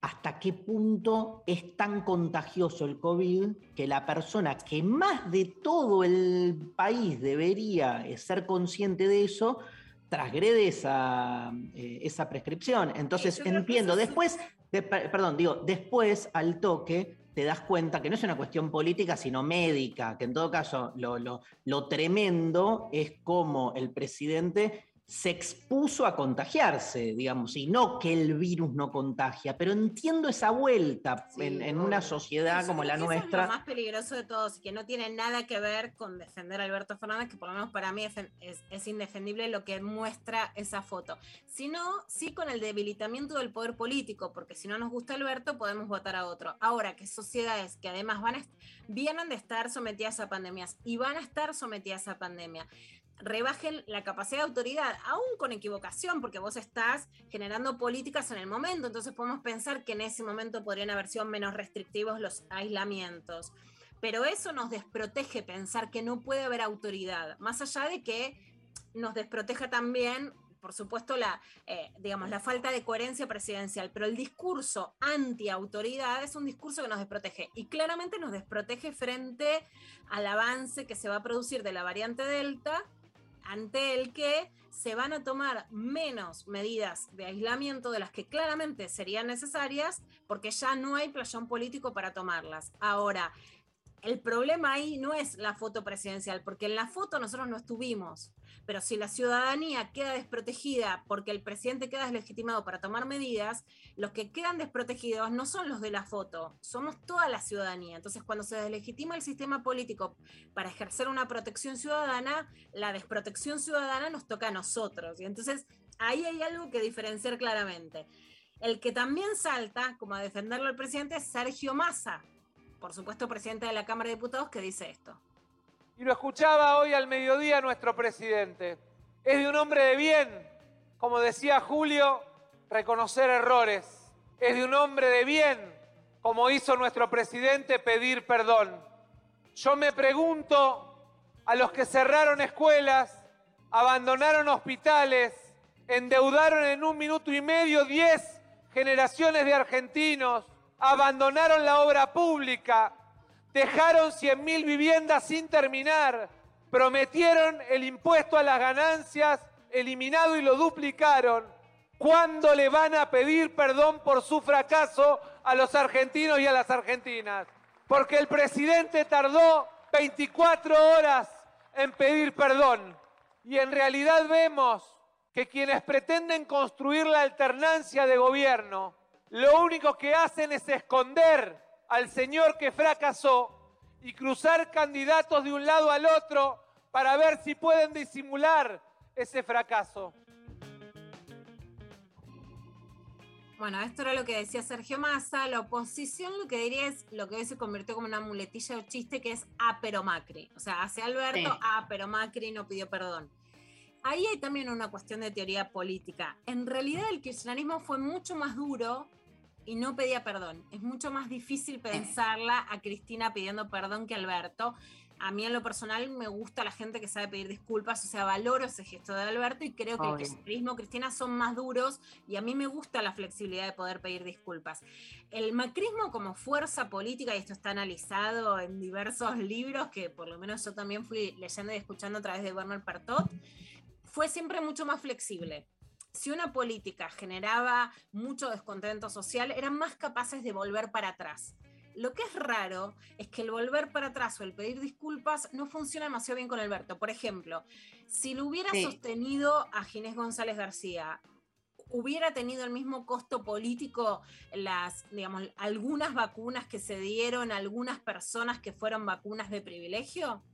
[SPEAKER 1] hasta qué punto es tan contagioso el COVID que la persona que más de todo el país debería eh, ser consciente de eso, transgrede esa, eh, esa prescripción. Entonces,
[SPEAKER 2] yo
[SPEAKER 1] entiendo, después, de- per- perdón, digo, después al toque te das cuenta que no es una cuestión política, sino médica, que en todo caso lo, lo- lo tremendo es como el presidente se expuso a contagiarse, digamos, y no que el virus no contagia, pero entiendo esa vuelta en, en una sociedad como la
[SPEAKER 2] eso
[SPEAKER 1] nuestra.
[SPEAKER 2] Es lo más peligroso de todos y que no tiene nada que ver con defender a Alberto Fernández, que por lo menos para mí es, es- es indefendible lo que muestra esa foto, sino sí con el debilitamiento del poder político, porque si no nos gusta Alberto podemos votar a otro. Ahora que sociedades que además van a vienen de estar sometidas a pandemias y van a estar sometidas a pandemia rebajen la capacidad de autoridad, aún con equivocación, porque vos estás generando políticas en el momento, entonces podemos pensar que en ese momento podrían haber sido menos restrictivos los aislamientos. Pero eso nos desprotege pensar que no puede haber autoridad, más allá de que nos desproteja también, por supuesto, la, eh, digamos, la falta de coherencia presidencial, pero el discurso anti-autoridad es un discurso que nos desprotege y claramente nos desprotege frente al avance que se va a producir de la variante Delta ante el que se van a tomar menos medidas de aislamiento de las que claramente serían necesarias porque ya no hay playón político para tomarlas. Ahora, el problema ahí no es la foto presidencial, porque en la foto nosotros no estuvimos, pero si la ciudadanía queda desprotegida porque el presidente queda deslegitimado para tomar medidas, los que quedan desprotegidos no son los de la foto, somos toda la ciudadanía. Entonces, cuando se deslegitima el sistema político para ejercer una protección ciudadana, la desprotección ciudadana nos toca a nosotros. Y entonces ahí hay algo que diferenciar claramente. El que también salta, como a defenderlo al presidente, es Sergio Massa, por supuesto, presidente de la Cámara de Diputados, que dice esto.
[SPEAKER 36] Y lo escuchaba hoy al mediodía nuestro presidente. Es de un hombre de bien, como decía Julio, reconocer errores. Es de un hombre de bien, como hizo nuestro presidente, pedir perdón. Yo me pregunto a los que cerraron escuelas, abandonaron hospitales, endeudaron en un minuto y medio 10 generaciones de argentinos, abandonaron la obra pública, dejaron 100.000 viviendas sin terminar, prometieron el impuesto a las ganancias eliminado y lo duplicaron. ¿Cuándo le van a pedir perdón por su fracaso a los argentinos y a las argentinas? Porque el presidente tardó 24 horas en pedir perdón. Y en realidad vemos que quienes pretenden construir la alternancia de gobierno, lo único que hacen es esconder al señor que fracasó y cruzar candidatos de un lado al otro para ver si pueden disimular ese fracaso.
[SPEAKER 2] Bueno, esto era lo que decía Sergio Massa. La oposición lo que diría es lo que hoy se convirtió como una muletilla o chiste que es ah, pero Macri. O sea, hace Alberto,
[SPEAKER 3] Sí.
[SPEAKER 2] ah, pero Macri no pidió perdón. Ahí hay también una cuestión de teoría política. En realidad el kirchnerismo fue mucho más duro y no pedía perdón. Es mucho más difícil pensarla a Cristina pidiendo perdón que a Alberto. a mí en lo personal me gusta la gente que sabe pedir disculpas, o sea, valoro ese gesto de Alberto y creo que
[SPEAKER 3] Obvio.
[SPEAKER 2] el kirchnerismo Cristina son más duros y a mí me gusta la flexibilidad de poder pedir disculpas. El macrismo como fuerza política, y esto está analizado en diversos libros que por lo menos yo también fui leyendo y escuchando a través de Werner Pertot, fue siempre mucho más flexible. Si una política generaba mucho descontento social, eran más capaces de volver para atrás. Lo que es raro es que el volver para atrás o el pedir disculpas no funciona demasiado bien con Alberto. Por ejemplo, si lo hubiera
[SPEAKER 3] Sí.
[SPEAKER 2] sostenido a Ginés González García, hubiera tenido el mismo costo político las, digamos, algunas vacunas que se dieron a algunas personas que fueron vacunas de privilegio?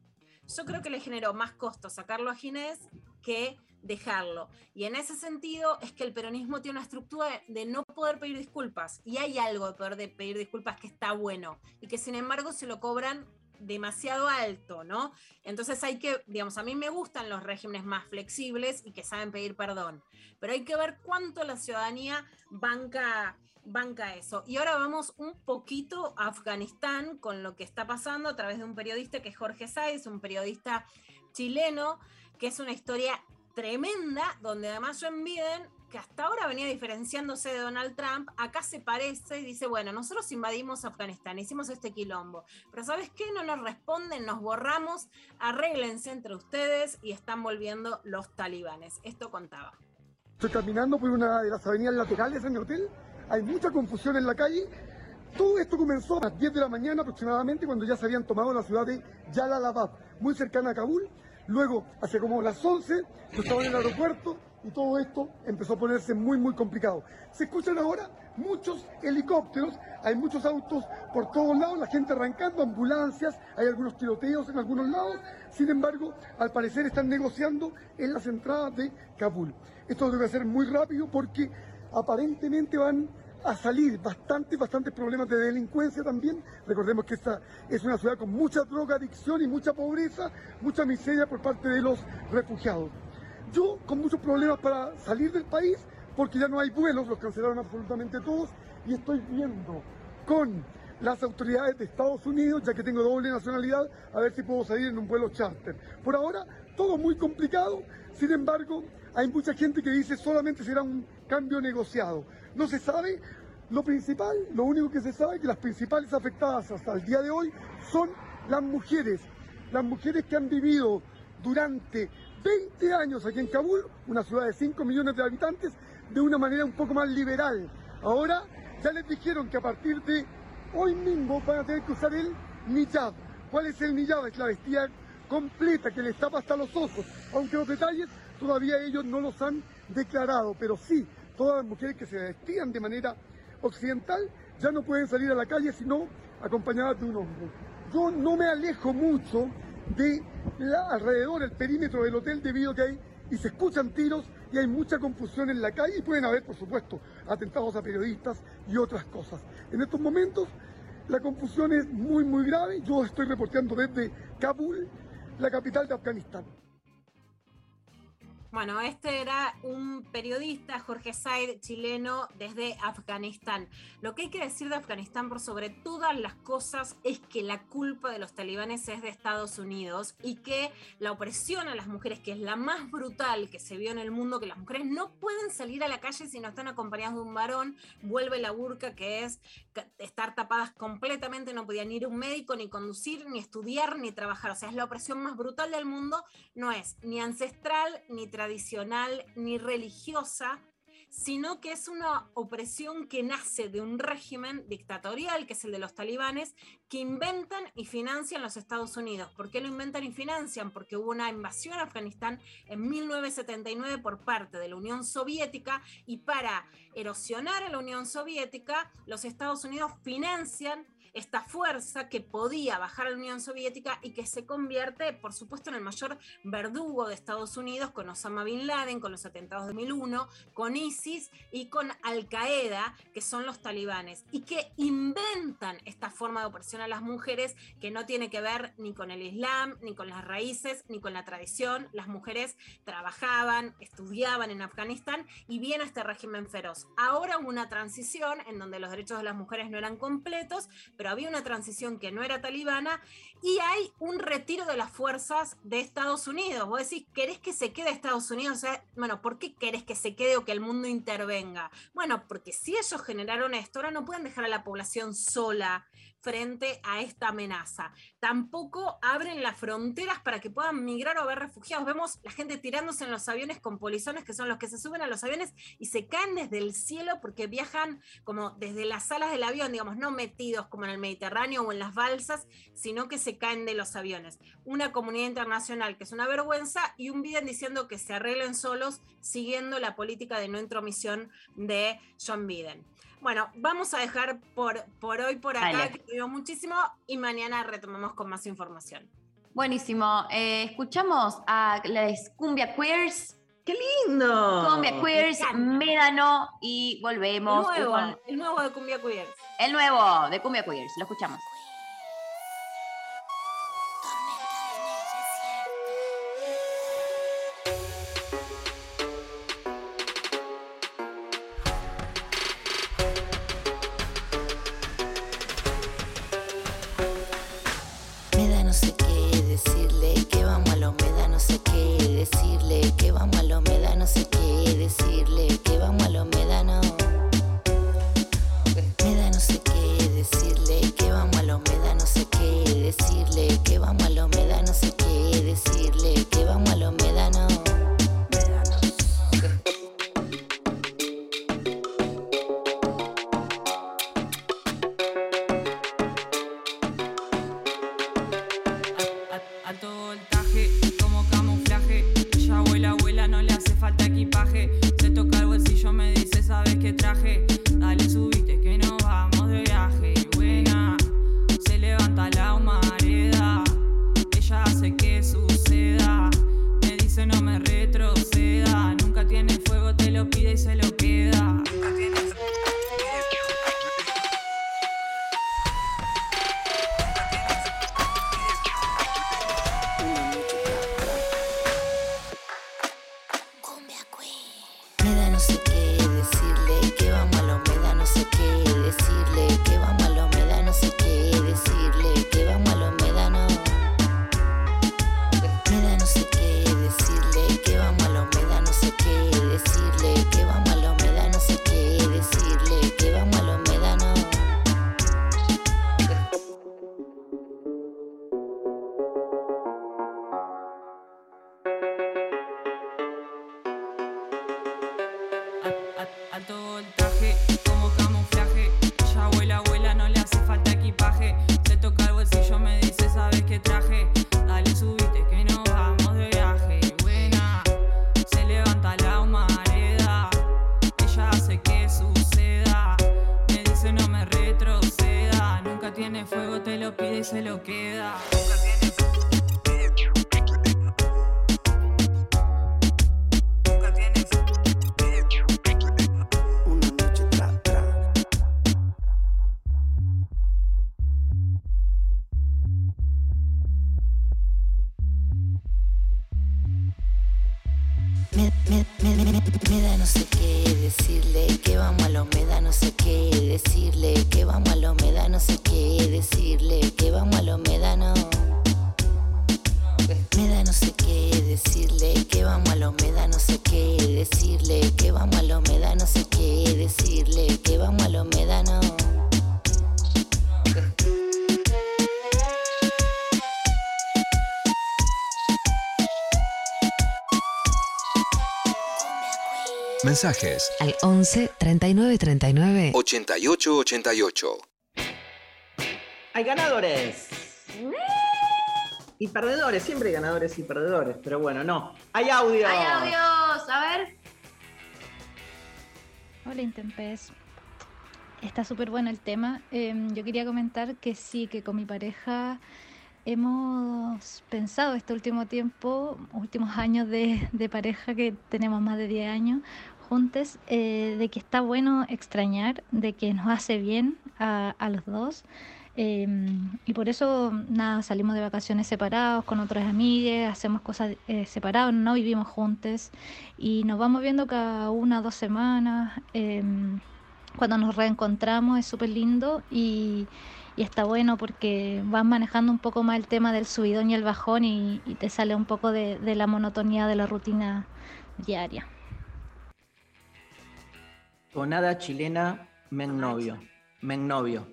[SPEAKER 2] Yo creo que le generó más costo sacarlo a Ginés que dejarlo. Y en ese sentido es que el peronismo tiene una estructura de, no poder pedir disculpas. Y hay algo de poder de pedir disculpas que está bueno y que sin embargo se lo cobran demasiado alto, ¿no? Entonces hay que, digamos, a mí me gustan los regímenes más flexibles y que saben pedir perdón, pero hay que ver cuánto la ciudadanía banca, banca eso. Y ahora vamos un poquito a Afganistán con lo que está pasando a través de un periodista que es Jorge Sáez, un periodista chileno, que es una historia tremenda, donde además Joe Biden, que hasta ahora venía diferenciándose de Donald Trump, acá se parece y dice, bueno, nosotros invadimos Afganistán, hicimos este quilombo, pero ¿sabes qué? No nos responden, nos borramos, arréglense entre ustedes y están volviendo los talibanes. Esto contaba.
[SPEAKER 37] Estoy caminando por una de las avenidas laterales de mi hotel. Hay mucha confusión en la calle. Todo esto comenzó a las 10 de la mañana aproximadamente cuando ya se habían tomado la ciudad de Jalalabad, muy cercana a Kabul. Luego, hacia como las 11, yo estaba en el aeropuerto y todo esto empezó a ponerse muy, muy complicado. Se escuchan ahora muchos helicópteros, hay muchos autos por todos lados, la gente arrancando, ambulancias, hay algunos tiroteos en algunos lados. Sin embargo, al parecer están negociando en las entradas de Kabul. Esto debe ser muy rápido porque aparentemente van a salir bastantes, bastantes problemas de delincuencia también. Recordemos que esta es una ciudad con mucha drogadicción y mucha pobreza, mucha miseria por parte de los refugiados. Yo con muchos problemas para salir del país porque ya no hay vuelos, los cancelaron absolutamente todos y estoy viendo con las autoridades de Estados Unidos, ya que tengo doble nacionalidad, a ver si puedo salir en un vuelo charter. Por ahora, todo muy complicado, sin embargo, hay mucha gente que dice solamente será un cambio negociado. No se sabe, lo principal, lo único que se sabe es que las principales afectadas hasta el día de hoy son las mujeres, las mujeres que han vivido durante 20 años aquí en Kabul, una ciudad de 5 millones de habitantes, de una manera un poco más liberal. Ahora ya les dijeron que a partir de hoy mismo van a tener que usar el niyab. ¿Cuál es el niyab? Es la vestida completa que les tapa hasta los ojos, aunque los detalles todavía ellos no los han declarado, pero sí, todas las mujeres que se vestían de manera occidental ya no pueden salir a la calle sino acompañadas de un hombre. Yo no me alejo mucho de alrededor, el perímetro del hotel debido a que hay y se escuchan tiros y hay mucha confusión en la calle y pueden haber, por supuesto, atentados a periodistas y otras cosas. En estos momentos la confusión es muy, muy grave. Yo estoy reporteando desde Kabul, la capital de Afganistán.
[SPEAKER 2] Bueno, este era un periodista, Jorge Said, chileno, desde Afganistán. Lo que hay que decir de Afganistán por sobre todas las cosas es que la culpa de los talibanes es de Estados Unidos y que la opresión a las mujeres, que es la más brutal que se vio en el mundo, que las mujeres no pueden salir a la calle si no están acompañadas de un varón, vuelve la burka, que es estar tapadas completamente, no podían ir a un médico, ni conducir, ni estudiar, ni trabajar. O sea, es la opresión más brutal del mundo, no es ni ancestral, ni tradicional ni religiosa, sino que es una opresión que nace de un régimen dictatorial, que es el de los talibanes, que inventan y financian los Estados Unidos. ¿Por qué lo inventan y financian? Porque hubo una invasión a Afganistán en 1979 por parte de la Unión Soviética y para erosionar a la Unión Soviética, los Estados Unidos financian esta fuerza que podía bajar a la Unión Soviética y que se convierte, por supuesto, en el mayor verdugo de Estados Unidos con Osama Bin Laden, con los atentados de 2001, con ISIS y con Al Qaeda, que son los talibanes, y que inventan esta forma de opresión a las mujeres que no tiene que ver ni con el Islam, ni con las raíces, ni con la tradición. Las mujeres trabajaban, estudiaban en Afganistán y viene este régimen feroz. Ahora hubo una transición en donde los derechos de las mujeres no eran completos, pero había una transición que no era talibana y hay un retiro de las fuerzas de Estados Unidos. Vos decís, ¿querés que se quede Estados Unidos? O sea, bueno, ¿por qué querés que se quede o que el mundo intervenga? Bueno, porque si ellos generaron esto, ahora no pueden dejar a la población sola frente a esta amenaza. Tampoco abren las fronteras para que puedan migrar o haber refugiados. Vemos la gente tirándose en los aviones con polizones, que son los que se suben a los aviones y se caen desde el cielo porque viajan como desde las salas del avión, digamos, no metidos como en el Mediterráneo o en las balsas, sino que se caen de los aviones. Una comunidad internacional que es una vergüenza y un Biden diciendo que se arreglen solos siguiendo la política de no intromisión de John Biden. Bueno, vamos a dejar por, por hoy por acá,
[SPEAKER 38] Dale.
[SPEAKER 2] que te digo muchísimo, y mañana retomamos con más información.
[SPEAKER 38] Buenísimo. Eh, escuchamos a las Cumbia Queers.
[SPEAKER 2] ¡Qué lindo!
[SPEAKER 38] Cumbia Queers. Médano y volvemos
[SPEAKER 2] el nuevo,
[SPEAKER 38] con
[SPEAKER 2] el nuevo de Cumbia Queers.
[SPEAKER 38] el nuevo de Cumbia Queers. Lo escuchamos.
[SPEAKER 6] Mensajes
[SPEAKER 5] Al 11 39 39
[SPEAKER 6] 88 88.
[SPEAKER 1] Hay ganadores. Y perdedores, siempre hay ganadores y perdedores, pero bueno, no. Hay audio.
[SPEAKER 38] Hay audios, a ver.
[SPEAKER 39] Hola Intempes. Está súper bueno el tema. Em, yo quería comentar que sí, que con mi pareja hemos pensado este último tiempo, últimos años de, de pareja que tenemos más de 10 años juntos, eh, de que está bueno extrañar, de que nos hace bien a, los dos. Em, y por eso, nada, salimos de vacaciones separados con otras amigas, hacemos cosas eh, separados, no vivimos juntos y nos vamos viendo cada una o dos semanas. em, cuando nos reencontramos es súper lindo y, está bueno porque vas manejando un poco más el tema del subidón y el bajón y, te sale un poco de la monotonía de la rutina diaria.
[SPEAKER 1] Tonada chilena, Mennovio. Mennovio.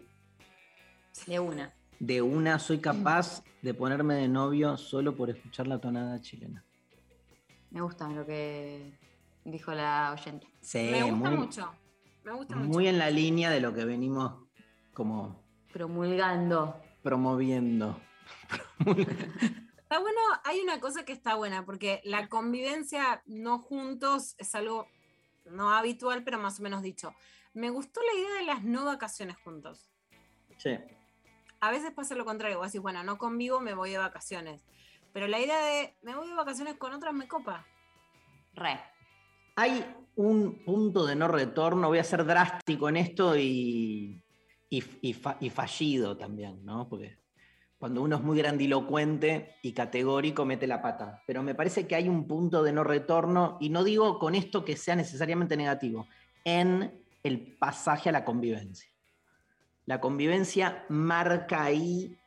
[SPEAKER 3] De una.
[SPEAKER 1] De una soy capaz de ponerme de novio solo por escuchar la tonada chilena.
[SPEAKER 3] Me gusta lo que dijo la oyente.
[SPEAKER 1] Sí,
[SPEAKER 2] Me gusta
[SPEAKER 1] muy,
[SPEAKER 2] mucho. Me gusta mucho.
[SPEAKER 1] muy en la línea de lo que venimos como
[SPEAKER 3] Promulgando.
[SPEAKER 1] promoviendo.
[SPEAKER 2] Está bueno, hay una cosa que está buena, porque la convivencia no juntos es algo no habitual, pero más o menos dicho. Me gustó la idea de las no vacaciones juntos.
[SPEAKER 1] Sí.
[SPEAKER 2] A veces pasa lo contrario, vos decís, bueno, no convivo, me voy de vacaciones. Pero la idea de me voy de vacaciones con otras me copa.
[SPEAKER 3] Re.
[SPEAKER 1] Hay un punto de no retorno, voy a ser drástico en esto y, y, y fa- y fallido también, ¿no? Porque cuando uno es muy grandilocuente y categórico mete la pata. Pero me parece que hay un punto de no retorno, y no digo con esto que sea necesariamente negativo, en el pasaje a la convivencia. La convivencia marca ahí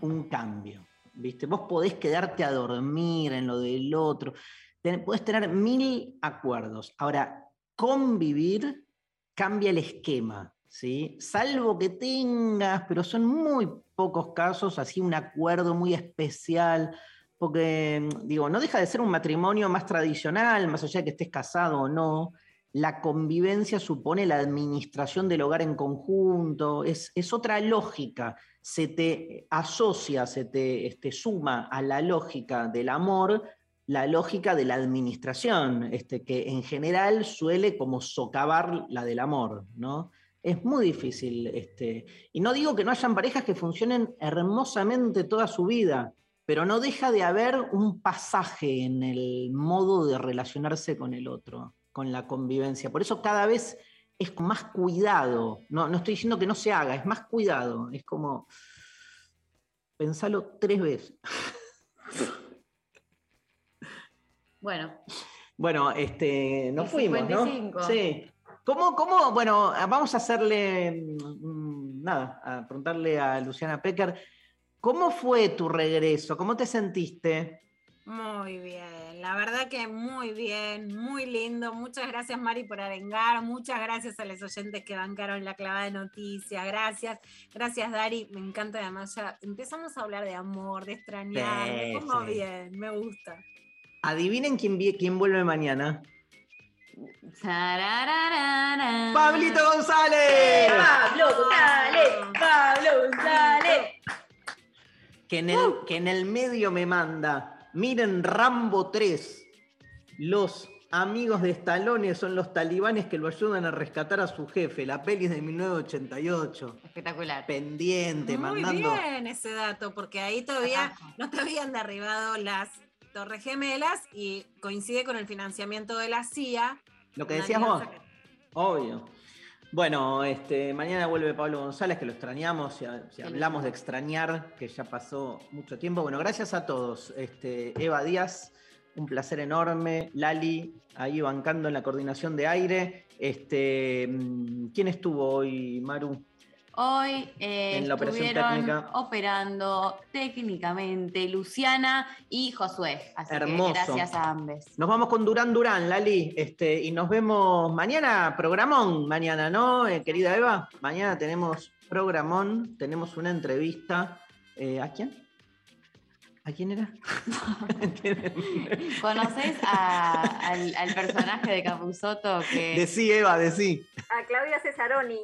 [SPEAKER 1] un cambio. ¿Viste? Vos podés quedarte a dormir en lo del otro, ten- podés tener mil acuerdos. Ahora, convivir cambia el esquema, ¿sí? Salvo que tengas, pero son muy pocos casos, así un acuerdo muy especial, porque, mm, digo, no deja de ser un matrimonio más tradicional, más allá de que estés casado o no. La convivencia supone la administración del hogar en conjunto, es, es otra lógica, se te asocia, se te este, suma a la lógica del amor la lógica de la administración, este, que en general suele como socavar la del amor, ¿no? Es muy difícil. Este, y no digo que no hayan parejas que funcionen hermosamente toda su vida, pero no deja de haber un pasaje en el modo de relacionarse con el otro, con la convivencia. Por eso cada vez es con más cuidado. No, no estoy diciendo que no se haga, es más cuidado. Es como, pensalo tres veces.
[SPEAKER 3] Bueno,
[SPEAKER 1] Bueno, este, nos fuimos,
[SPEAKER 3] 55.
[SPEAKER 1] ¿no? Sí. ¿Cómo, cómo? Bueno, vamos a hacerle, mm, nada, a preguntarle a Luciana Pecker, ¿cómo fue tu regreso? ¿Cómo te sentiste?
[SPEAKER 2] Muy bien, la verdad que muy bien, muy lindo. Muchas gracias Mari por arengar, muchas gracias a los oyentes que bancaron la clavada de noticias, gracias, gracias Dari, me encanta además ya empezamos a hablar de amor, de extrañar,
[SPEAKER 1] Sí,
[SPEAKER 2] me pongo
[SPEAKER 1] sí.
[SPEAKER 2] bien, me gusta.
[SPEAKER 1] Adivinen quién, quién vuelve mañana. ¡Pablito González!
[SPEAKER 3] Pablo González, Pablo González.
[SPEAKER 1] Que en, el, que en el medio me manda, miren Rambo 3, los amigos de Stallone son los talibanes que lo ayudan a rescatar a su jefe, la peli es de 1988.
[SPEAKER 3] Espectacular.
[SPEAKER 1] Pendiente,
[SPEAKER 2] Muy
[SPEAKER 1] mandando...
[SPEAKER 2] bien ese dato, porque ahí todavía no te habían derribado las Torres Gemelas y coincide con el financiamiento de la CIA.
[SPEAKER 1] Lo que decías vos.
[SPEAKER 2] que-
[SPEAKER 1] Obvio. Bueno, este, mañana vuelve Pablo González, que lo extrañamos, si, hablamos de extrañar, que ya pasó mucho tiempo. Bueno, gracias a todos. Este, Eva Díaz, un placer enorme. Lali, ahí bancando en la coordinación de aire. Este, mm, ¿Quién estuvo hoy, Maru?
[SPEAKER 3] Hoy eh,
[SPEAKER 1] En la operación
[SPEAKER 3] estuvieron
[SPEAKER 1] técnica.
[SPEAKER 3] operando técnicamente Luciana y Josué. Así
[SPEAKER 1] Hermoso.
[SPEAKER 3] que gracias a ambos.
[SPEAKER 1] Nos vamos con Durán Durán, Lali, este, y nos vemos mañana, programón, mañana, ¿no, eh, querida Eva? Mañana tenemos programón, tenemos una entrevista. eh, ¿A quién? ¿A quién era?
[SPEAKER 3] ¿Conoces a- al, al personaje de Capuzotto que
[SPEAKER 1] Decí, Eva, decí.
[SPEAKER 40] A Claudia Cesaroni.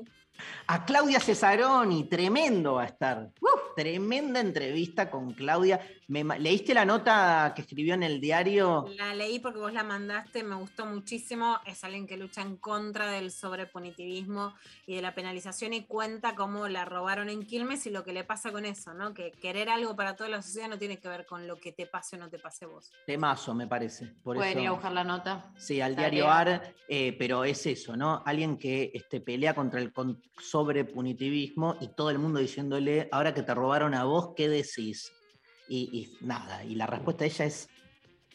[SPEAKER 1] A Claudia Cesaroni, tremendo va a estar. Tremenda entrevista con Claudia. Me ¿Leíste la nota que escribió en el diario?
[SPEAKER 2] La leí porque vos la mandaste, me gustó muchísimo. Es alguien que lucha en contra del sobrepunitivismo y de la penalización y cuenta cómo la robaron en Quilmes y lo que le pasa con eso, ¿no? Que querer algo para toda la sociedad no tiene que ver con lo que te pase o no te pase a vos.
[SPEAKER 1] Temazo, me parece. Por
[SPEAKER 3] pueden
[SPEAKER 1] eso...
[SPEAKER 3] ir a buscar la nota?
[SPEAKER 1] Sí, al
[SPEAKER 3] Tarea.
[SPEAKER 1] diario AR, eh, pero es eso, ¿no? Alguien que este, pelea contra el con- sobrepunitivismo y todo el mundo diciéndole, ahora que te robaron a vos, ¿qué decís? Y, y nada, y la respuesta de ella es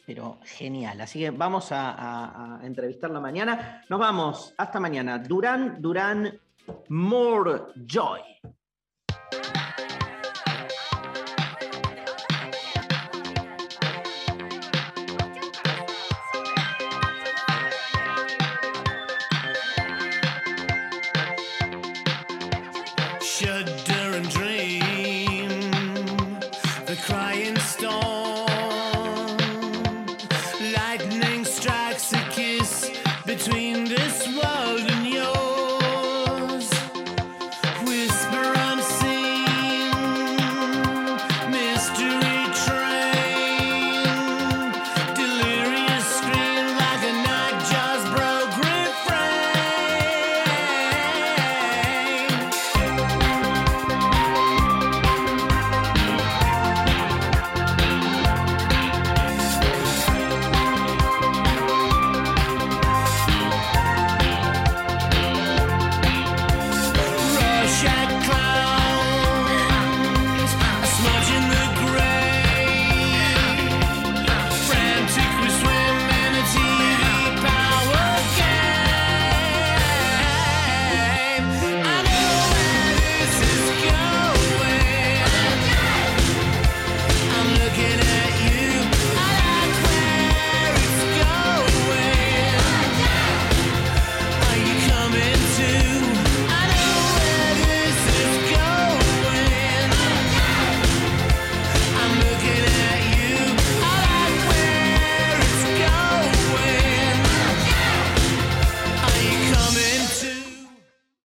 [SPEAKER 1] pero genial. Así que vamos a, a- a entrevistarla mañana. Nos vamos. Hasta mañana. Durán, Durán, More Joy.